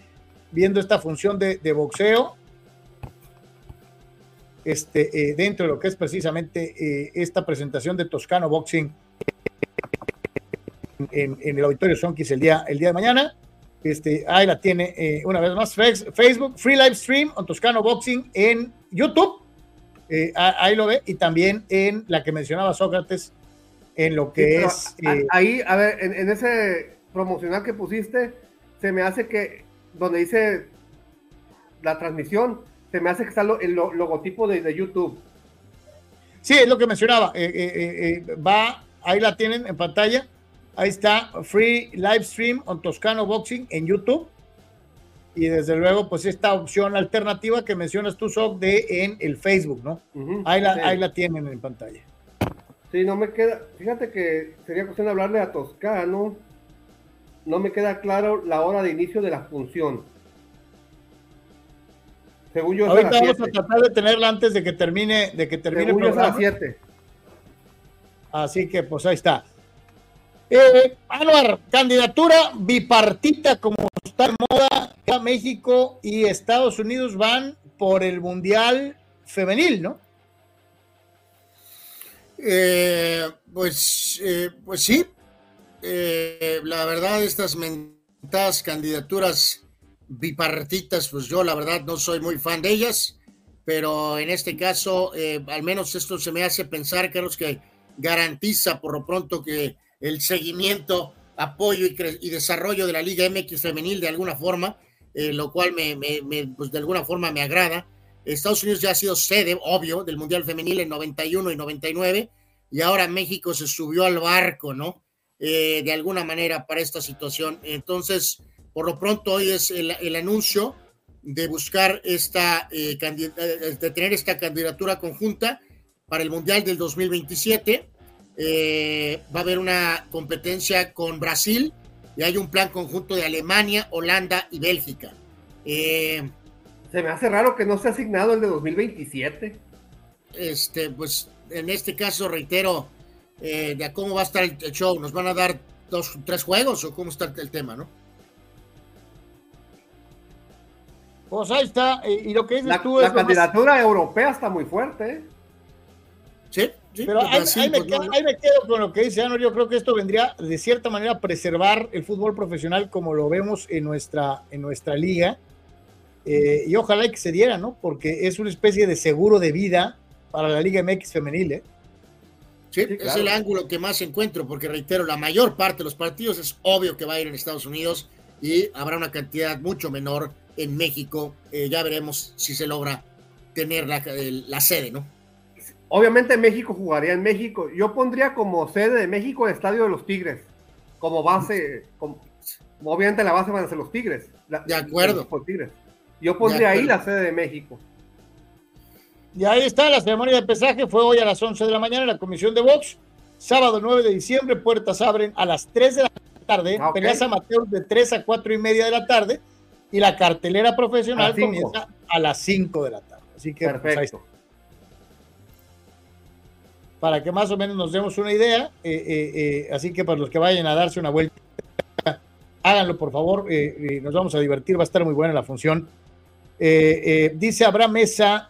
viendo esta función de, boxeo. Este, dentro de lo que es precisamente esta presentación de Toscano Boxing en, en el Auditorio Sonkis el día, el día de mañana. Este, ahí la tiene eh, una vez más Facebook, Free Live Stream on Toscano Boxing en YouTube. Eh, ahí lo ve y también en la que mencionaba Sócrates, en lo que Sí, es... eh, ahí, a ver, en, en ese promocional que pusiste, se me hace que, donde dice la transmisión, se me hace que está lo- el lo- logotipo de, de YouTube. Sí, es lo que mencionaba. va, ahí la tienen en pantalla. Ahí está, Free Live Stream on Toscano Boxing en YouTube. Y desde luego, pues esta opción alternativa que mencionas tú, Soc, de en el Facebook, ¿no? Ahí la, sí. ahí la tienen en pantalla. Sí, no me queda, fíjate que sería cuestión de hablarle a Toscano. No me queda claro la hora de inicio de la función. Según yo Ahorita vamos a 7. tratar de tenerla antes de que termine, de que termine Según el yo es a las programa. 7. Así que pues ahí está. Eh, Anuar, candidatura bipartita como está en moda, México y Estados Unidos van por el Mundial Femenil, ¿no? Eh, pues, eh, pues sí, Eh, la verdad, estas mentadas candidaturas bipartitas, pues yo la verdad no soy muy fan de ellas, pero en este caso, al menos esto se me hace pensar, Carlos, que garantiza por lo pronto que el seguimiento, apoyo y, desarrollo de la Liga MX femenil de alguna forma, eh, lo cual me, me- pues de alguna forma me agrada. Estados Unidos ya ha sido sede, obvio, del Mundial Femenil en 91 y 99, y ahora México se subió al barco, ¿no? Eh, de alguna manera para esta situación. Entonces, por lo pronto hoy es el, anuncio de buscar esta, eh, de tener esta candidatura conjunta para el Mundial del 2027. Eh, va a haber una competencia con Brasil y hay un plan conjunto de Alemania, Holanda y Bélgica. Eh, Se me hace raro que no sea asignado el de 2027. este, pues en este caso reitero, eh, de a cómo va a estar el show, nos van a dar dos, tres juegos o cómo está el, tema, ¿no? Pues ahí está. y lo que dices La, tú la es más- candidatura europea está muy fuerte. ¿eh? Sí, sí, Pero ahí, Brasil, ahí me pues, no, quedo, ahí me quedo con lo que dice Anor. Yo creo que esto vendría de cierta manera a preservar el fútbol profesional como lo vemos en nuestra, en nuestra liga. Eh, y ojalá que se diera, ¿no? Porque es una especie de seguro de vida para la Liga MX femenil, ¿eh? Sí, Sí, es claro. el ángulo que más encuentro, porque reitero, la mayor parte de los partidos es obvio que va a ir en Estados Unidos y habrá una cantidad mucho menor en México. Eh, ya veremos si se logra tener la, el- la sede, ¿no? Obviamente México jugaría en México. Yo pondría como sede de México el Estadio de los Tigres. Como base, como- obviamente la base van a ser los Tigres. La- De acuerdo. de Tigres. Yo pondría ahí la sede de México. Y ahí está, la ceremonia de pesaje fue hoy a las 11 de la mañana en la comisión de box. Sábado 9 de diciembre, puertas abren a las 3 de la tarde, Ah, ok. peleas de 3 a 4 y media de la tarde y la cartelera profesional comienza a las 5 de la tarde. Así que pues, ahí está. Para que más o menos nos demos una idea. eh, eh, eh, así que para los que vayan a darse una vuelta, háganlo por favor. nos vamos a divertir, va a estar muy buena la función. Dice Abraham Mesa,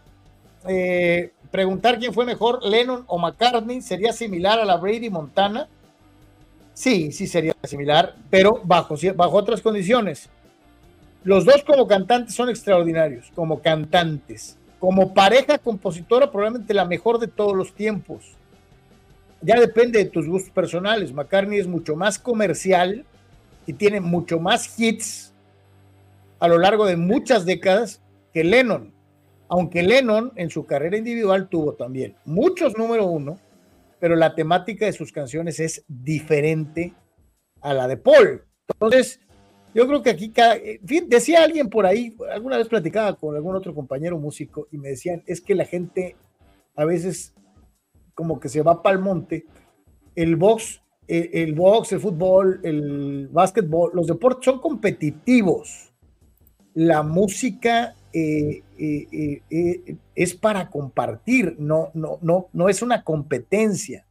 preguntar quién fue mejor, Lennon o McCartney, ¿sería similar a la Brady Montana? Sí, sí sería similar, pero bajo otras condiciones. Los dos como cantantes son extraordinarios, como cantantes. Como pareja compositora, probablemente la mejor de todos los tiempos. Ya depende de tus gustos personales. McCartney es mucho más comercial y tiene mucho más hits a lo largo de muchas décadas que Lennon. Aunque Lennon en su carrera individual tuvo también muchos número uno, pero la temática de sus canciones es diferente a la de Paul. Entonces, yo creo que aquí, cada, en fin, decía alguien por ahí, alguna vez platicaba con algún otro compañero músico y me decían, es que la gente a veces como que se va para el monte, el box, el, el box, el fútbol, el básquetbol, los deportes son competitivos. La música eh, eh, eh, es para compartir, no, no, no, no es una competencia.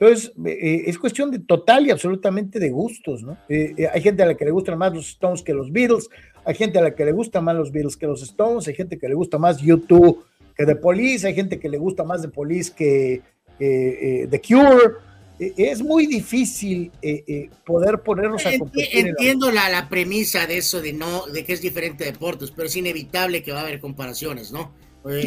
Entonces, es cuestión de total y absolutamente de gustos, ¿no? hay gente a la que le gustan más los Stones que los Beatles, hay gente a la que le gustan más los Beatles que los Stones, hay gente que le gusta más YouTube que The Police, hay gente que le gusta más The Police que The Cure. es muy difícil poder ponernos a competir. Entiendo la, la, premisa de eso de no, de que es diferente de deportes, pero es inevitable que va a haber comparaciones, ¿no?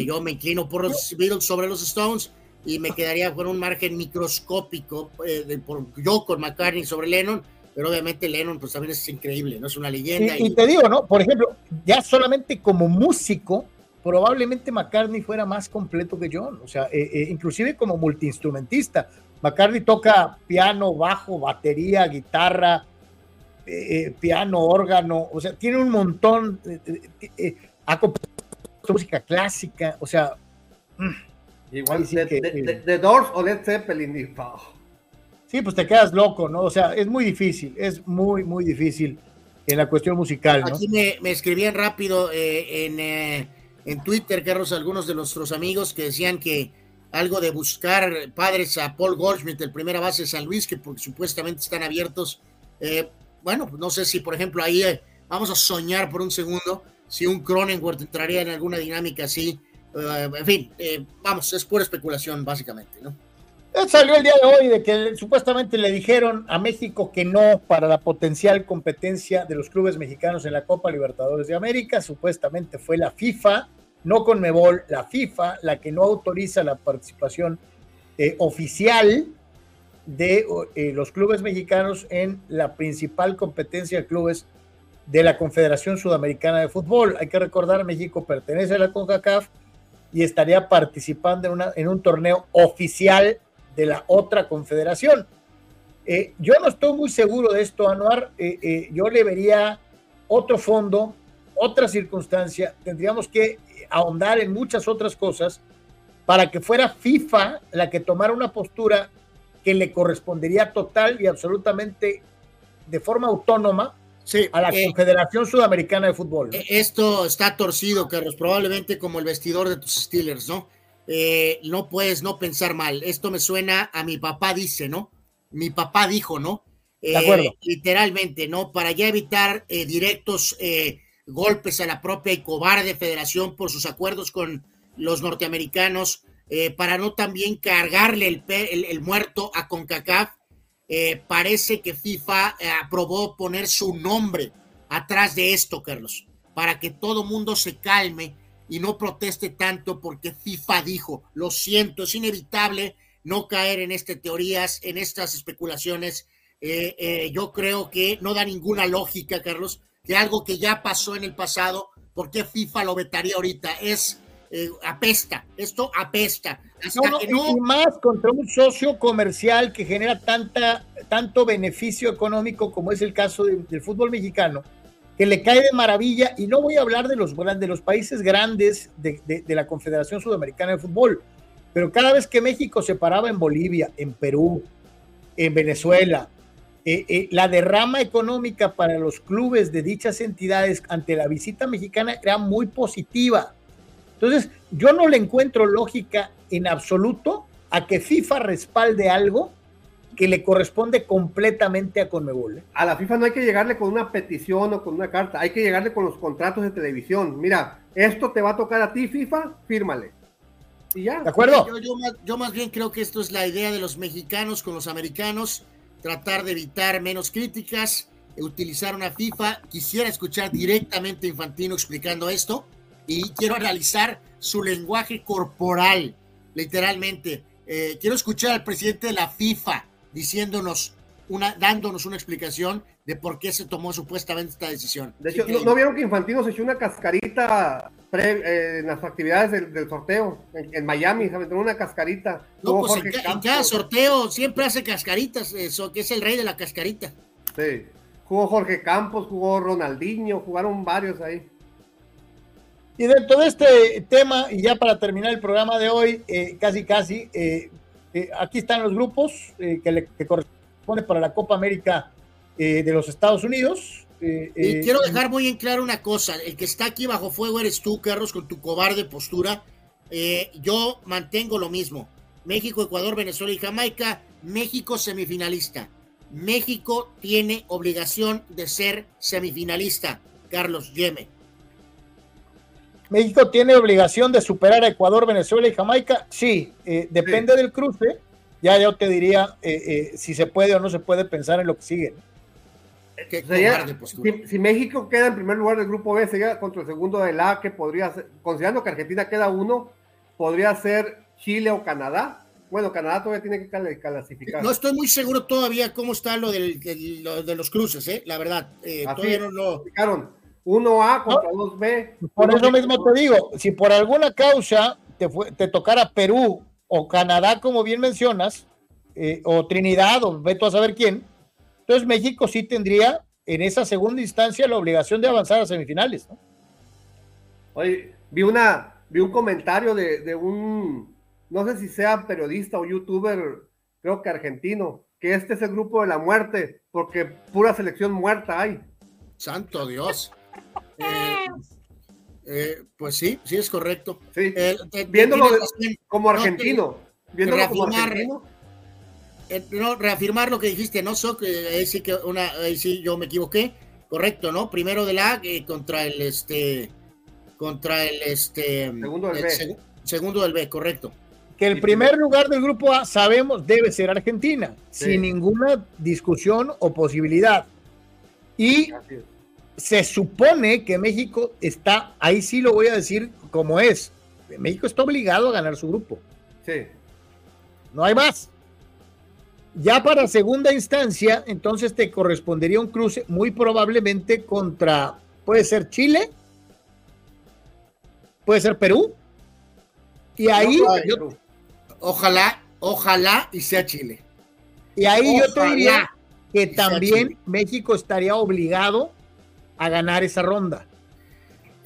yo me inclino por los Beatles sobre los Stones y me quedaría con un margen microscópico eh, por, yo con McCartney sobre Lennon, pero obviamente Lennon pues también es increíble, ¿no? Es una leyenda. Y, te digo, ¿no? Por ejemplo, ya solamente como músico, probablemente McCartney fuera más completo que John, o sea, eh, eh, inclusive como multiinstrumentista. McCartney toca piano, bajo, batería, guitarra, piano, órgano, o sea, tiene un montón, ha compuesto música clásica, o sea... Mm. Igual de, de, Doors o Led Zeppelin. Sí, pues te quedas loco, ¿no? O sea, es muy difícil, es muy, muy difícil en la cuestión musical, ¿no? Aquí me, me escribían rápido eh, en, eh, en Twitter, Carlos, algunos de nuestros amigos que decían que algo de buscar padres a Paul Goldschmidt, el primera base de San Luis, que porque supuestamente están abiertos. Eh, bueno, no sé si, por ejemplo, ahí vamos a soñar por un segundo si un Cronenworth entraría en alguna dinámica así eh, en fin, eh, vamos, es pura especulación básicamente, ¿no? Eh, salió el día de hoy de que supuestamente le dijeron a México que no para la potencial competencia de los clubes mexicanos en la Copa Libertadores de América. Supuestamente fue la FIFA, no con Mebol, la FIFA, la que no autoriza la participación oficial de los clubes mexicanos en la principal competencia de clubes de la Confederación Sudamericana de Fútbol. Hay que recordar, México pertenece a la CONCACAF y estaría participando en, un torneo oficial de la otra confederación. Eh, yo no estoy muy seguro de esto, Anuar. Eh, eh, yo le vería otro fondo, otra circunstancia. Tendríamos que ahondar en muchas otras cosas para que fuera FIFA la que tomara una postura que le correspondería total y absolutamente de forma autónoma a la eh, Confederación Sudamericana de Fútbol. Eh, esto está torcido, Carlos, probablemente como el vestidor de tus Steelers, ¿no? Eh, no puedes no pensar mal. Esto me suena a mi papá dice, ¿no? Mi papá dijo, ¿no? de acuerdo. Literalmente, ¿no? Para ya evitar directos golpes a la propia y cobarde federación por sus acuerdos con los norteamericanos, para no también cargarle el, el, el muerto a CONCACAF eh, parece que FIFA eh, aprobó poner su nombre atrás de esto, Carlos, para que todo mundo se calme y no proteste tanto porque FIFA dijo, lo siento, es inevitable no caer en estas teorías, en estas especulaciones. Eh, yo creo que no da ninguna lógica, Carlos, que algo que ya pasó en el pasado, ¿por qué FIFA lo vetaría ahorita? Es eh, apesta, esto apesta. Y más contra un socio comercial que genera tanta, tanto beneficio económico como es el caso del fútbol mexicano, que le cae de maravilla, y no voy a hablar de los, de los países grandes de, de, la Confederación Sudamericana de Fútbol, pero cada vez que México se paraba en Bolivia, en Perú, en Venezuela, eh, eh, la derrama económica para los clubes de dichas entidades ante la visita mexicana era muy positiva entonces, yo no le encuentro lógica en absoluto a que FIFA respalde algo que le corresponde completamente a Conmebol. ¿eh? A la FIFA no hay que llegarle con una petición o con una carta, hay que llegarle con los contratos de televisión. Mira, esto te va a tocar a ti, FIFA, fírmale. Y ya. ¿De acuerdo? Yo, más, bien creo que esto es la idea de los mexicanos con los americanos, tratar de evitar menos críticas, utilizar una FIFA. Quisiera escuchar directamente a Infantino explicando esto y quiero analizar su lenguaje corporal, literalmente. Eh, quiero escuchar al presidente de la FIFA diciéndonos una, dándonos una explicación de por qué se tomó supuestamente esta decisión. De hecho, ¿no, vieron que Infantino se echó una cascarita eh, en las actividades del, sorteo en, Miami? Se una cascarita. No, pues en, cada sorteo siempre hace cascaritas, eso, que es el rey de la cascarita. Sí. Jugó Jorge Campos, jugó Ronaldinho, jugaron varios ahí. Y dentro de este tema, y ya para terminar el programa de hoy, eh, casi casi, eh, aquí están los grupos que, le, que corresponden para la Copa América de los Estados Unidos. y quiero dejar muy en claro una cosa, el que está aquí bajo fuego eres tú, Carlos, con tu cobarde postura. yo mantengo lo mismo. México, Ecuador, Venezuela y Jamaica, México semifinalista. México tiene obligación de ser semifinalista. Carlos Yeme. México tiene obligación de superar a Ecuador, Venezuela y Jamaica. Sí, eh, depende del cruce. Ya yo te diría eh, eh, si se puede o no se puede pensar en lo que sigue. si, México queda en primer lugar del grupo B, sería contra el segundo de la que podría ser, considerando que Argentina queda uno, podría ser Chile o Canadá bueno, Canadá todavía tiene que clasificar. No estoy muy seguro todavía cómo está lo, del, de los cruces, ¿eh? la verdad. Eh, todavía no lo. 1A contra 2B. Por eso mismo te digo, si por alguna causa te, te tocara Perú o Canadá, como bien mencionas, eh, o Trinidad, o veto a saber quién, entonces México sí tendría en esa segunda instancia la obligación de avanzar a semifinales. ¿no? Oye, vi, una, vi un comentario de un no sé si sea periodista o youtuber, creo que argentino, que este es el grupo de la muerte, porque pura selección muerta hay. Santo Dios. Eh, eh, pues sí, sí es correcto. Sí. Eh, viéndolo como argentino. viéndolo como argentino. no, reafirmar lo que dijiste, no, so, que sí que una, sí yo me equivoqué, correcto, ¿no? Primero de la contra el este contra el este segundo del B. segundo del B, correcto que el primer lugar del grupo A sabemos debe ser Argentina, sin ninguna discusión o posibilidad. Y se supone que México está, ahí sí lo voy a decir como es, México está obligado a ganar su grupo. Sí. No hay más. Ya para segunda instancia, entonces te correspondería un cruce muy probablemente contra, puede ser Chile, puede ser Perú. Y ahí, Ojalá, ojalá y sea Chile. Y ahí yo te diría que también México estaría obligado a ganar esa ronda.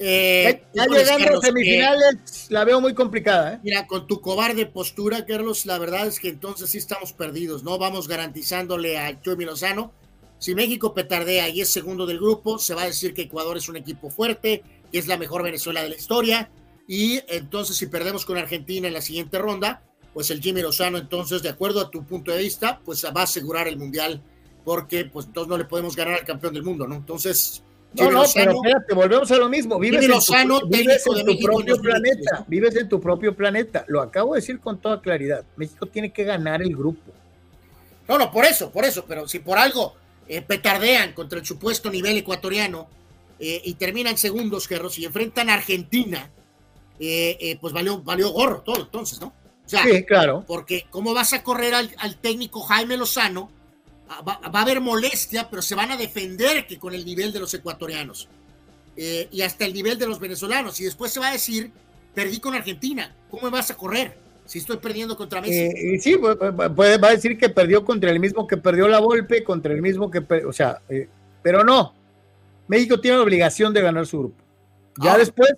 Eh, ya llegando a semifinales, la veo muy complicada. ¿eh? Mira, con tu cobarde postura, Carlos, la verdad es que entonces sí estamos perdidos, ¿no? Vamos garantizándole a Chuy Lozano. Si México petardea y es segundo del grupo, se va a decir que Ecuador es un equipo fuerte, que es la mejor Venezuela de la historia. Y entonces, si perdemos con Argentina en la siguiente ronda, pues el Jimmy Lozano entonces, de acuerdo a tu punto de vista, pues va a asegurar el Mundial, porque pues entonces no le podemos ganar al campeón del mundo, ¿no? Entonces... no, no, pero espérate, volvemos a lo mismo. Vives en tu, vives en tu propio planeta. Vives en tu propio planeta. Lo acabo de decir con toda claridad. México tiene que ganar el grupo. No, no, por eso, por eso. Pero si por algo eh, petardean contra el supuesto nivel ecuatoriano eh, y terminan segundos, Gerros, y enfrentan a Argentina, eh, pues valió, valió gorro todo entonces, ¿no? sí, claro. Porque ¿cómo vas a correr al, técnico Jaime Lozano? Ah, va, a haber molestia, pero se van a defender que con el nivel de los ecuatorianos eh, y hasta el nivel de los venezolanos. Y después se va a decir, perdí con Argentina, ¿cómo me vas a correr? Si estoy perdiendo contra Messi. Eh, sí, puede, va a decir que perdió contra el mismo que perdió la Volpe, contra el mismo que, o sea, eh, pero no. México tiene la obligación de ganar su grupo. Ya después.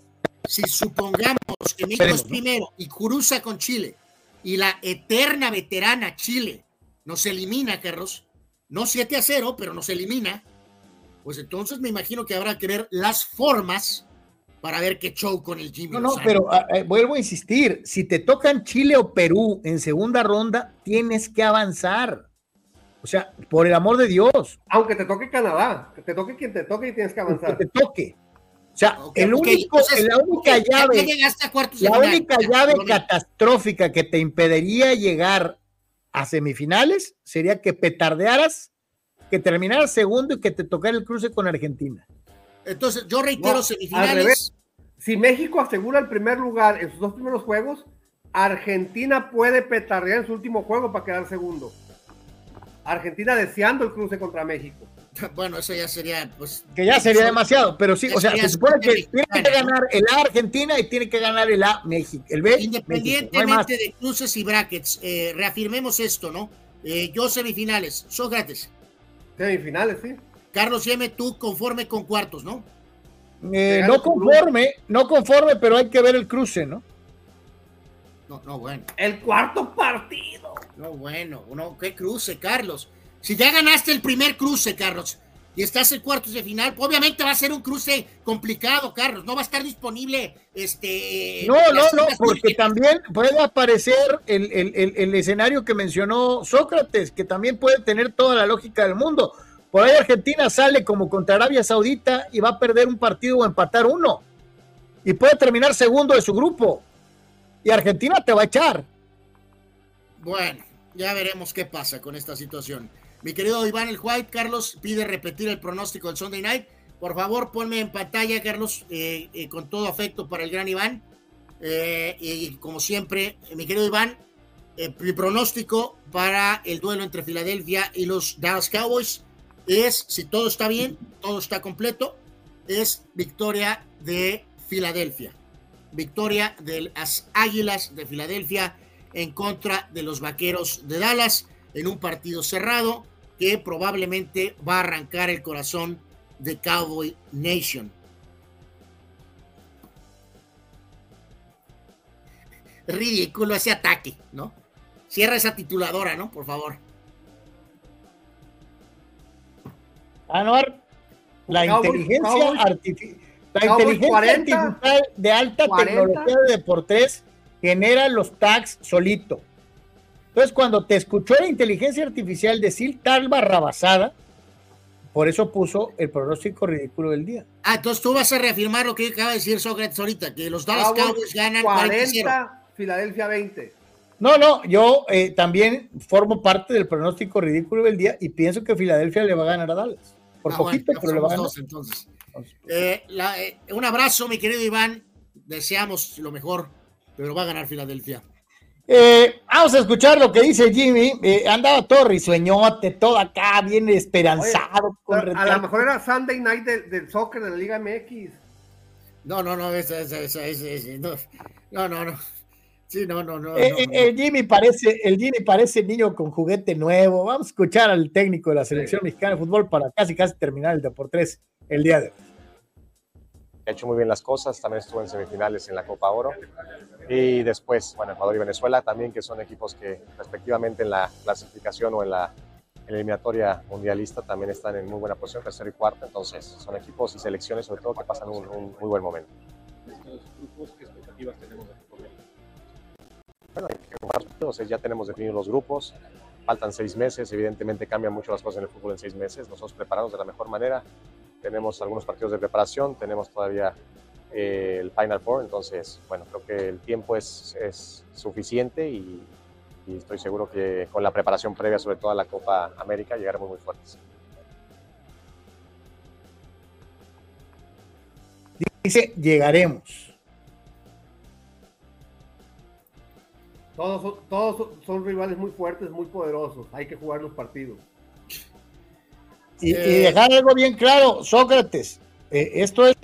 Si supongamos que México es primero y cruza con Chile y la eterna veterana Chile nos elimina, Carlos, no 7 a 0, pero nos elimina, pues entonces me imagino que habrá que ver las formas para ver qué show con el Jimmy. No, no, pero ah, eh, vuelvo a insistir, si te tocan Chile o Perú en segunda ronda, tienes que avanzar. O sea, por el amor de Dios. Aunque te toque Canadá, que te toque quien te toque y tienes que avanzar. Que te toque. O sea, el único, la única llave, la única llave catastrófica que te impediría llegar a semifinales sería que petardearas, que terminaras segundo y que te tocara el cruce con Argentina. Entonces, yo reitero semifinales. Si México asegura el primer lugar en sus dos primeros juegos, Argentina puede petardear en su último juego para quedar segundo. Argentina deseando el cruce contra México. Bueno, eso ya sería, pues. Que ya sería demasiado, pero sí, o sea, se supone que tiene que ganar el A Argentina y tiene que ganar el A México. El B. Independientemente de cruces y brackets, eh, reafirmemos esto, ¿no? Eh, yo semifinales, Sócrates. Semifinales, sí. Carlos Yeme, tú conforme con cuartos, ¿no? Eh, no conforme, no conforme, pero hay que ver el cruce, ¿no? No, no, bueno. El cuarto partido. No, bueno, no, qué cruce, Carlos. Si ya ganaste el primer cruce, Carlos, y estás en cuartos de final, obviamente va a ser un cruce complicado, Carlos. No va a estar disponible este. No, no, no, porque también puede aparecer el, el, el, escenario que mencionó Sócrates, que también puede tener toda la lógica del mundo. Por ahí Argentina sale como contra Arabia Saudita y va a perder un partido o empatar uno. Y puede terminar segundo de su grupo. Y Argentina te va a echar. Bueno, ya veremos qué pasa con esta situación. Mi querido Iván El White, Carlos pide repetir el pronóstico del Sunday Night. Por favor, ponme en pantalla, Carlos, eh, eh, con todo afecto para el gran Iván. Eh, y como siempre, mi querido Iván, mi pronóstico para el duelo entre Filadelfia y los Dallas Cowboys es, si todo está bien, todo está completo, es victoria de Filadelfia. Victoria de las Águilas de Filadelfia en contra de los Vaqueros de Dallas en un partido cerrado que probablemente va a arrancar el corazón de Cowboy Nation. Ridículo ese ataque, ¿no? Cierra esa tituladora, ¿no? Por favor. Anuar, la inteligencia, artificial, la inteligencia artificial de alta tecnología de Deportes genera los tags solito. Entonces, cuando te escuchó la inteligencia artificial decir tal barrabasada, por eso puso el pronóstico ridículo del día. Ah, entonces tú vas a reafirmar lo que acaba de decir Sócrates ahorita, que los Dallas Cowboys, ganan 40, Filadelfia 20. No, no, yo eh, también formo parte del pronóstico ridículo del día y pienso que Filadelfia le va a ganar a Dallas. Por ah, poquito, pero le va a ganar. entonces. Eh, eh, un abrazo, mi querido Iván. Deseamos lo mejor, pero va a ganar Filadelfia. Eh, vamos a escuchar lo que dice Jimmy. Eh, andaba todo risueñote, todo acá, bien esperanzado. a lo mejor era Sunday night del, soccer de la Liga MX. No, no, no, esa, esa, esa, esa no, no, no, Sí, no, no, no. Eh, el Jimmy parece, el Jimmy parece niño con juguete nuevo. Vamos a escuchar al técnico de la selección mexicana de fútbol para casi casi terminar el Deportes el día de hoy ha hecho muy bien las cosas, también estuvo en semifinales en la Copa Oro. Y después, bueno, Ecuador y Venezuela también, que son equipos que respectivamente en la clasificación o en la eliminatoria mundialista también están en muy buena posición, tercero y cuarto. Entonces, son equipos y selecciones sobre todo que pasan un, muy buen momento. ¿qué expectativas tenemos de Bueno, hay que jugar, ya tenemos definidos los grupos, faltan seis meses, evidentemente cambian mucho las cosas en el fútbol en seis meses, nosotros preparamos de la mejor manera, tenemos algunos partidos de preparación, tenemos todavía eh, el Final Four, entonces, bueno, creo que el tiempo es, es suficiente y, estoy seguro que con la preparación previa, sobre todo a la Copa América, llegaremos muy fuertes. Dice, llegaremos. Todos todos son rivales muy fuertes, muy poderosos. Hay que jugar los partidos. Y, dejar algo bien claro, Sócrates, eh, esto es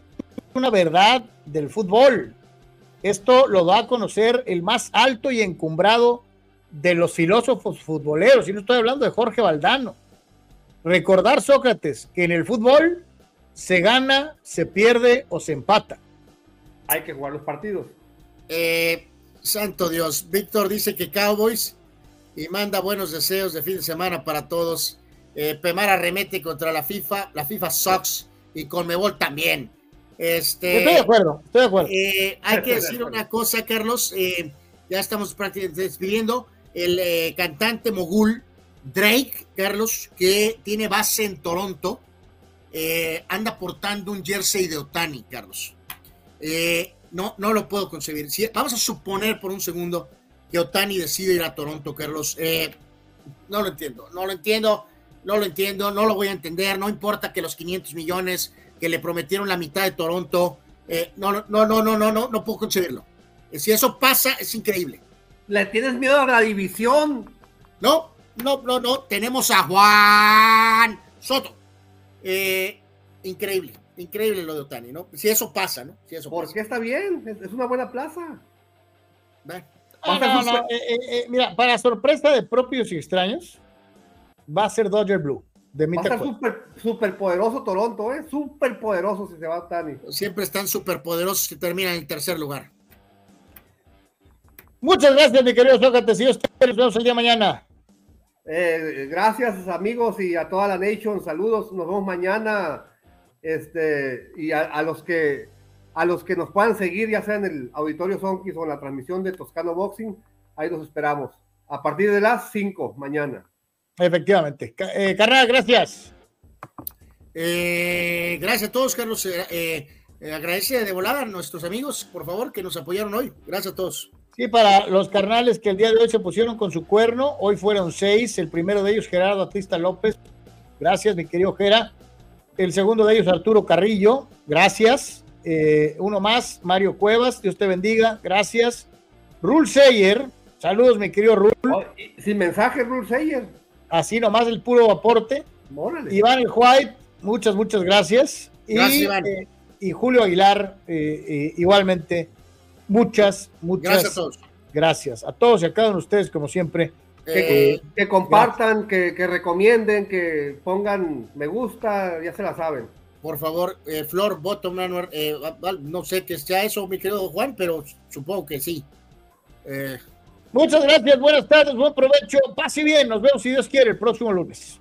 una verdad del fútbol. Esto lo da a conocer el más alto y encumbrado de los filósofos futboleros, y no estoy hablando de Jorge Valdano. Recordar, Sócrates, que en el fútbol se gana, se pierde o se empata. Hay que jugar los partidos. Eh, santo Dios, Víctor dice que Cowboys y manda buenos deseos de fin de semana para todos. Eh, Pemar arremete contra la FIFA, la FIFA sucks y Conmebol también. Este, estoy de acuerdo, estoy de acuerdo. Eh, hay que decir una cosa, Carlos, eh, ya estamos prácticamente despidiendo. El eh, cantante mogul Drake, Carlos, que tiene base en Toronto, anda portando un jersey de Otani, Carlos. No, no lo puedo concebir. vamos a suponer por un segundo que Otani decide ir a Toronto, Carlos. no lo entiendo, no lo entiendo no lo entiendo, no lo voy a entender, no importa que los 500 millones que le prometieron la mitad de Toronto, eh, no, no, no, no, no, no, no puedo concebirlo. Si eso pasa, es increíble. ¿Le tienes miedo a la división? No, no, no, no, tenemos a Juan Soto. Eh, increíble, increíble lo de Otani, ¿no? Si eso pasa, ¿no? Si eso Porque está bien, es, una buena plaza. Ah, no, no, eh, eh, eh, mira, para sorpresa de propios y extraños, va a ser Dodger Blue. De Va a estar súper super poderoso Toronto, ¿eh? Súper poderoso si se va Otani. Siempre están súper poderosos que terminan en tercer lugar. Muchas gracias, mi querido Sócrates. Y ustedes nos vemos el día de mañana. Eh, gracias amigos y a toda la nation, saludos, nos vemos mañana. Este, y a, a los que a los que nos puedan seguir, ya sea en el Auditorio Sonkis o en la transmisión de Toscano Boxing, ahí los esperamos. A partir de las 5 mañana. Efectivamente. Eh, carnal, gracias. Eh, gracias a todos, Carlos. Eh, eh, eh, agradece de volada a nuestros amigos, por favor, que nos apoyaron hoy. Gracias a todos. Sí, para los carnales que el día de hoy se pusieron con su cuerno, hoy fueron seis. El primero de ellos, Gerardo Atista López. Gracias, mi querido Gera. El segundo de ellos, Arturo Carrillo. Gracias. Eh, uno más, Mario Cuevas. Dios te bendiga. Gracias. Rul Seyer. Saludos, mi querido Rul. Sin mensaje, Rul Seyer. Así nomás el puro aporte. Iván El White, muchas, muchas gracias. Y, Gracias, Iván. eh, y Julio Aguilar, eh, eh, igualmente, muchas, muchas Gracias a todos. gracias. A todos y a cada uno de ustedes, como siempre. Que, Eh, que compartan, que, que recomienden, que pongan me gusta, ya se la saben. Por favor, eh, Flor, bottom runner, eh, no sé que sea eso, mi querido Juan, pero supongo que sí. Eh, Muchas gracias, buenas tardes, buen provecho, pase bien, nos vemos si Dios quiere el próximo lunes.